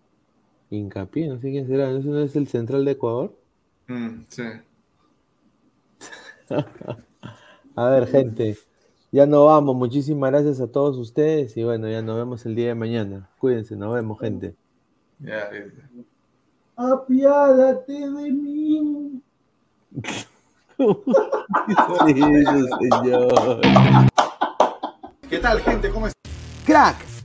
Hincapié, no sé quién será. ¿Eso no es el central de Ecuador? Mm, sí. a ver, gente. Ya no vamos. Muchísimas gracias a todos ustedes. Y bueno, ya nos vemos el día de mañana. Cuídense, nos vemos, gente. Ya, Apiádate de mí. sí, señor. ¿Qué tal, gente? ¿Cómo están? Crack,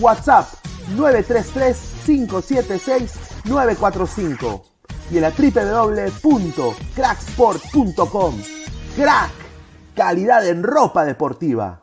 WhatsApp 933-576-945 y en la www.cracksport.com. Crack, calidad en ropa deportiva.